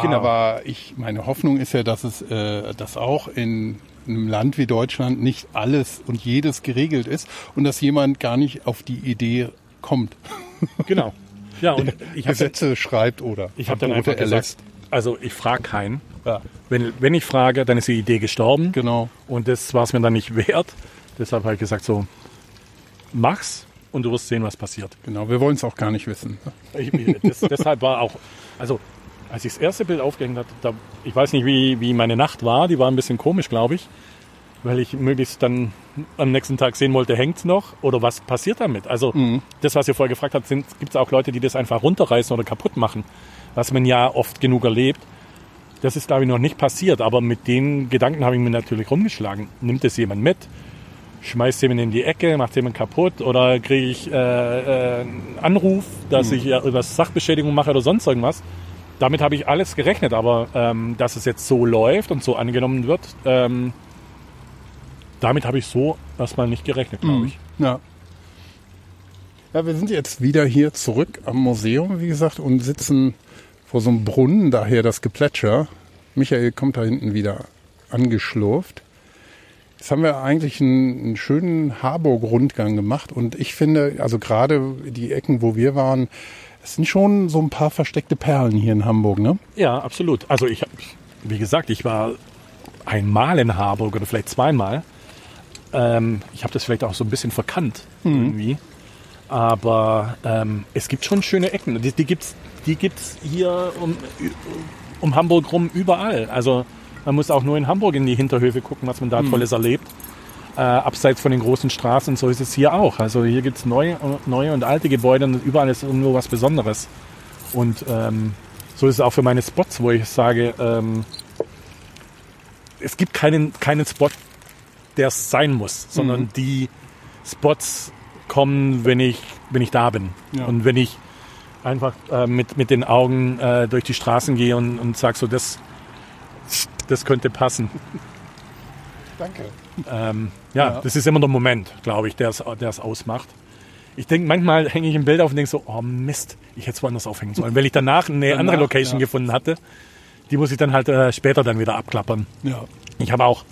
Speaker 2: Genau.
Speaker 3: Aber ich, meine Hoffnung ist ja, dass es, äh, dass auch in einem Land wie Deutschland nicht alles und jedes geregelt ist und dass jemand gar nicht auf die Idee kommt,
Speaker 2: Genau. Ja, und ich habe
Speaker 3: Gesetze schreibt oder
Speaker 2: ich hab dann einfach
Speaker 3: erlässt.
Speaker 2: gesagt, also ich frage keinen.
Speaker 3: Ja,
Speaker 2: Wenn, wenn ich frage, dann ist die Idee gestorben.
Speaker 3: genau.
Speaker 2: Und das war es mir dann nicht wert. Deshalb habe ich gesagt, so, mach's und du wirst sehen, was passiert.
Speaker 3: Genau, wir wollen es auch gar nicht wissen.
Speaker 2: Ich, das, deshalb war auch, also als ich das erste Bild aufgehängt hatte, da, ich weiß nicht, wie, wie meine Nacht war, die war ein bisschen komisch, glaube ich, weil ich möglichst dann am nächsten Tag sehen wollte, hängt's noch oder was passiert damit? Also das, was ihr vorher gefragt habt, gibt es auch Leute, die das einfach runterreißen oder kaputt machen, was man ja oft genug erlebt. Das ist, glaube ich, noch nicht passiert, aber mit den Gedanken habe ich mir natürlich rumgeschlagen. Nimmt es jemand mit? Schmeißt jemand in die Ecke, macht jemand kaputt oder kriege ich äh, äh, einen Anruf, dass ich ja irgendwas Sachbeschädigung mache oder sonst irgendwas? Damit habe ich alles gerechnet, aber ähm, dass es jetzt so läuft und so angenommen wird, ähm, damit habe ich so erstmal nicht gerechnet, glaube ich.
Speaker 3: Ja. Ja, wir sind jetzt wieder hier zurück am Museum, wie gesagt, und sitzen vor so einem Brunnen, daher das Geplätscher. Michael kommt da hinten wieder angeschlurft. Jetzt haben wir eigentlich einen, einen schönen Harburg-Rundgang gemacht und ich finde, also gerade die Ecken, wo wir waren, es sind schon so ein paar versteckte Perlen hier in Hamburg, ne?
Speaker 2: Ja, absolut. Also ich, hab- wie gesagt, ich war einmal in Harburg oder vielleicht zweimal. Ähm, ich habe das vielleicht auch so ein bisschen verkannt irgendwie. Aber ähm, es gibt schon schöne Ecken. Die, die gibt's, die gibt's hier um, um Hamburg rum überall. Also man muss auch nur in Hamburg in die Hinterhöfe gucken, was man da Tolles erlebt. Äh, abseits von den großen Straßen, so ist es hier auch. Also hier gibt's neue, neue und alte Gebäude und überall ist irgendwo was Besonderes. Und ähm, so ist es auch für meine Spots, wo ich sage, ähm, es gibt keinen, keinen Spot, der es sein muss, sondern die Spots kommen, wenn ich, wenn ich da bin.
Speaker 3: Ja.
Speaker 2: Und wenn ich einfach äh, mit, mit den Augen äh, durch die Straßen gehe und, und sage so, das, das könnte passen.
Speaker 3: Danke.
Speaker 2: Ähm, ja,
Speaker 3: Ja.
Speaker 2: das ist immer der Moment, glaube ich, der es ausmacht. Ich denke, manchmal hänge ich ein Bild auf und denke so, oh Mist, ich hätte es woanders aufhängen sollen. Weil ich danach eine
Speaker 3: Danach,
Speaker 2: andere Location
Speaker 3: ja.
Speaker 2: gefunden hatte, die muss ich dann halt äh, später dann wieder abklappern.
Speaker 3: Ja.
Speaker 2: Ich habe auch,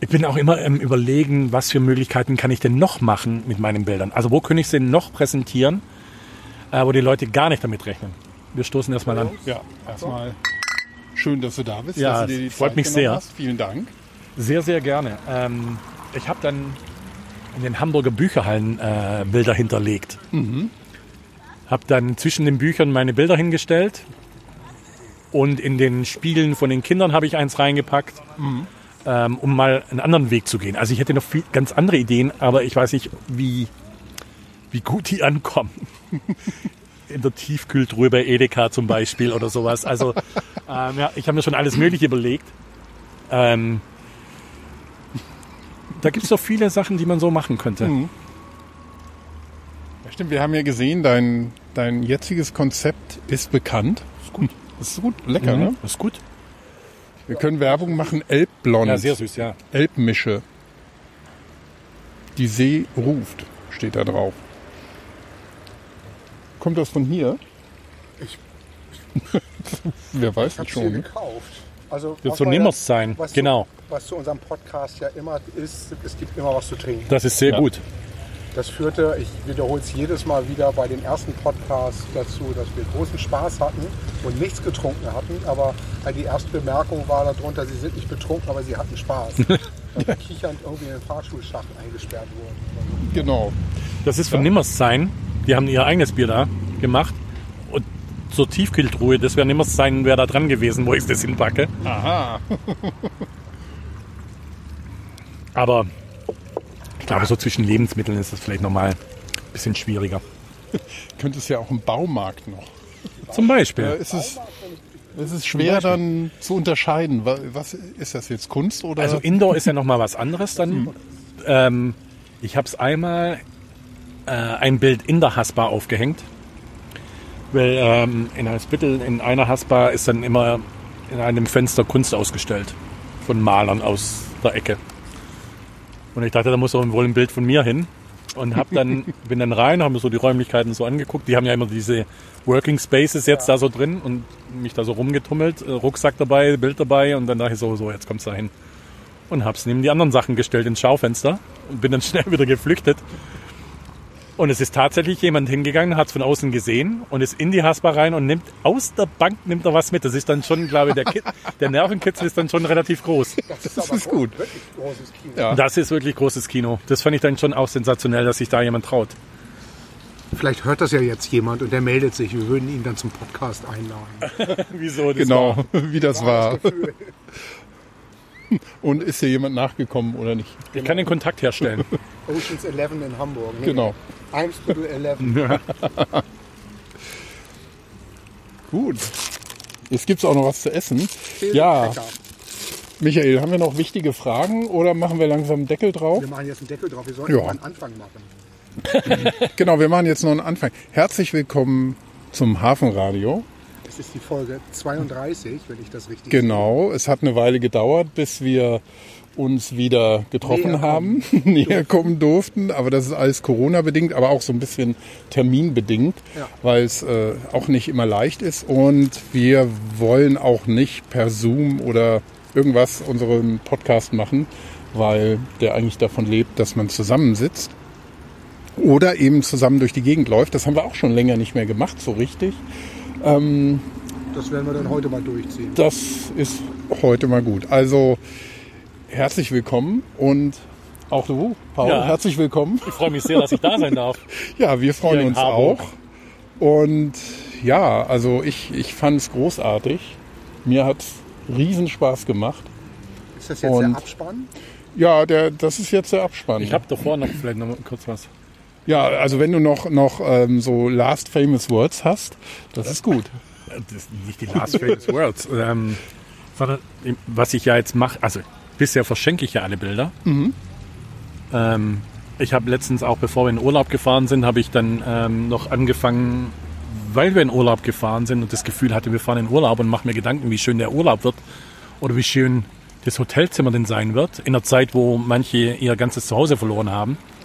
Speaker 2: ich bin auch immer im Überlegen, was für Möglichkeiten kann ich denn noch machen mit meinen Bildern. Also wo könnte ich sie noch präsentieren, wo die Leute gar nicht damit rechnen. Wir stoßen erstmal an.
Speaker 3: Ja, erstmal schön, dass du da bist.
Speaker 2: Ja,
Speaker 3: dass du dir die
Speaker 2: freut
Speaker 3: Zeit
Speaker 2: mich sehr.
Speaker 3: Hast. Vielen Dank.
Speaker 2: Sehr, sehr gerne. Ähm, ich habe dann in den Hamburger Bücherhallen äh, Bilder hinterlegt. Habe dann zwischen den Büchern meine Bilder hingestellt und in den Spielen von den Kindern habe ich eins reingepackt, ähm, um mal einen anderen Weg zu gehen. Also ich hätte noch viel, ganz andere Ideen, aber ich weiß nicht, wie, wie gut die ankommen. In der Tiefkühltruhe bei Edeka zum Beispiel oder sowas. Also ähm, ja, ich habe mir schon alles Mögliche überlegt. Ähm, da gibt es doch viele Sachen, die man so machen könnte.
Speaker 3: Ja, stimmt, wir haben ja gesehen, dein, dein jetziges Konzept ist bekannt. Ist gut. Ist gut, lecker, ne?
Speaker 2: Das ist gut.
Speaker 3: Wir können Werbung machen. Elbblond.
Speaker 2: Ja, sehr süß, ja.
Speaker 3: Elbmische. Die See ruft, steht da drauf. Kommt das von hier?
Speaker 1: Ich-
Speaker 3: Wer weiß
Speaker 1: Ich
Speaker 3: schon.
Speaker 1: sie
Speaker 3: ne?
Speaker 1: gekauft. Also auf
Speaker 2: so Nimmers sein,
Speaker 1: was
Speaker 2: genau.
Speaker 1: Zu, was zu unserem Podcast ja immer ist, es gibt immer was zu trinken.
Speaker 2: Das ist sehr
Speaker 3: Ja.
Speaker 2: gut.
Speaker 1: Das führte, ich wiederhole es jedes Mal wieder bei den ersten Podcasts dazu, dass wir großen Spaß hatten und nichts getrunken hatten. Aber die erste Bemerkung war darunter, sie sind nicht betrunken, aber sie hatten Spaß. Weil wir kichernd irgendwie in den Fahrschulschacht eingesperrt wurden.
Speaker 3: Genau.
Speaker 2: Das ist von Nimmers sein. Die haben ihr eigenes Bier da gemacht. Und zur Tiefkühltruhe, das wäre Nimmers sein, wäre da dran gewesen, wo ich das hinpacke.
Speaker 3: Aha.
Speaker 2: Aber ich glaube, so zwischen Lebensmitteln ist das vielleicht nochmal ein bisschen schwieriger.
Speaker 3: Könnte es ja auch im Baumarkt noch.
Speaker 2: Zum Beispiel.
Speaker 3: Äh, ist es, es ist schwer dann zu unterscheiden. Wa- Was ist das jetzt Kunst oder?
Speaker 2: Also Indoor ist ja nochmal was anderes dann. Ähm, ich habe es einmal äh, ein Bild in der Haspa aufgehängt. Weil ähm, in Eimsbüttel in einer Haspa ist dann immer in einem Fenster Kunst ausgestellt. Von Malern aus der Ecke. Und ich dachte, da muss auch wohl ein Bild von mir hin. Und hab dann, bin dann rein, haben mir so die Räumlichkeiten so angeguckt. Die haben ja immer diese Working Spaces jetzt da so drin und mich da so rumgetummelt, äh, Rucksack dabei, Bild dabei und dann dachte ich so, so, jetzt kommt's da hin. Und hab's neben die anderen Sachen gestellt ins Schaufenster und bin dann schnell wieder geflüchtet. Und es ist tatsächlich jemand hingegangen, hat's von außen gesehen und ist in die Haspa rein und nimmt aus der Bank nimmt er was mit. Das ist dann schon, glaube ich, der, Ki der Nervenkitzel ist dann schon relativ groß.
Speaker 1: Das ist
Speaker 3: Das ist gut.
Speaker 1: Wirklich großes Kino.
Speaker 3: Ja.
Speaker 2: Das ist wirklich großes Kino. Das fand ich dann schon auch sensationell, dass sich da jemand traut.
Speaker 1: Vielleicht hört das ja jetzt jemand und der meldet sich. Wir würden ihn dann zum Podcast einladen.
Speaker 2: Wieso? Das
Speaker 3: genau,
Speaker 2: war-
Speaker 3: wie das war.
Speaker 1: Das.
Speaker 3: Und ist hier jemand nachgekommen oder nicht?
Speaker 2: Ich kann den Kontakt herstellen.
Speaker 1: Oceans 11 in Hamburg. Nee,
Speaker 3: Genau.
Speaker 1: Eimsbüttel 11.
Speaker 3: Gut. Jetzt gibt es auch noch was zu essen. Ja,
Speaker 1: Lecker.
Speaker 3: Michael, haben wir noch wichtige Fragen oder machen wir langsam einen Deckel drauf?
Speaker 1: Wir machen jetzt einen Deckel drauf. Wir sollten
Speaker 3: Ja.
Speaker 1: mal einen Anfang machen.
Speaker 3: Genau, wir machen jetzt noch einen Anfang. Herzlich willkommen zum Hafenradio.
Speaker 1: Es ist die Folge 32, wenn ich das richtig
Speaker 3: Genau, es hat eine Weile gedauert, bis wir uns wieder getroffen
Speaker 1: Näher
Speaker 3: haben, näher kommen durften. Aber das ist alles Corona-bedingt, aber auch so ein bisschen terminbedingt,
Speaker 1: Ja.
Speaker 3: weil es äh, auch nicht immer leicht ist. Und wir wollen auch nicht per Zoom oder irgendwas unseren Podcast machen, weil der eigentlich davon lebt, dass man zusammensitzt. Oder eben zusammen durch die Gegend läuft. Das haben wir auch schon länger nicht mehr gemacht, so richtig.
Speaker 1: Das werden wir dann heute mal durchziehen.
Speaker 3: Das ist heute mal gut. Also herzlich willkommen und auch du, Paul,
Speaker 2: Ja.
Speaker 3: herzlich willkommen.
Speaker 2: Ich freue mich sehr, dass ich da sein darf.
Speaker 3: Ja, wir freuen uns
Speaker 2: Harburg.
Speaker 3: auch. Und ja, also ich, ich fand es großartig. Mir hat es riesen Spaß gemacht.
Speaker 1: Ist das jetzt
Speaker 3: Und-
Speaker 1: der Abspann?
Speaker 3: Ja, der, das ist jetzt der Abspann.
Speaker 2: Ich habe davor noch vielleicht noch mal kurz was.
Speaker 3: Ja, also wenn du noch, noch ähm, so Last Famous Words hast, das ist gut.
Speaker 2: Das sind nicht die Last Famous Words. Ähm, sondern was ich ja jetzt mache, also bisher verschenke ich ja alle Bilder. Ähm, ich habe letztens auch, bevor wir in Urlaub gefahren sind, habe ich dann ähm, noch angefangen, weil wir in Urlaub gefahren sind und das Gefühl hatte, wir fahren in Urlaub und mache mir Gedanken, wie schön der Urlaub wird oder wie schön das Hotelzimmer denn sein wird, in der Zeit, wo manche ihr ganzes Zuhause verloren haben, ha-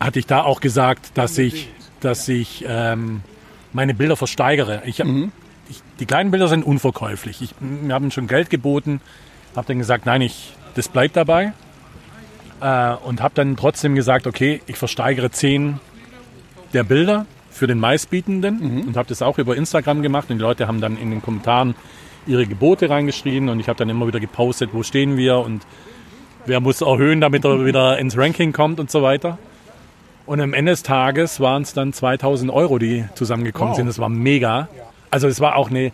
Speaker 2: hatte ich da auch gesagt, dass ich, dass ich ähm, meine Bilder versteigere. Ich, hab- ich, die kleinen Bilder sind unverkäuflich. Ich, wir haben schon Geld geboten, habe dann gesagt, nein, ich, das bleibt dabei. Äh, und habe dann trotzdem gesagt, okay, ich versteigere zehn der Bilder für den meistbietenden und habe das auch über Instagram gemacht. Und die Leute haben dann in den Kommentaren ihre Gebote reingeschrieben und ich habe dann immer wieder gepostet, wo stehen wir und wer muss erhöhen, damit er wieder ins Ranking kommt und so weiter. Und am Ende des Tages waren es dann 2000 Euro, die zusammengekommen
Speaker 1: Wow.
Speaker 2: sind. Das war mega. Also es war auch eine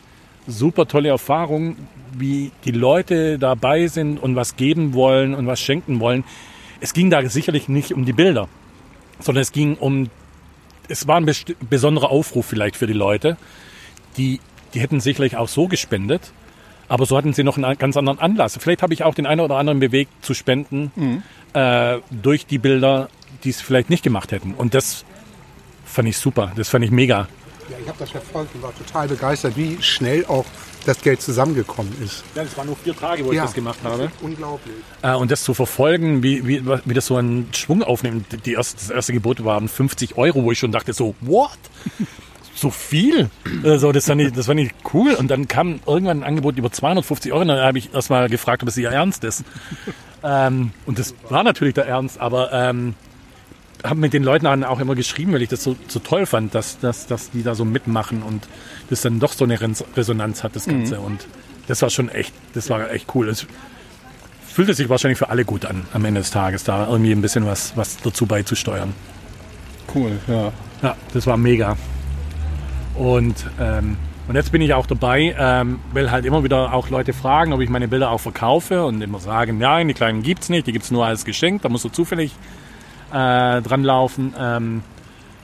Speaker 2: super tolle Erfahrung, wie die Leute dabei sind und was geben wollen und was schenken wollen. Es ging da sicherlich nicht um die Bilder, sondern es ging um, es war ein besonderer Aufruf vielleicht für die Leute. Die, die hätten sicherlich auch so gespendet, aber so hatten sie noch einen ganz anderen Anlass. Vielleicht habe ich auch den einen oder anderen bewegt zu spenden äh, durch die Bilder, die es vielleicht nicht gemacht hätten. Und das fand ich super, das fand ich mega.
Speaker 1: Ja, ich habe das verfolgt und war total begeistert, wie schnell auch das Geld zusammengekommen ist.
Speaker 2: Ja, das waren nur vier Tage, wo
Speaker 1: Ja.
Speaker 2: ich das gemacht habe.
Speaker 1: Unglaublich.
Speaker 2: Äh, und das zu verfolgen, wie, wie, wie das so einen Schwung aufnimmt. Die erste, das erste Gebot waren 50 Euro, wo ich schon dachte so, what? So viel? Also das, fand ich, das fand ich cool. Und dann kam irgendwann ein Angebot über 250 Euro. Und dann habe ich erstmal gefragt, ob es ihr Ernst ist. ähm, und das war natürlich der Ernst, aber ähm, habe mit den Leuten auch immer geschrieben, weil ich das so, so toll fand, dass, dass, dass die da so mitmachen und das dann doch so eine Res- Resonanz hat, das Ganze. Und das war schon echt, das war echt cool. Es fühlte sich wahrscheinlich für alle gut an, am Ende des Tages, da irgendwie ein bisschen was, was dazu beizusteuern.
Speaker 3: Cool, ja.
Speaker 2: Ja, das war mega. Und, ähm, und jetzt bin ich auch dabei, ähm, weil halt immer wieder auch Leute fragen, ob ich meine Bilder auch verkaufe und immer sagen, nein, die kleinen gibt's nicht, die gibt's nur als Geschenk, da musst du zufällig äh, dran laufen. Ähm,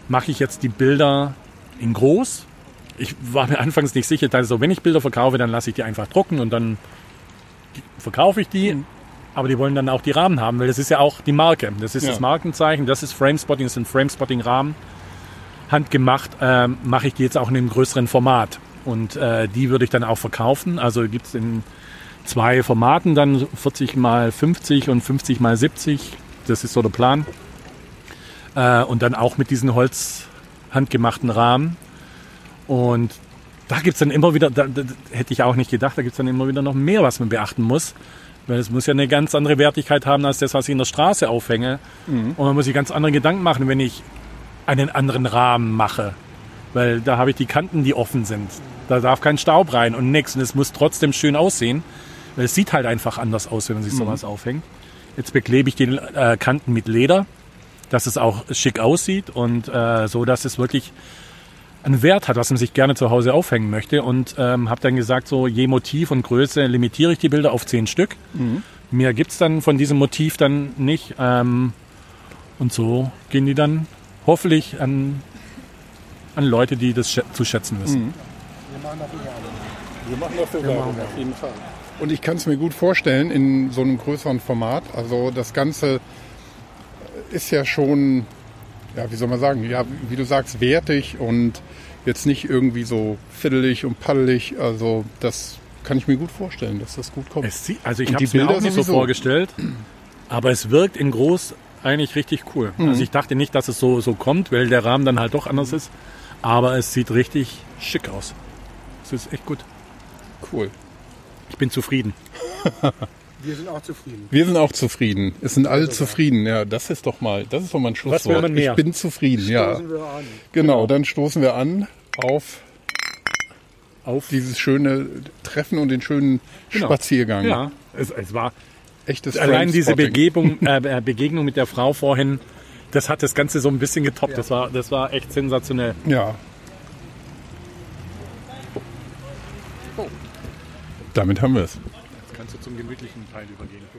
Speaker 2: Mache ich jetzt die Bilder in groß. Ich war mir anfangs nicht sicher, also wenn ich Bilder verkaufe, dann lasse ich die einfach drucken und dann verkaufe ich die. Aber die wollen dann auch die Rahmen haben, weil das ist ja auch die Marke. Das ist
Speaker 3: Ja.
Speaker 2: das Markenzeichen, das ist Framespotting, das sind Framespotting-Rahmen. Handgemacht ähm, mache ich die jetzt auch in einem größeren Format. Und äh, die würde ich dann auch verkaufen. Also gibt es in zwei Formaten dann 40 mal 50 und 50 mal 70. Das ist so der Plan. Äh, und dann auch mit diesen Holz handgemachten Rahmen. Und da gibt es dann immer wieder, da, da, hätte ich auch nicht gedacht, da gibt es dann immer wieder noch mehr, was man beachten muss. Weil es muss ja eine ganz andere Wertigkeit haben als das, was ich in der Straße aufhänge. Und man muss sich ganz andere Gedanken machen, wenn ich einen anderen Rahmen mache. Weil da habe ich die Kanten, die offen sind. Da darf kein Staub rein und nichts. Und es muss trotzdem schön aussehen. Weil es sieht halt einfach anders aus, wenn man sich sowas aufhängt. Jetzt beklebe ich die äh, Kanten mit Leder, dass es auch schick aussieht und äh, so, dass es wirklich einen Wert hat, was man sich gerne zu Hause aufhängen möchte. Und ähm, habe dann gesagt, so je Motiv und Größe limitiere ich die Bilder auf zehn Stück. Mehr gibt's dann von diesem Motiv dann nicht. Ähm, und so gehen die dann hoffentlich an, an Leute, die das schä zu schätzen wissen.
Speaker 3: Wir machen dafür Werbung, auf jeden Fall. Und ich kann es mir gut vorstellen in so einem größeren Format. Also das Ganze ist ja schon, ja, wie soll man sagen, ja, wie du sagst, wertig und jetzt nicht irgendwie so fiddelig und paddelig. Also das kann ich mir gut vorstellen, dass das gut kommt.
Speaker 2: Es also ich habe es mir
Speaker 3: Bilder
Speaker 2: auch nicht so
Speaker 3: sowieso.
Speaker 2: vorgestellt, aber es wirkt in groß eigentlich richtig cool.
Speaker 3: Mhm.
Speaker 2: Also ich dachte nicht, dass es so, so kommt, weil der Rahmen dann halt doch anders ist, aber es sieht richtig schick aus. Es ist echt gut.
Speaker 3: cool.
Speaker 2: Ich bin zufrieden.
Speaker 1: Wir sind auch zufrieden.
Speaker 3: Wir sind auch zufrieden. Es sind alle zufrieden. Ja, das ist doch mal, das ist doch mal ein Schlusswort.
Speaker 2: will man mehr?
Speaker 3: Ich bin zufrieden, ja.
Speaker 1: Stoßen wir an.
Speaker 3: Genau, dann stoßen wir an auf
Speaker 2: Auf
Speaker 3: dieses schöne Treffen und den schönen
Speaker 2: Genau.
Speaker 3: Spaziergang.
Speaker 2: Ja, es, es war
Speaker 3: Echtes
Speaker 2: allein diese. Begebung, äh, Begegnung mit der Frau vorhin, das hat das Ganze so ein bisschen getoppt. Das, war, das war echt sensationell.
Speaker 3: Ja. Damit haben wir es.
Speaker 2: Zum gemütlichen Teil übergehen.